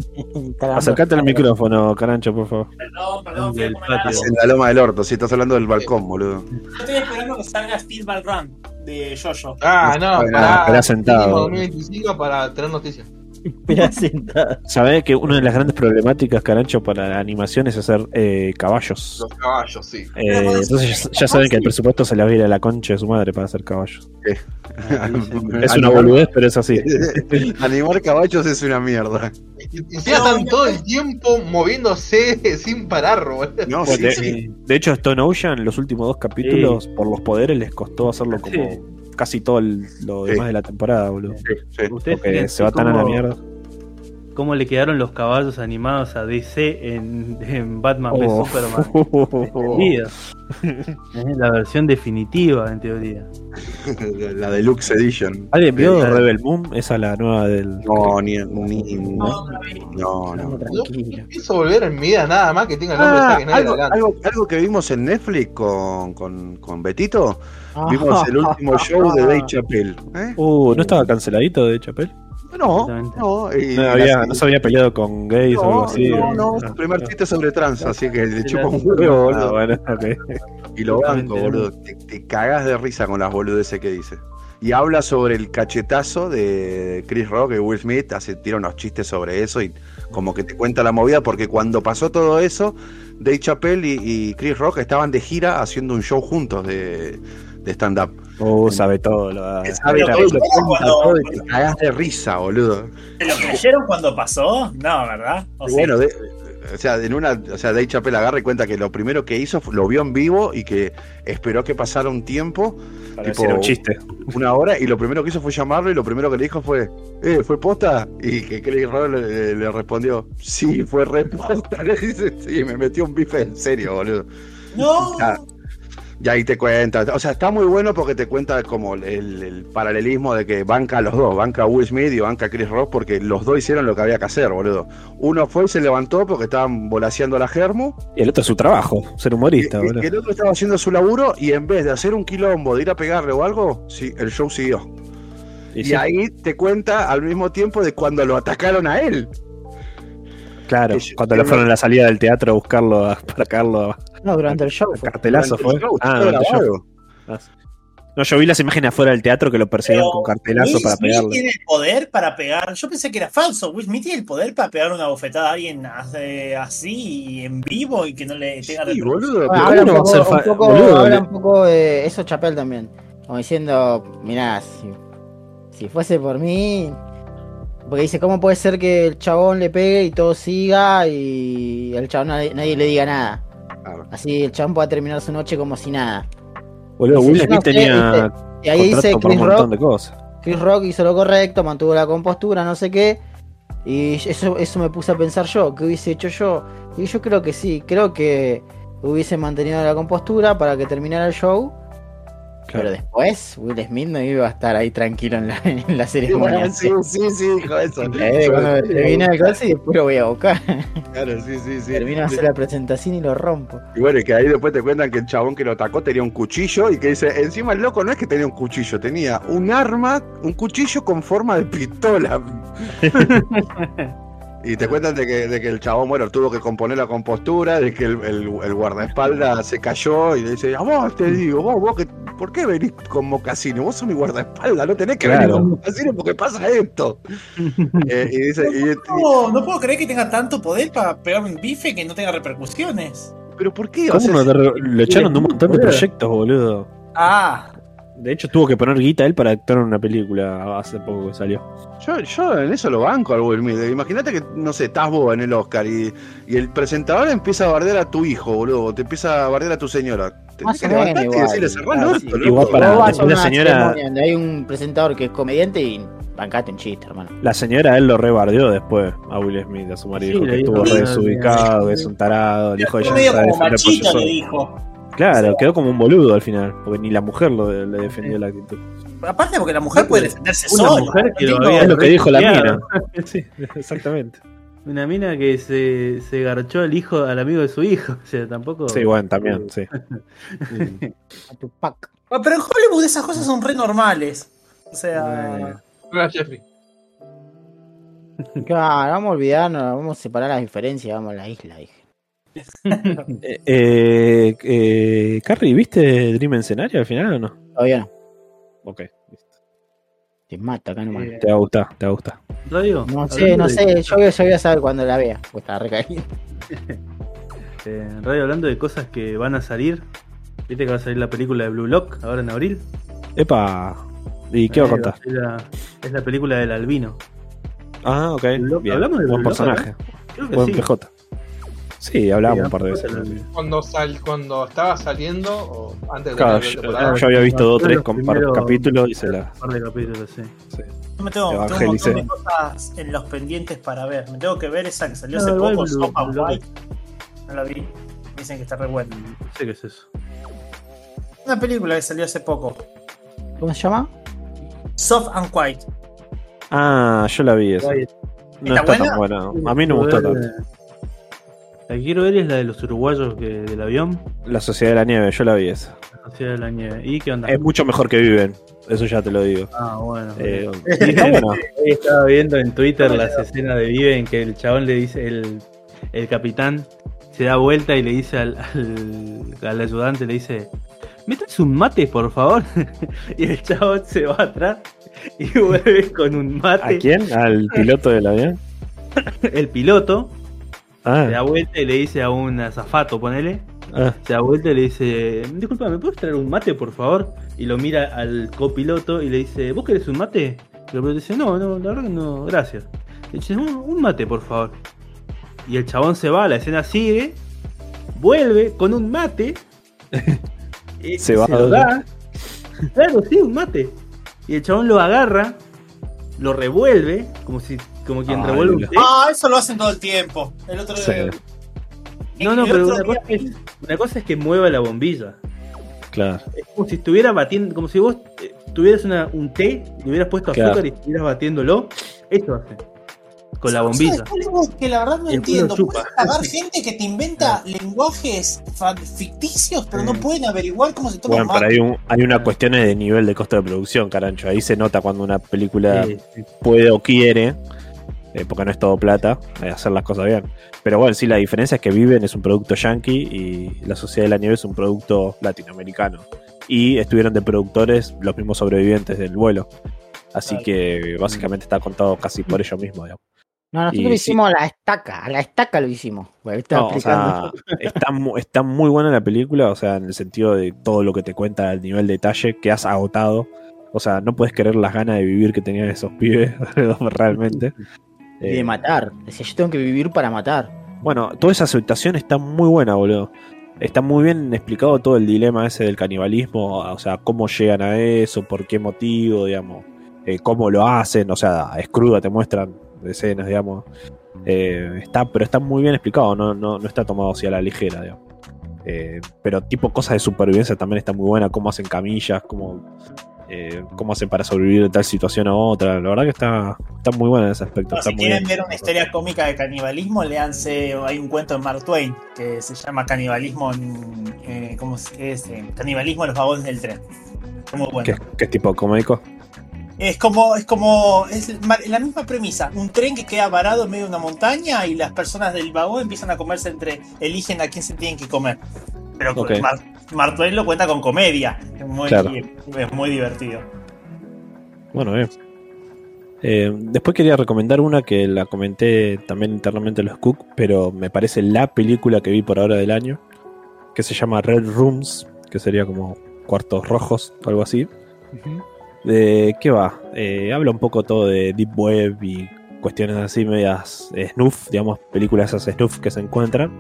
Acércate al micrófono, Carancho, por favor. Perdón, perdón, fui a Del patio. En la loma del orto, si estás hablando del balcón, boludo. Yo estoy esperando que salga Silver Run de Jojo. Ah, no, Bueno, para esperá sentado. 2025 para tener noticias. Sabés que una de las grandes problemáticas, Carancho, para la animación es hacer eh, caballos. Los caballos, sí. Eh, entonces ya, ya saben que el presupuesto se le va a ir a la concha de su madre para hacer caballos. Es una Animar- boludez, pero es así. Animar caballos es una mierda. Y, y encima están todo el tiempo moviéndose sin parar, boludo. No, sí, de, sí. de hecho, Stone Ocean, los últimos dos capítulos, por los poderes, les costó hacerlo como Sí. Casi todo el- lo Sí. demás de la temporada, boludo. Sí, sí. Porque se va tan a la mierda. ¿Cómo le quedaron los caballos animados a DC en, en Batman v Oh. Superman? Vida. Es la versión definitiva, en teoría. La Deluxe Edition. ¿Alguien vio Eh, Rebel Moon? Esa la nueva del. No, ni, ni- No, no no, no. Pienso volver en mi vida nada más que tenga el nombre de Ah, Zack Snyder algo, algo, algo que vimos en Netflix con, con, con Betito, vimos el último show de Dave Chappelle. ¿eh? Uh, ¿no estaba canceladito de Chapel? No, no, y No, no se había peleado con gays o algo no, así. no, no, Ah, su primer ah. chiste sobre trans, así que le chupa un Ah, huevo, Ah, boludo. bueno, ok. Y lo banco, boludo. Te, te cagás de risa con las boludeces que dice. Y habla sobre el cachetazo de Chris Rock y Will Smith, hace, tira unos chistes sobre eso y como que te cuenta la movida, porque cuando pasó todo eso, Dave Chappelle y, y Chris Rock estaban de gira haciendo un show juntos de, de stand-up. Uh, sabe todo. Lo, Que sabe que- lo cuenta cuando- todo y te cagás de risa, boludo. ¿Te lo creyeron cuando pasó? No, ¿verdad? O Y sí. bueno, de- o sea, en una, o sea, Dave Chappelle agarra y cuenta que lo primero que hizo fue- lo vio en vivo y que esperó que pasara un tiempo, para tipo- decir un chiste. una hora, y lo primero que hizo fue llamarlo y lo primero que le dijo fue, eh, ¿fue posta? Y que Chris Rock le, le respondió, sí, fue re posta. Le dice, sí, me metió un bife en serio, boludo. No. Ah, Y ahí te cuenta, o sea, está muy bueno porque te cuenta como el, el paralelismo de que banca a los dos, banca a Will Smith y banca a Chris Rock porque los dos hicieron lo que había que hacer, boludo. Uno fue y se levantó porque estaban volaseando la germo Y el otro es su trabajo, ser humorista, y- boludo. y el otro estaba haciendo su laburo y en vez de hacer un quilombo, de ir a pegarle o algo, sí, el show siguió. Y Y sí, ahí te cuenta al mismo tiempo de cuando lo atacaron a él. Claro, cuando lo fueron a la salida del teatro a buscarlo, a- para caerlo a No, durante el show fue. cartelazo, Durante fue. el show, Ah, durante el show. Ah. No, yo vi las imágenes afuera del teatro que lo perseguían con cartelazo Will para Smith pegarle. tiene el poder para pegar. Yo pensé que era falso. Will Smith tiene el poder para pegar una bofetada a alguien así en vivo y que no le tenga Sí, boludo. Bueno, ¿cómo habla no un poco, ser un fa- poco- boludo? habla Le- un poco de eso Chapel también. Como diciendo, mirá, si, si fuese por mí. Porque dice, ¿cómo puede ser que el chabón le pegue y todo siga y el chabón nadie, nadie le diga nada? Claro. Así el chabón pueda terminar su noche como si nada. Boludo, Will Smith no tenía Y ahí dice Chris un Rock, de cosas. Chris Rock hizo lo correcto, mantuvo la compostura, no sé qué. Y eso, eso me puse a pensar yo, ¿qué hubiese hecho yo? Y yo creo que sí, creo que hubiese mantenido la compostura para que terminara el show. Claro. Pero después, Will Smith no iba a estar ahí tranquilo en la, en la Sí, ceremonia. bueno, sí, sí, sí, dijo eso. Eh, cuando termina el clase y después lo voy a buscar. Claro, sí, sí, sí. Termino de hacer la presentación y lo rompo. Y bueno, y que ahí después te cuentan que el chabón que lo atacó tenía un cuchillo y que dice, encima el loco no es que tenía un cuchillo, tenía un arma, un cuchillo con forma de pistola. y te cuentan de que, de que el chabón, bueno, tuvo que componer la compostura, de que el, el- el guardaespaldas se cayó y le dice, a vos te digo, vos, vos, que, ¿por qué venís con mocasines? Vos sos mi guardaespaldas, no tenés que venir Claro. con mocasines porque pasa esto. Eh, y dice, y- y- No, no puedo creer que tenga tanto poder para pegar un bife que no tenga repercusiones. pero ¿por qué? O ¿Cómo sea, no te re- lo echaron de un montón de proyectos, boludo? Ah, De hecho, tuvo que poner guita él para actuar en una película hace poco que salió. Yo, yo en eso lo banco al Will Smith. Imagínate que, no sé, estás vos en el Oscar y, y el presentador empieza a bardear a tu hijo, boludo, o te empieza a bardear a tu señora. Más que y igual. decirle, cerrá el Ah, orto, sí. loco". Igual para- vas a una señora- donde hay un presentador que es comediante y bancate un chiste, hermano. La señora él lo rebardeó después a Will Smith, a su marido, Sí, que estuvo re desubicado, que es un tarado, el hijo de ella no sabe defender por le dijo. Claro, quedó como un boludo al final, porque ni la mujer lo, le defendió la actitud. Aparte porque la mujer puede defenderse Una sola. mujer que había Es lo que dijo la mina. Sí, exactamente. Una mina que se, se garchó al hijo, al amigo de su hijo. O sea, tampoco. Sí, bueno, también, sí. A tu pack. Ah, Pero en Hollywood esas cosas son re normales. O sea. Gracias, Jeffrey. Claro, vamos a olvidarnos, vamos a separar las diferencias, vamos a la isla, dije. Eh, eh, eh, Carrie, ¿viste Dream Escenario al final o no? Todavía no, Ok, listo. te mata acá nomás. Eh, Te va a gustar, te va a gustar. Radio, No sé, no de- sé, yo, voy- yo voy a saber cuando la vea, pues está recaído. eh, radio hablando de cosas que van a salir. ¿Viste que va a salir la película de Blue Lock ahora en abril? Epa, ¿y qué va a contar? Es la, es la película del albino. Ah, ok, bien. ¿hablamos de Buen Blue Lock personaje, Creo que buen sí. PJ. Sí, hablamos Sí, un par de veces. Cuando, sal, cuando estaba saliendo, o antes de Claro, la yo, temporada, yo había visto dos o tres capítulos y se la. Un par de capítulos, sí. sí. yo me tengo, tengo un Evangelicé. montón de cosas en los pendientes para ver. Me tengo que ver esa que salió No, hace poco, Lock. White. No la vi. Dicen que está re buena. No sé qué es eso. Una película que salió hace poco. ¿Cómo se llama? Soft and White. Ah, yo la vi esa. No ¿Está está tan buena. A mí no me gustó tanto. La que quiero ver es la de los uruguayos que, del avión. La Sociedad de la Nieve, yo la vi esa. La Sociedad de la Nieve. ¿Y qué onda? Es mucho mejor que Viven, eso ya te lo digo. Ah, bueno. Eh, está estaba viendo en Twitter las escenas de Vive en que el chabón le dice, el, el capitán se da vuelta y le dice al, al, al ayudante, le dice, ¿me traes un mate, por favor? y el chabón se va atrás y vuelve con un ¿A mate. quién? ¿Al piloto del avión? El piloto se da Ah, vuelta y le dice a un azafato, ponele, ah, se da vuelta y le dice, disculpa, ¿me puedes traer un mate, por favor? Y lo mira al copiloto y le dice, ¿vos querés un mate? Y el piloto dice, no, no, la verdad que no, gracias. Le dice, un, un mate, por favor. Y el chabón se va, la escena sigue, vuelve con un mate. y Se va. lo da. Claro, sí, un mate. Y el chabón lo agarra, lo revuelve, como si como quien Ay, revuelve un té. Ah, eso lo hacen todo el tiempo. El otro Sí. No, no, pero una día cosa, es, una cosa es que mueva la bombilla. claro. Es como si estuviera batiendo, como si vos eh, tuvieras una, un té, le hubieras puesto Claro. azúcar y estuvieras batiéndolo. Esto hace. con la ¿Sabes bombita. cuál es algo que la verdad no El entiendo? Puedes pagar gente que te inventa lenguajes ficticios, pero no pueden averiguar cómo se toma Bueno, un pero hay, un, hay una cuestión de nivel de costo de producción, carancho. Ahí se nota cuando una película Sí, sí. puede o quiere, eh, porque no es todo plata, eh, hacer las cosas bien. Pero bueno, sí, la diferencia es que Viven es un producto yankee y La Sociedad de la Nieve es un producto latinoamericano. Y estuvieron de productores los mismos sobrevivientes del vuelo. Así Claro. que básicamente está contado casi por ellos mismos. digamos. No, nosotros Y sí. hicimos a la estaca, a la estaca lo hicimos. Bueno, No, o explicando. sea, está, mu- está muy buena la película, o sea, en el sentido de todo lo que te cuenta, el nivel de detalle que has agotado. O sea, no puedes querer las ganas de vivir que tenían esos pibes, realmente. Y de Eh, matar. Decía, yo tengo que vivir para matar. bueno, toda esa aceptación está muy buena, boludo. Está muy bien explicado todo el dilema ese del canibalismo, o sea, cómo llegan a eso, por qué motivo, digamos, eh, cómo lo hacen, o sea, es cruda, te muestran escenas, digamos. Eh, está, pero está muy bien explicado, no, no, no está tomado así a la ligera, digamos. Eh, pero tipo cosas de supervivencia también está muy buena, cómo hacen camillas, cómo, eh, cómo hacen para sobrevivir de tal situación a otra. La verdad que está, está muy buena en ese aspecto. No, está si muy quieren bien. ver una historia cómica de canibalismo, léanse, hay un cuento de Mark Twain que se llama Canibalismo en, eh, ¿cómo es? Canibalismo en los vagones del tren. Muy bueno. ¿Qué, qué tipo cómico? Es como, es como, es la misma premisa, un tren que queda varado en medio de una montaña y las personas del vagón empiezan a comerse entre, eligen a quién se tienen que comer. Pero Ok. Mar- Mark Twain lo cuenta con comedia, es muy, Claro. es muy divertido. Bueno, bien. Eh, después quería recomendar una que la comenté también internamente en los Cook, pero me parece la película que vi por ahora del año, que se llama Red Rooms, que sería como cuartos rojos, algo así. ¿De qué va? Eh, habla un poco todo de Deep Web y cuestiones así medias eh, snuff, digamos, películas esas snuff que se encuentran.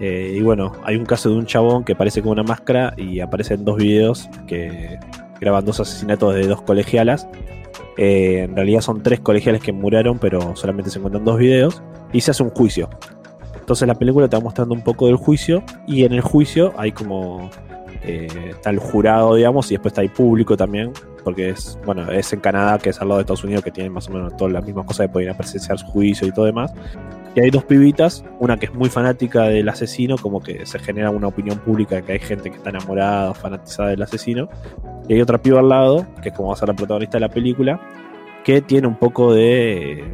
Eh, y bueno, hay un caso de un chabón que aparece con una máscara y aparecen dos videos que graban dos asesinatos de dos colegialas. Eh, en realidad son tres colegiales que murieron, pero solamente se encuentran dos videos. Y se hace un juicio. Entonces la película te va mostrando un poco del juicio. Y en el juicio hay como. eh, está el jurado, digamos, y después está el público también. Porque es, bueno, es en Canadá, que es al lado de Estados Unidos, que tienen más o menos todas las mismas cosas de poder presenciar su juicio y todo demás. Y hay dos pibitas, una que es muy fanática del asesino, como que se genera una opinión pública de que hay gente que está enamorada o fanatizada del asesino. Y hay otra piba al lado, que es como va a ser la protagonista de la película, que tiene un poco de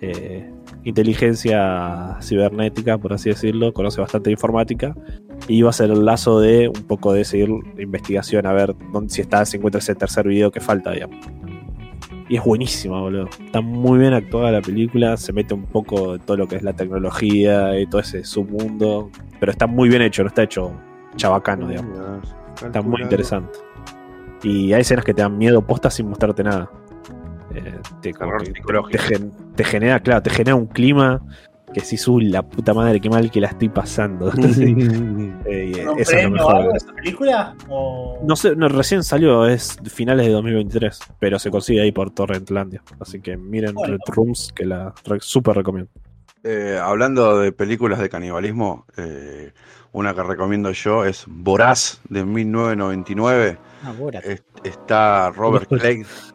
eh, inteligencia cibernética, por así decirlo, conoce bastante informática, y va a ser el lazo de un poco de seguir investigación, a ver dónde, si está, si encuentra ese tercer video que falta, digamos. Y es buenísima, boludo. Está muy bien actuada la película, se mete un poco de todo lo que es la tecnología y todo ese submundo, pero está muy bien hecho, no está hecho chabacano, digamos. Está muy interesante. Y hay escenas que te dan miedo posta sin mostrarte nada. Eh, te, te, te genera, claro, te genera un clima que si uy, la puta madre, qué mal que la estoy pasando. Sí. Eh, y ¿Con un premio o mejor. algo de esa película? O... No sé, no, recién salió, es finales de 2023, pero se consigue ahí por Torrentlandia. Así que miren Bueno. Red Rooms, que la re- súper recomiendo. Eh, hablando de películas de canibalismo, eh, una que recomiendo yo es Voraz de 1999. Ah. Es- está Robert,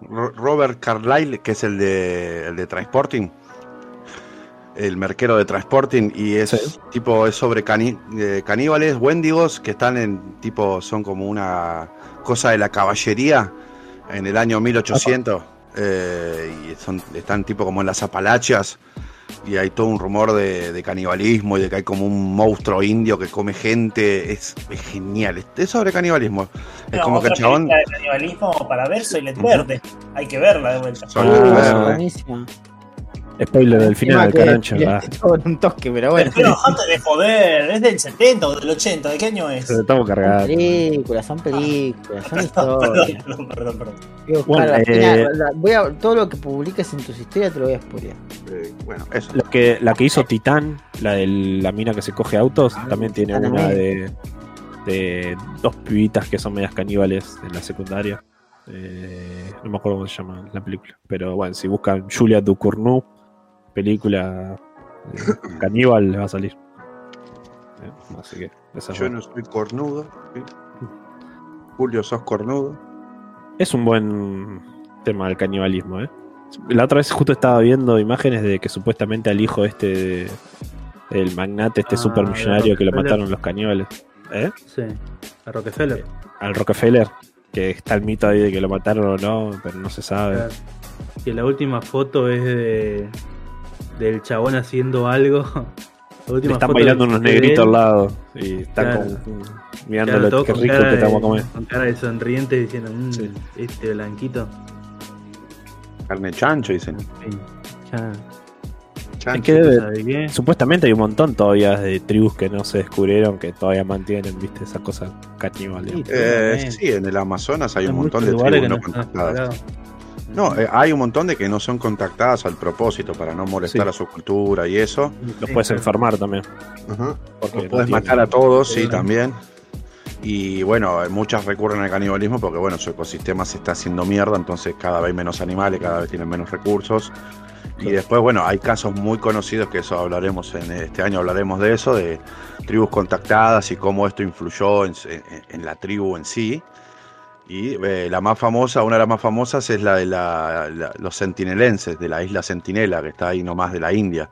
Ro- Robert Carlyle, que es el de, el de Transporting, el merquero de Transporting, y es Sí. tipo es sobre cani- eh, caníbales, wendigos, que están en tipo, son como una cosa de la caballería en el año 1800, eh, y son, están tipo como en las Apalachias. Y hay todo un rumor de, de canibalismo y de que hay como un monstruo indio que come gente. Es, es genial. Es- Es sobre canibalismo. Es No, como que el chabón. de canibalismo para ver Soylent Verde. Hay que verla de vuelta. Soy Uh, verde. Spoiler del final, carancho. un toque, pero bueno. Pero de joder, es del 70 o del 80, ¿de qué año es? Estamos Son cargando. películas, son películas, son historias. perdón, perdón, perdón. Voy a buscar Bueno, la eh, final, la- voy a, todo lo que publiques en tus historias te lo voy a spoilear. Eh, bueno, eso. La que, la que hizo Titán, la de la mina que se coge autos, Ah, también tiene Titán una de dos pibitas que son medias caníbales en la secundaria. Eh, no me acuerdo cómo se llama la película. Pero bueno, si buscan Julia Ducournau, película eh, caníbal, les va a salir. Eh, así que esa es Yo no soy cornudo. ¿sí? Julio, sos cornudo. Es un buen tema el canibalismo, ¿eh? La otra vez justo estaba viendo imágenes de que supuestamente al hijo este de- del magnate, este Ah, supermillonario que lo mataron los caníbales. ¿Eh? Sí, a Rockefeller. Al Rockefeller, que está el mito ahí de que lo mataron o no, pero no se sabe. Claro. Que la última foto es de del chabón haciendo algo. La Le última están foto bailando unos negritos al lado y están Claro. como claro, mirándolo, todo qué con rico que vamos a comer. Con cara de sonriente diciendo, "Mm, Sí. este blanquito. Carne chancho, dicen. Ya, Chancho. Es que debe-. Supuestamente hay un montón todavía de tribus que no se descubrieron que todavía mantienen, viste, esas cosas caníbales. Sí, Eh, sí, en el Amazonas hay un montón de tribus que no no están contactadas. No, eh, hay un montón de que no son contactadas al propósito, para no molestar Sí. a su cultura y eso. Los puedes enfermar también. Porque Los no puedes matar a todos, sí, también. Y bueno, eh, muchas recurren al canibalismo porque bueno, su ecosistema se está haciendo mierda, entonces cada vez hay menos animales, cada vez tienen menos recursos. Y después, bueno, hay casos muy conocidos que eso hablaremos en este año, hablaremos de eso, de tribus contactadas y cómo esto influyó en, en- en la tribu en sí. Y eh, la más famosa, una de las más famosas es la de la- la- los sentinelenses, de la isla Sentinela, que está ahí nomás de la India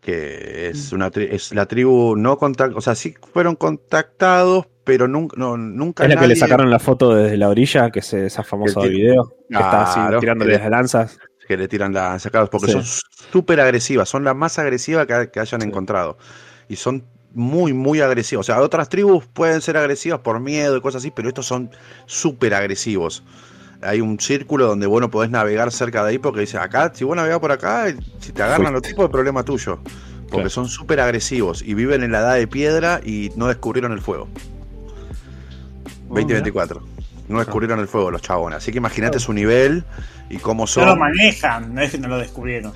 que es una tri- es la tribu no contact, o sea, sí fueron contactados, pero nunca, no, nunca Es la que le sacaron la foto desde la orilla, que es esa famosa que- video, que está así tirándole las lanzas. que le tiran las sacadas, porque Sí. son súper agresivas, son las más agresivas que, que hayan encontrado. Y son muy, muy agresivos. O sea, otras tribus pueden ser agresivas por miedo y cosas así, pero estos son súper agresivos. Hay un círculo donde vos no podés navegar cerca de ahí porque dice, acá, si vos navegás por acá, si te agarran los tipos, es problema tuyo. Porque Claro. son súper agresivos y viven en la edad de piedra y no descubrieron el fuego. Oh, 2024. No descubrieron el fuego los chabones. Así que imagínate su nivel y cómo son. No lo manejan, no es que no lo descubrieron.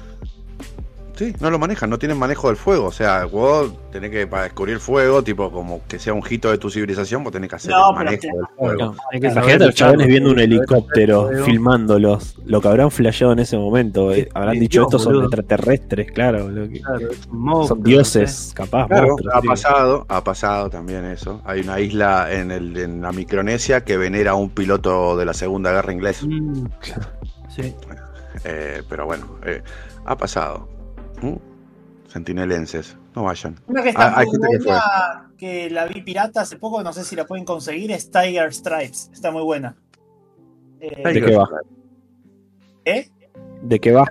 Sí, no lo manejan, no tienen manejo del fuego. O sea, vos tenés que, para descubrir el fuego, tipo como que sea un hito de tu civilización, vos tenés que hacer No, el pero manejo que- del fuego. No, Hay que saber Imagínate los chabones usarlo, viendo un helicóptero el filmándolos. Lo que habrán flasheado en ese momento. eh, Habrán dicho Dios, estos son extraterrestres, claro. que- Claro, monstruo, son dioses, capaz. Claro, monstruos, ha sí. pasado, ha pasado también eso. Hay una isla en, el, en la Micronesia que venera a un piloto de la Segunda Guerra Inglesa. Mm, Sí. Eh, pero bueno, eh, ha pasado. ¿Mm? Sentinelenses, no vayan. Una que está Ah, hay muy gente buena, que, la vi pirata hace poco, no sé si la pueden conseguir, es Tiger Stripes. Está muy buena. Eh, ¿De qué va? ¿eh? ¿De qué va?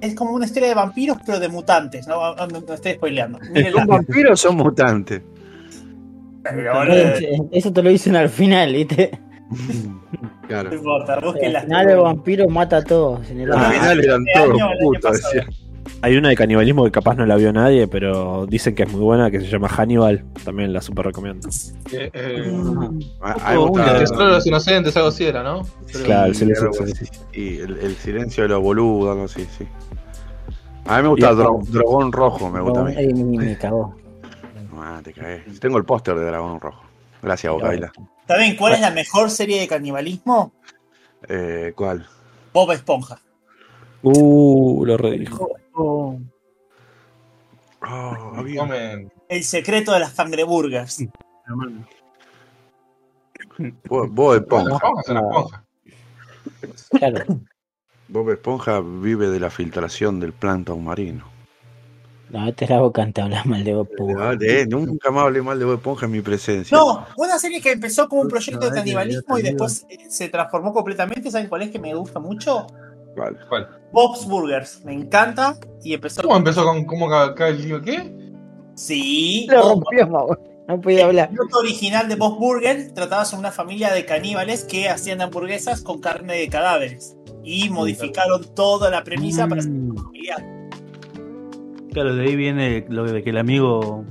Es como una historia de vampiros, pero de mutantes. No, no, no estoy spoileando. Mírenla. ¿Son vampiros o son mutantes? Pero, Eso te lo dicen al final, ¿viste? Claro. No importa, Al final el vampiro mata a todos. En el Al Ah, final eran este todos putos, pasado. Hay una de canibalismo que capaz no la vio nadie, pero dicen que es muy buena, que se llama Hannibal. También la super recomiendo. Eh, eh, Ah, a mí me Ojo, gusta- una- el tesoro de los inocentes, algo así era, ¿no? Claro, hace- así. Y el, el silencio de los boludos, algo así, sí. A mí me gusta el dro- dragón rojo, me gusta a mí. Ay, me, me cagó. Ah, te cagué. Tengo el póster de dragón rojo. Gracias, Bocaila. ¿Saben cuál es la mejor serie de canibalismo? Eh, ¿Cuál? Bob Esponja. Uh, lo redijo. Oh. El secreto de las cangreburgers. Bob, Esponja. Claro. Bob Esponja vive de la filtración del plancton marino. No, te la boca te hablas mal de Bob Esponja. Eh, nunca más hablé mal de Bob Esponja en mi presencia. No, una serie que empezó como un proyecto de canibalismo y después eh, se transformó completamente. ¿Saben cuál es que me gusta mucho? ¿Cuál? ¿Cuál? Bob's Burgers. Me encanta. Y empezó. ¿Cómo empezó con cómo ca- ca- el lío? ¿Qué? Sí. Lo rompió. No podía hablar. El piloto original de Bob's Burger trataba sobre una familia de caníbales que hacían hamburguesas con carne de cadáveres. Y modificaron toda la premisa para hacer Mm, familiar. Claro, de ahí viene lo de que el amigo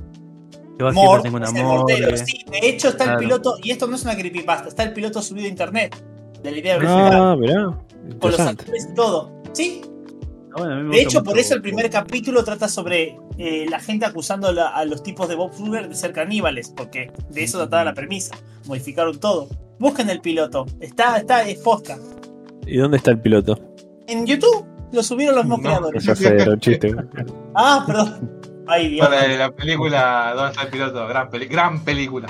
que va Mort, siempre tengo un amor. eh. Sí, de hecho está Claro. el piloto, y esto no es una creepypasta, está el piloto subido a internet. De la idea original, Ah, mirá. con los actores y todo. Sí, Ah, bueno, a mí me de hecho, por eso el primer capítulo trata sobre eh, la gente acusando a, la- a los tipos de Bob Burger de ser caníbales, porque de eso trataba la premisa. Modificaron todo. Busquen el piloto, está, está, es posca. ¿Y dónde está el piloto? En YouTube lo subieron los mismos No. creadores. Ya sé, era un chiste. Ah, perdón. Ay, Dios. Para la película ¿Dónde está el piloto? Gran, peli- gran película.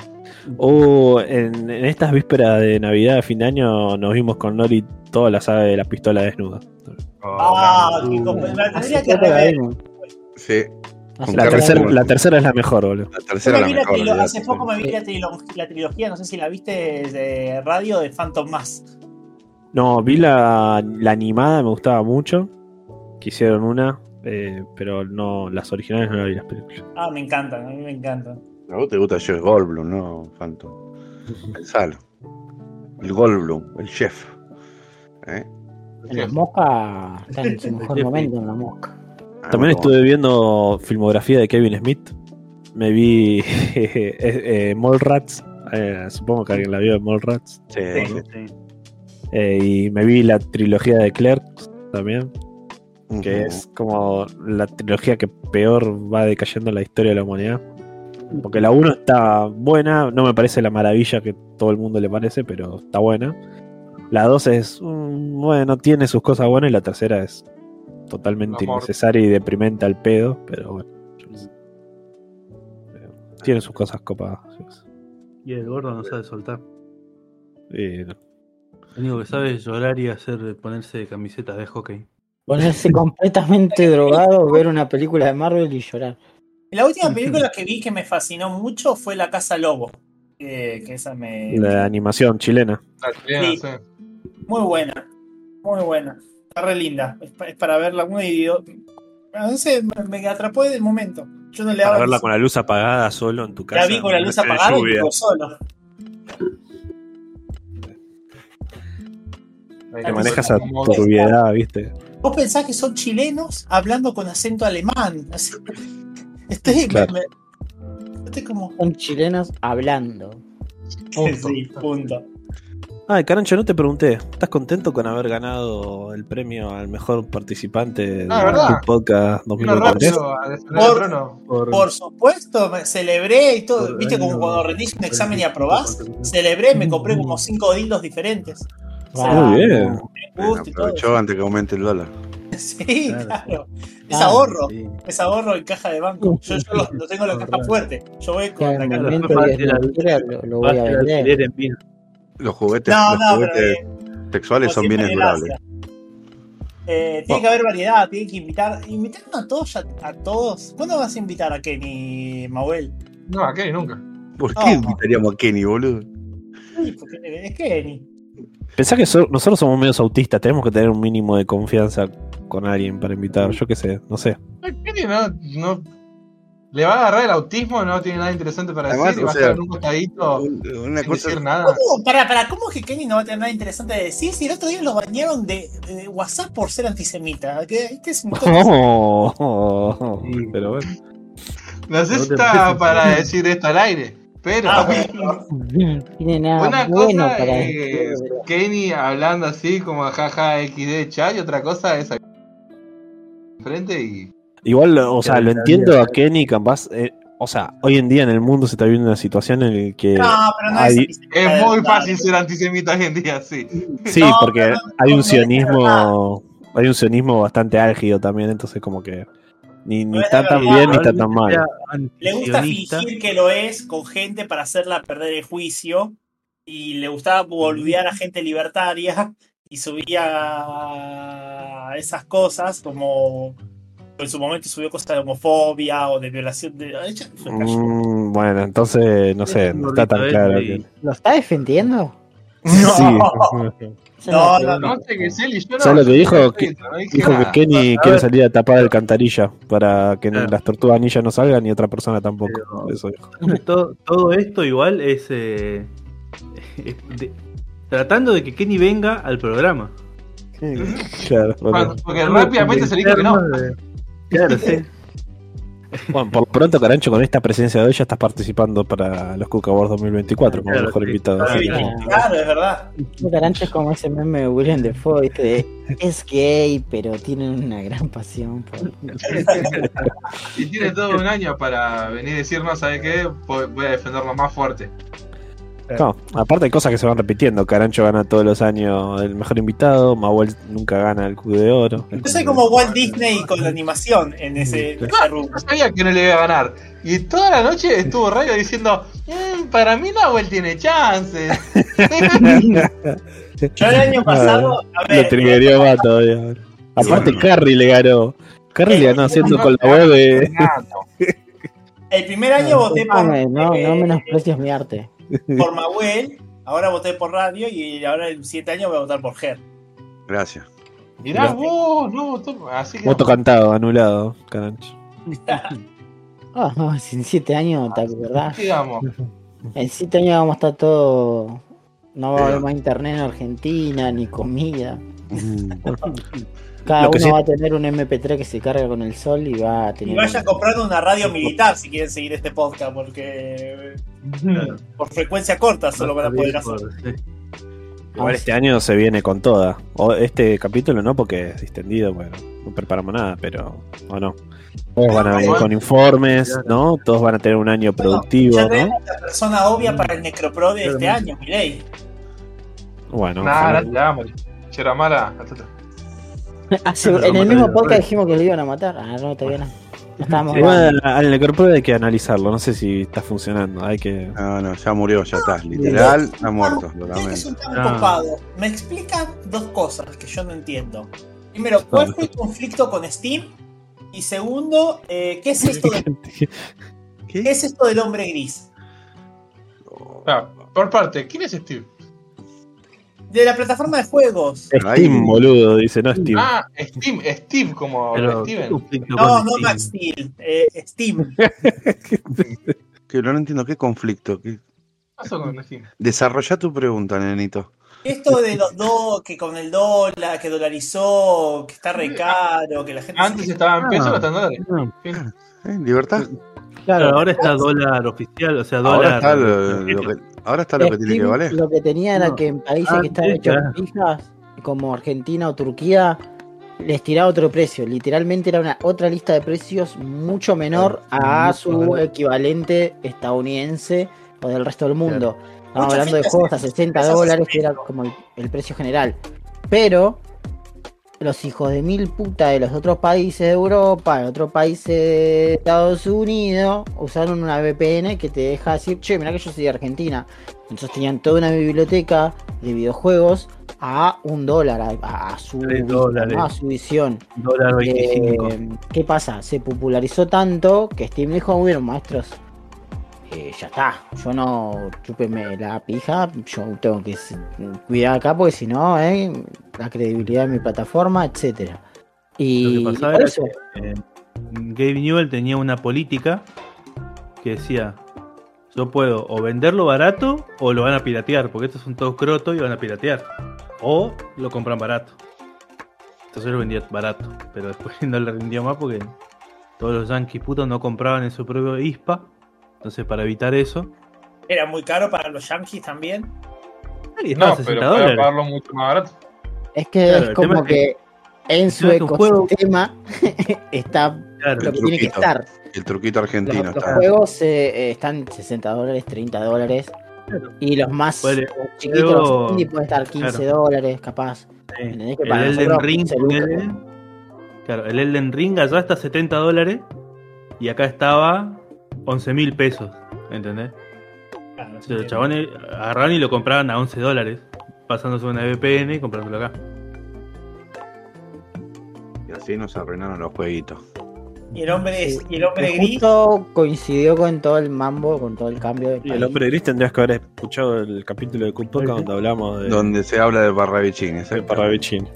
Uh, en, en estas vísperas de Navidad, fin de año, nos vimos con Nori toda la saga de la pistola desnuda. Ah, qué comp- la tendría que rever. Sí. Tercera, la tercera es la mejor, boludo. La tercera la mejor. hace poco me vi la, trilo- la trilogía, no sé si la viste de radio de Phantom Mass. No, vi la, la animada, me gustaba mucho. Quisieron una, eh, pero no, las originales no la vi las películas. Ah, me encantan, a mí me encantan. A vos te gusta Jeff Goldblum, ¿no, Phantom? Pensalo. El Goldblum, el chef. ¿Eh? La mosca está en su mejor momento en la mosca. Ah, También estuve viendo filmografía de Kevin Smith. Me vi eh, eh, Mallrats. eh, supongo que alguien la vio de Mallrats. Sí, sí. Sí. Eh, y me vi la trilogía de Clerks también, que es como la trilogía que peor va decayendo en la historia de la humanidad. Porque la 1 está buena, no me parece la maravilla que todo el mundo le parece, pero está buena. La 2 es, mm, bueno, tiene sus cosas buenas y la tercera es totalmente innecesaria y deprimente al pedo, pero bueno. Eh, Tiene sus cosas copadas. Y el gordo no sabe soltar. Y no. Lo único que sabe es llorar y hacer ponerse camisetas de hockey. Ponerse completamente drogado, ver una película de Marvel y llorar. La última película que vi que me fascinó mucho fue La Casa Lobo. Que, que esa me. La animación chilena. La chilena, Sí. sí. Muy buena. Muy buena. Está re linda. Es, pa- es para verla una No sé, me, atrapó desde el momento. Yo no le Para verla con la luz apagada solo en tu casa. La vi con la luz apagada y lluvia. solo. Te manejas a turbiedad, ¿viste? Vos pensás que son chilenos hablando con acento alemán. Así- Estoy, Claro. me- me- estoy como. Son chilenos hablando. Punto. Sí, punto. Ay, Carancho, no te pregunté. ¿Estás contento con haber ganado el premio al mejor participante de Ah, tu podcast Vino 2023? rápido a defender Por-. Por, Por supuesto, me celebré y todo. Por ¿Viste como cuando rendís un examen y aprobás? Celebré, me compré como cinco dildos diferentes. Muy bien. Me Bueno, gusta y todo. aprovechó antes que aumente el dólar. Sí, Claro. claro. Es Ah, ahorro. Sí. Es ahorro en caja de banco. Yo, yo lo, lo tengo en la caja fuerte. Yo voy con la caja. A desbloquear, lo, lo voy a a vender. Los juguetes, No, los no, pero juguetes sexuales son bienes durables. Eh, tiene que haber variedad, tiene que invitar. Invitaron a todos, a todos. ¿Cuándo vas a invitar a Kenny Mauel? No, aquí nunca. ¿Por No. qué invitaríamos a Kenny, boludo? Sí, porque es Kenny. Pensá que so- nosotros somos medios autistas, tenemos que tener un mínimo de confianza con alguien para invitar. Yo qué sé, no sé. Kenny no, no. Le va a agarrar el autismo, no tiene nada interesante para Además, decir y va a estar en un costadito Una sin cosa decir nada. ¿Cómo? Para, para, ¿cómo es que Kenny no va a tener nada interesante de decir si el otro día lo bañaron de, de WhatsApp por ser antisemita? Que este es un Oh, oh, oh. Pero bueno. No sé si está para decir esto al aire, pero Ah, bueno. No tiene nada una bueno cosa para es. Kenny hablando así como jaja XD chat y otra cosa es aquí frente y Igual, o sea, lo entiendo a Kenny, capaz. eh, o sea, hoy en día en el mundo se está viviendo una situación en la que. No, pero no es hay- de es muy fácil ser antisemita hoy en día, sí. Sí, No, porque no- hay un es sionismo. Hay un sionismo bastante álgido también, entonces, como que. Ni, ni No es está tan verdad. bien ni está tan mal. Le gusta fingir que lo es con gente para hacerla perder el juicio. Y le gustaba boludear a gente libertaria. Y subía esas cosas como. En su momento subió cosas de homofobia o de violación de. Cayó. Mm, bueno, entonces, no sé, no está tan claro. que- ¿Lo está defendiendo? Sí. No, la no. No sé y yo no. ¿Sabes lo que dijo? Que- Dijo que nada. Kenny quiere salir a tapar alcantarilla para que las tortugas ninja no salgan y otra persona tampoco. Eso dijo. todo, todo esto igual es, eh, de- tratando de que Kenny venga al programa. Claro, porque- rápidamente se le dijo que no. Claro, sí. Bueno, por lo pronto, Carancho, con esta presencia de hoy ya estás participando para los Cook Awards 2024 como Claro, mejor sí. invitado. Bien. que- Claro, es verdad. Carancho es como ese meme de William Defoe, es gay, pero tiene una gran pasión por... Y tiene todo un año para venir y decir, no, ¿sabe qué? Voy voy a defenderlo más fuerte. No, aparte hay cosas que se van repitiendo. Carancho gana todos los años el mejor invitado, Mahuel nunca gana el Q de Oro. Yo soy como Walt Disney con la animación en ese, en ese. Yo sabía que no le iba a ganar. Y toda la noche estuvo radio diciendo, "Mm, para mí Nahuel tiene chances. Yo el año pasado, a Lo ver, triggerió más todavía. Aparte. Carrie le ganó. Carrie le ganó haciendo con la de. El primer año voté por, Disculpame, no, eh, no menosprecies mi arte. Por Mahuel, ahora voté por radio y ahora en siete años voy a votar por Ger. Gracias. Mirá vos, no votó. Así que. Voto cantado, anulado, Carancho. Ah, no, si en siete años, ¿te acordás? Digamos. En siete años vamos a estar todo. No va a haber más internet en Argentina, ni comida. Mm. Cada uno sí- va a tener un MP3 que se carga con el sol y va a Y tener. vayan comprando una radio militar si quieren seguir este podcast, porque por frecuencia corta solo van a poder hacer. Igual este año se viene con toda. O este capítulo no, porque es distendido, bueno, no preparamos nada, pero. O no. Todos van a venir con informes, ¿no? Todos van a tener un año productivo, Ya ¿no? la persona obvia para el Necropro de este año, Milei. Bueno, Nada, ojalá. ya, Mari. En el mismo podcast dijimos que lo iban a matar. Ah, no, todavía no. No estábamos Igual al necropro hay que analizarlo, no sé si está funcionando, hay que... No, no, ya murió, ya está. Literal, está muerto, Ah. copados, me explican dos cosas que yo no entiendo. Primero, ¿cuál fue el conflicto con Steam? Y segundo, eh, ¿qué es esto de- qué ¿Qué? es esto del hombre gris? Ah, por parte, ¿quién es Steve? De la plataforma de juegos. Steam, boludo, dice, no Steam. Ah, Steve, Steve como Pero, Steven. No, no Steam. Max Steel, eh, Steam. Que no entiendo, ¿qué conflicto? ¿Qué- ¿Qué pasó con Steve? Desarrolla tu pregunta, nenito. Esto de los dos, que con el dólar, que dolarizó, que está re caro, que la gente... Antes estaba en pesos, Ah. ahora está en dólares. ¿Eh? ¿Libertad? Claro, ahora está dólar oficial, o sea, Ahora dólar. está lo, lo que, ahora está lo que tiene que valer. Lo que tenía era No. que en países Ah, que estaban sí, hechos claro. fijas, como Argentina o Turquía, les tiraba otro precio. Literalmente era una otra lista de precios mucho menor a mucho su menor. equivalente estadounidense o del resto del mundo. Estamos hablando de juegos a hace 60 empresas dólares, que era como el, el precio general. Pero los hijos de mil puta de los otros países de Europa, de otros países de Estados Unidos, usaron una VPN que te deja decir, che, mira que yo soy de Argentina. Entonces tenían toda una biblioteca de videojuegos a un dólar, a, a su, a su visión. Dólar 25. Eh, ¿Qué pasa? Se popularizó tanto que Steam dijo, bueno, maestros, eh, ya está, yo no chúpeme la pija, yo tengo que cuidar acá porque si no, eh, la credibilidad de mi plataforma, etcétera. Y Lo que pasaba por era eso, que eh, Gabe Newell tenía una política que decía: Yo puedo o venderlo barato o lo van a piratear, porque estos son todos crotos y van a piratear. O lo compran barato. Entonces lo vendía barato, pero después no le rindió más porque todos los yankees putos no compraban en su propio ISPA. Entonces, para evitar eso, Era muy caro para los yankees también. estaba No, 60 pero dólares. pagarlo mucho más barato. es que claro, es el como es que, que- en su ecosistema está Claro, lo que tiene que estar. El truquito argentino Los, los está. juegos eh, eh, están 60 dólares, 30 dólares. Claro. Y los más chiquitos, juego- los indie, pueden estar 15 claro. dólares, capaz. sí. ¿Entendés? Que El para Elden Ring, 15 lucas. ponele. claro, el Elden Ring allá está 70 dólares y acá estaba 11 mil pesos, ¿entendés? Claro, Entonces, los chabones agarraron y lo compraban a 11 dólares, pasándose una VPN y comprándolo acá. Y así nos arruinaron los jueguitos. Y el hombre, Sí. y el hombre Que gris. justo coincidió con todo el mambo, con todo el cambio de Y el hombre gris tendrías que haber escuchado el capítulo de Cupoca donde hablamos de, Donde se habla de barrabichín, de Parravicini.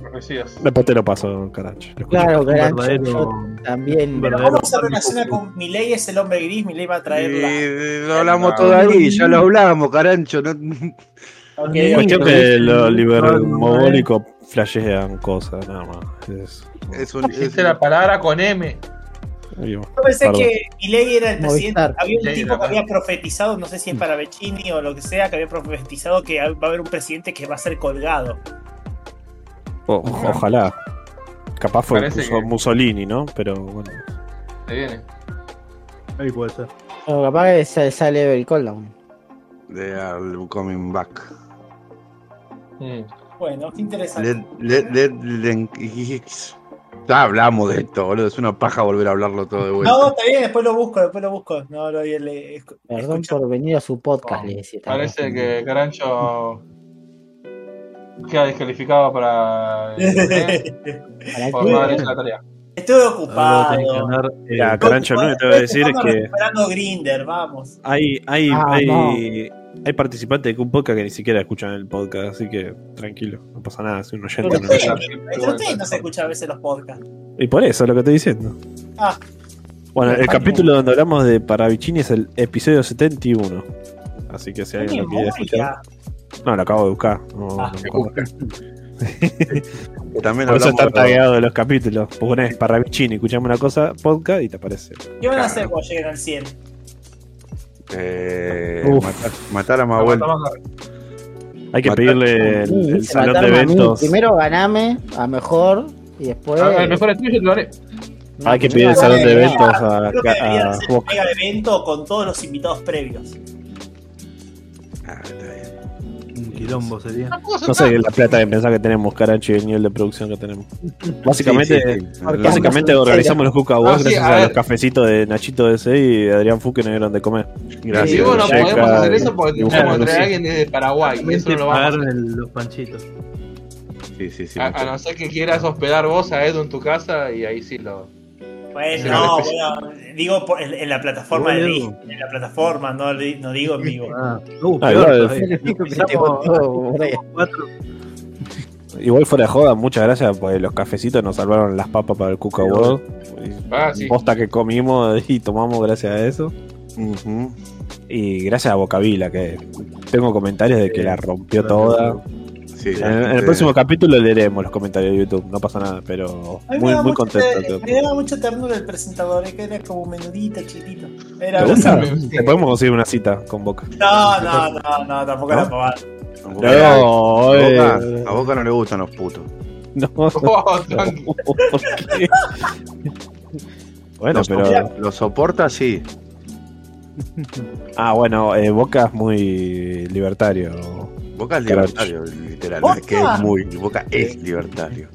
Profecías. Después te lo paso, caracho. Claro, yo también. Pero ¿cómo se relaciona con Milei? Es el hombre gris, Milei va a traer la... Lo hablamos No. todo ahí, ya lo hablamos, carancho. no- Ok, Cuestión que los No, libermogólicos flashean cosas, nada más. Es, Es un, es- Dijiste la palabra con M. Yo pensé Perdón. que Milei era el presidente. Movistar. Había un tipo que había profetizado, no sé si es para Vecchini o lo que sea, que había profetizado que va a haber un presidente que va a ser colgado. O- ojalá. Capaz fue Parece puso que- Mussolini, ¿no? Pero bueno. Se viene. Ahí puede ser. O capaz que sa- sale el cooldown. de are coming back. Mm. Bueno, qué interesante. Let- let- let- let- Ya hablamos de esto, boludo. Es una paja volver a hablarlo todo de vuelta. No, está bien, después lo busco, después lo busco. No, lo le, escu- Perdón por venir a su podcast, le decía. Parece que Carancho queda descalificado para. ¿Para por no haber hecho la tarea. Estuve ocupado. andar, eh, Mira, Carancho, que te voy a decir que recuperando Grinder, vamos. hay, hay, Ah, hay, no. hay participantes de un podcast que ni siquiera escuchan el podcast, así que tranquilo, no pasa nada, soy un oyente. Pero no escucha. pero ustedes no se escuchan a veces los podcasts. Y por eso es lo que estoy diciendo. Ah. Bueno, el capítulo donde hablamos de Paravicini es el episodio 71. Así que si alguien lo quiere escuchar. No, lo acabo de buscar. No, Ah. no También Por eso está tagueado de los capítulos. Ponés Paravicini, escuchamos una cosa, podcast y te aparece. ¿Qué van a hacer cuando lleguen al 100? eh, matar, matar a Mahuel. Hay que Matar- pedirle el, Sí, el dice salón de a eventos. Primero ganame a mejor y después. Ah, el mejor te lo haré. No, Hay que pedir el salón de eventos a, a un Boca. mega evento con todos los invitados previos. Quilombo sería. No sé la plata que pensás que tenemos, Carancho, y el nivel de producción que tenemos. Básicamente, Sí, sí, sí. básicamente organizamos los Cuca Ah, sí, gracias a los cafecitos de Nachito DC y Adrián Fu que nos dieron de comer. Gracias. Y bueno, Checa, podemos hacer eso porque tenemos que traer a alguien desde Paraguay. Y eso no lo vamos a Pagar hacer. los panchitos. Sí, sí, sí. A, a no ser que quieras hospedar vos a Edu en tu casa y ahí sí lo. Bueno, Sí, no, no, bueno, digo por- en, en la plataforma de. Disney, en la plataforma, no, no digo en vivo. Ah, uh, Ah, peor igual, fuera de joda, muchas gracias, pues los cafecitos nos salvaron las papas para el Cuca Award. Ah, sí. Posta que comimos y tomamos gracias a eso. Y gracias a Bocavila, que tengo comentarios de que la rompió toda. Sí, En, en el próximo capítulo leeremos los comentarios de YouTube, no pasa nada, pero me muy, mucho contento. te- Me da mucha ternura el presentador, eh, que era como menudito, chiquitito. Era ¿Te gusta? Sí. Te podemos conseguir una cita con Boca. No, no, no, no, tampoco ¿No? era pavada. A Boca, No, a Boca- eh. a Boca no le gustan los putos. No, Oh, tranqui. ¿por qué? Bueno, Los, pero. lo soporta, sí. Ah, bueno, eh, Boca es muy libertario. Boca es libertario, literal. ¿Boca? Es que es muy. Boca es libertario.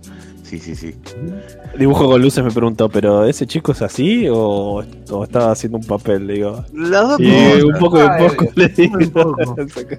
Sí, sí, sí. Dibujo con luces me preguntó, ¿pero ese chico es así o, o estaba haciendo un papel? Le digo. Las dos Y cosas. un poco de poco le digo. Un poco.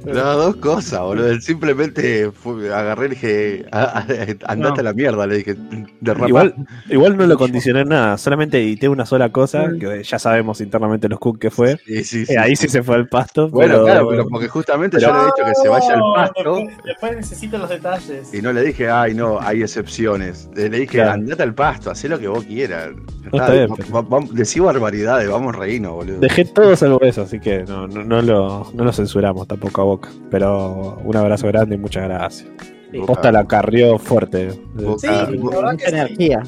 Las dos cosas, boludo. Simplemente fue- agarré y dije, "A- a- andate No. a la mierda, le dije, derrapá. Igual, igual no lo condicioné en nada, solamente edité una sola cosa, que ya sabemos internamente los cook que fue. Sí, sí, sí. Eh, ahí sí se fue al pasto. Bueno, pero- claro, pero porque justamente yo le he dicho que se vaya al pasto Después, después necesito los detalles. y no le dije, ay, no, hay excepciones. Le dije, Claro. andate al pasto, hacé lo que vos quieras. No, está bien, va- pero- va- va- decí barbaridades, vamos reino, boludo. Dejé todo salvo eso, así que no, no, no lo, no lo censuramos tampoco a boca. Pero un abrazo grande y muchas gracias. Boca- Posta la carrió fuerte. Boca, Sí, Bo- la verdad Mucha que sí. energía.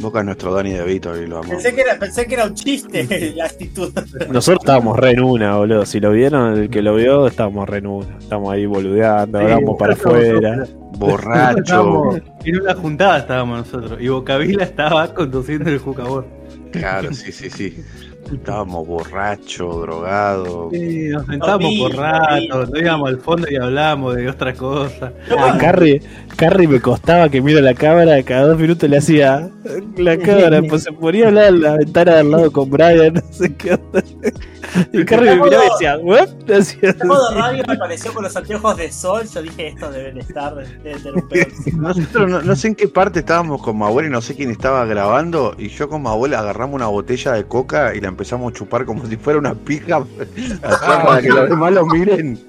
Boca es nuestro Dani de Vito y lo amamos. Pensé que, era, pensé que era un chiste la actitud. Nosotros estábamos re en una, boludo. Si lo vieron, el que lo vio, estábamos re en una. Estamos ahí boludeando, Sí, hablamos para afuera. Borracho. Estábamos- en una juntada estábamos nosotros y Bocavila estaba conduciendo el jugador. Claro, sí, sí, sí. Estábamos borrachos, drogados. Sí, nos sentábamos por rato, nos íbamos al fondo y hablábamos de otra cosa. A Carrie, Carrie me costaba que mira la cámara, cada dos minutos le hacía la cámara, pues se ponía a hablar en la ventana de al lado con Brian, no sé qué onda. Y Carrie me miraba y decía, ¿what? Modo radio me apareció con los anteojos de sol. Yo dije, estos deben estar, deben tener un pedo. Nosotros no, no sé en qué parte estábamos con mi abuela y no sé quién estaba grabando. Y yo con mi abuela agarramos una botella de coca y la empezamos a chupar como si fuera una pija para que los demás lo miren.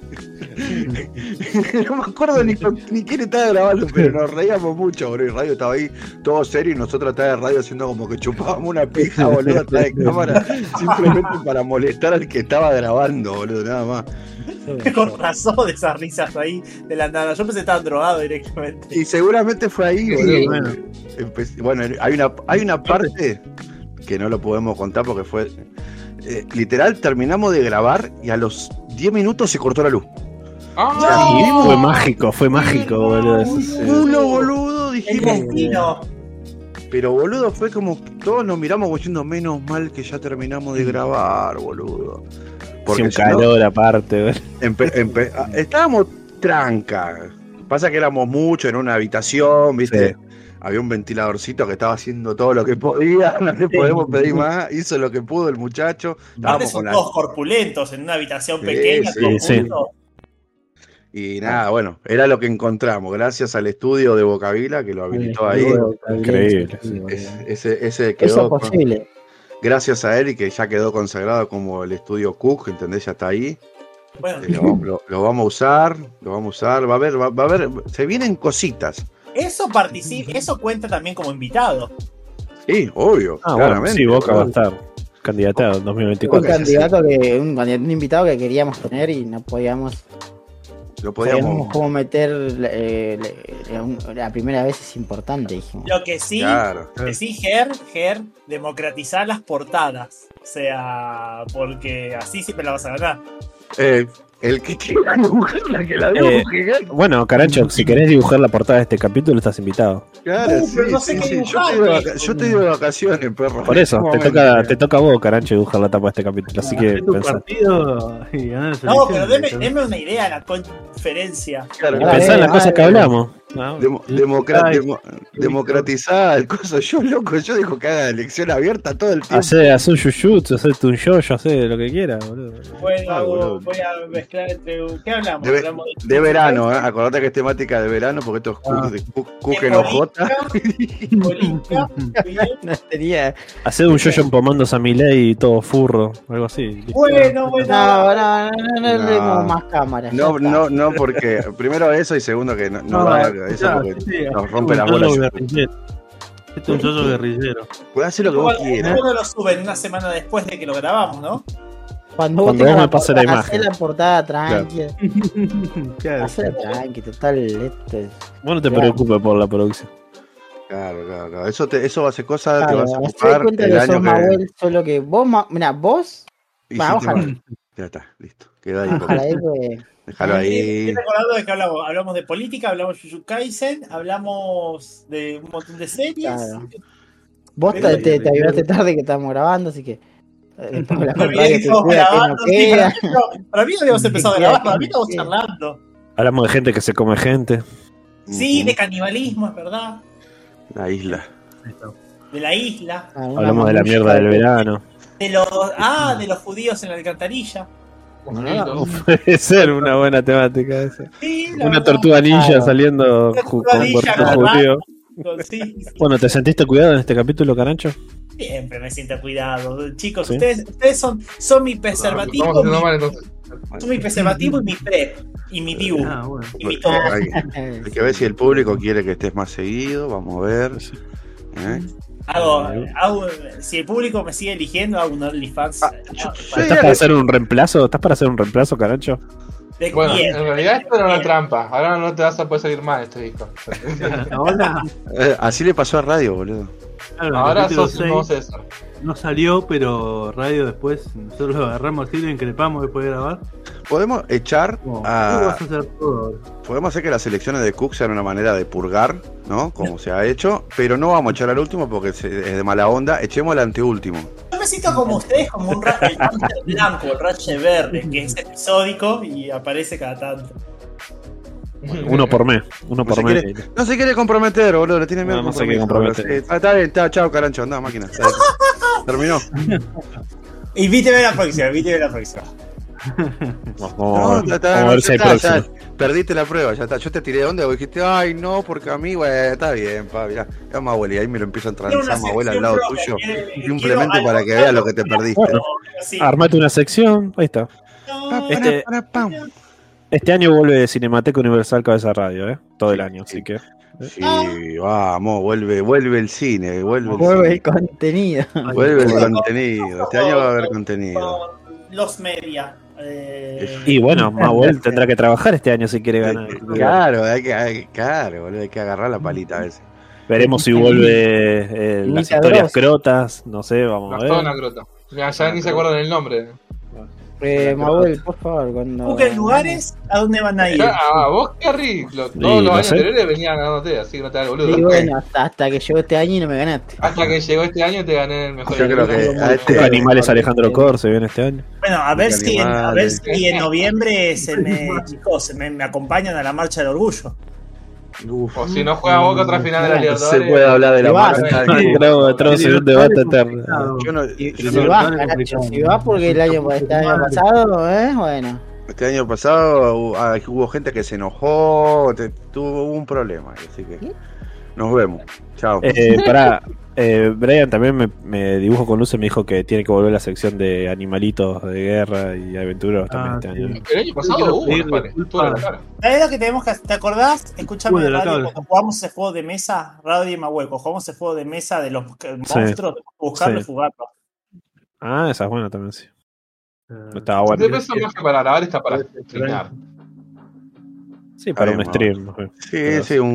no me acuerdo ni, ni quién estaba grabando, pero nos reíamos mucho, boludo. Y radio estaba ahí todo serio y nosotros atrás de radio haciendo como que chupábamos una pija, boludo, atrás de cámara, simplemente para molestar al que estaba grabando, boludo, nada más. Con razón de esas risas ahí de la nada. Yo pensé que estaban drogados directamente. Y seguramente fue ahí, boludo. bueno. Hay una, hay una parte que no lo podemos contar porque fue. eh, literal, terminamos de grabar y a los 10 minutos se cortó la luz. Ah, Y fue mágico, fue mágico, boludo. sí. Culo, boludo, El dijimos. destino. Pero, boludo, fue como que todos nos miramos diciendo, menos mal que ya terminamos de grabar, boludo. Hacía un si no, calor aparte, ah, estábamos tranca. Pasa que éramos muchos en una habitación, ¿viste? Sí. Había un ventiladorcito que estaba haciendo todo lo que podía, no le podemos pedir más, hizo lo que pudo el muchacho. Estábamos son con la- todos corpulentos en una habitación Sí, pequeña. Y nada, bueno, era lo que encontramos, gracias al estudio de Bocavila que lo habilitó ahí. Increíble. Es- Ese, ese Eso es con- posible. gracias a él y que ya quedó consagrado como el estudio Cook, ¿entendés? Ya está ahí. Bueno, Eh, Lo, lo- lo vamos a usar, lo vamos a usar, va a haber, va, va a haber, se vienen cositas. eso participa, eso cuenta también como invitado. Sí, obvio, Ah, bueno, claramente. sí, Boca va a estar candidatado en Un 2024. candidato que, un, candidato- un invitado que queríamos tener y no podíamos, Lo sabíamos podíamos. cómo meter eh, la primera vez es importante, dijimos. Lo que sí, Claro. que sí, Ger, Ger, democratizar las portadas. O sea, porque así siempre la vas a ganar. Eh, el que quiera dibujarla, que la dibuje. Bueno, Carancho, si querés dibujar la portada de este capítulo, estás invitado. Claro, Uh, sí, pero no sé sí, qué sí, Yo dibujar, estoy de eh. vacaciones, perro. Por eso, te toca, te toca a vos, Carancho, dibujar la tapa de este capítulo. Así que partido y No, pero deme, deme una idea de la conferencia. Claro, pensá en las cosas que hablamos. ¿No? Demo- democra- Ay, demo- democratizar el coso. Yo, loco, yo digo que haga elección abierta todo el tiempo. Hacé, hacé un yuyutsu, hacete un yoyo, hacé lo que quieras, boludo. Bueno, Ah, boludo. voy a mezclar entre. ¿Qué hablamos? De, Hablamos de verano, ¿eh? acordate que es temática de verano porque esto es Ah. cu- de cu- Cook de en ojota. política, bien. No tenía. Hacé un yoyo empomando a Milei y todo furro, algo así. Bueno, bueno. No, no, no, no, no, No. más cámaras. No, no, no, porque primero eso y segundo que no, no No, ya, eso sí, nos rompe un las bolas. guerrillero. Hacete un yoyo guerrillero. Puedes hacer lo que vos quieras. Uno lo suben una semana después de que lo grabamos, ¿no? Cuando, Cuando tengas vos me la pases la portada, imagen. hacé la portada tranqui. Claro. Hacela tranqui, total. Este, Vos no te Claro. preocupes por la producción. Claro, claro, claro. Eso, te, eso va a ser cosa, te claro, vas a ocupar cuenta el que año sos que solo que vos, mira, vos, Va, te ojalá. Ya está, listo. Queda ahí. ojalá Déjalo Estoy ahí. recordando de que hablamos. Hablamos de política, hablamos de Kaisen, hablamos de un montón de series. Claro. vos te, te, te avivaste tarde que estábamos grabando, así que eh, sí, para, mí no, para mí no habíamos empezado a grabar, para mí estamos charlando. Hablamos de gente que se come gente. Sí, de canibalismo, es verdad. La isla. De la isla. Ah, Hablamos de la mierda del de- verano. De los. Ah, de los judíos en la alcantarilla. Puede ser una buena temática esa. Sí, Una tortuga ninja saliendo Una ju- tortuga con judío. Sí, sí. Bueno, ¿te sentiste cuidado en este capítulo, Carancho? Siempre me siento cuidado. Chicos, Sí. ustedes, ustedes son, son mi preservativo. Mi- son mi preservativo y mi prep. Y mi dibu. Ah, bueno. Y mi todo. Hay, hay que ver si el público quiere que estés más seguido. Vamos a ver. ¿Eh? Hago, hago- si el público me sigue eligiendo, hago un OnlyFans. Ah, yo- no, yo ¿Estás para hacer un reemplazo? ¿Estás para hacer un reemplazo, Carancho? de Bueno, quién? en realidad esto era una trampa. Ahora no te vas a poder salir mal este disco. Ahora, Eh, así le pasó a radio, boludo. Claro, Ahora sos un seis nuevo César. no salió, pero radio después, nosotros lo agarramos así, lo increpamos después de grabar. Podemos echar a. a hacer. Podemos hacer que las elecciones de Cook sean una manera de purgar, ¿no? Como se ha hecho. Pero no vamos a echar al último porque se- es de mala onda. Echemos al anteúltimo. Yo me siento como ustedes, como un ra- el Ranger blanco, el Ranger verde, que es episódico y aparece cada tanto. Uno por mes. Uno No por mes. quiere, no se quiere comprometer, boludo. Le tiene miedo. No, no se quiere comprometer. Sí, está bien, está, chao, carancho. Anda, máquina. Terminó. Invíteme la próxima, invíteme la próxima. No, vamos ya perdiste la prueba, ya está. Yo te tiré de onda, vos dijiste, ay, no, porque a mí, güey, está bien, pa, mirá. Ya mi abuela, y ahí me lo empiezo a transar mi abuela al lado tuyo. Simplemente para que veas lo que te perdiste. Bueno. Sí. Armate una sección. Ahí está. No, Este-. Este año vuelve Cinemateca Universal Cabeza Radio, ¿eh? Todo el año, así que. Sí, vamos, vuelve, vuelve el cine, vuelve el Vuelve el cine. contenido. Vuelve el Con- contenido. Este año va a haber contenido. con Los media. eh, Y bueno, Mahuel tendrá que trabajar este año si quiere ganar. Claro, hay que, hay, claro, boludo, hay que agarrar la palita a veces. Veremos si vuelve eh, las historias crotas. No sé, vamos a ver. Acrota. Ya, ya ni se acuerdan el nombre. Eh, Mahuel, por favor, cuando. Busquen lugares a dónde van a ir. Ah, vos qué rico. Todos Sí, los no años sé. anteriores venían ganándote, así que no te hagas boludo. Y bueno, hasta, hasta que llegó este año y no me ganaste. Hasta que llegó este año te gané el mejor. Yo creo que a este- animales Alejandro Cor se viene este año. Bueno, a ver, si en, a ver si en noviembre se me, chicos, se me, me acompañan a la marcha del orgullo. Uf, O si no juega Boca otra final de la no se Libertadores. puede hablar de la marca. Entramos en un debate eterno. Si vas porque el año, este año pasado, ¿eh? Bueno. Este año pasado hubo, ah, hubo gente que se enojó, te- tuvo un problema, así que nos vemos. Chao. Eh, pará, eh, Brian también me, me dibujo con luces me dijo que tiene que volver a la sección de animalitos de guerra y aventuras también Ah, este sí. año. El año pasado hubo, cara. ¿Sabes lo que tenemos que? ¿Te acordás? Escúchame de radio, cuando jugamos ese juego de mesa, Radio y Mahueco, jugamos ese juego de mesa de los monstruos, que buscarlo y Sí. jugarlo. Ah, esa es buena también, sí. Ah, Estaba bueno. Más que para grabar está para streamear. Sí, para un stream. eh. Sí, sí, un,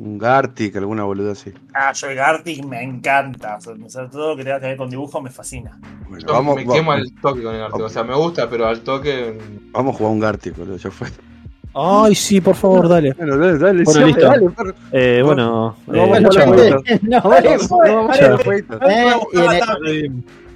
un Gartic, alguna boluda así. Ah, yo el Gartic me encanta. O sea, todo lo que tenga que ver con dibujo me fascina. Bueno, Yo vamos, me va- quemo al toque con el arte. O sea, me gusta, pero al toque. vamos a jugar un Gartic, boludo, ya fue. Ay, sí, por favor, dale. Bueno, dale, dale, Bueno, sí, listo. dale. Eh, bueno, No, eh, bueno, chao. bueno. No, Vamos, vale, vamos, vamos,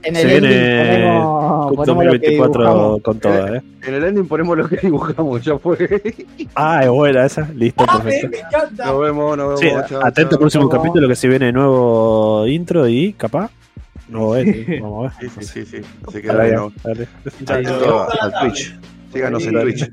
En el, Se ending viene ponemos, Cup ponemos lo que 2024 dibujamos. con toda, ¿eh? En el ending ponemos lo que dibujamos, ya fue. Ah, es buena esa. Listo, ¡Ah, me, perfecto. me encanta! Nos vemos, nos vemos. Sí, chao, atento chao. al próximo Chao. capítulo que se viene nuevo intro y capaz. Nuevo edit, vamos a ver. Sí, sí, sí, sí. Así que Dale, dale, no. dale. Atento al Twitch. Síganos en. Twitch.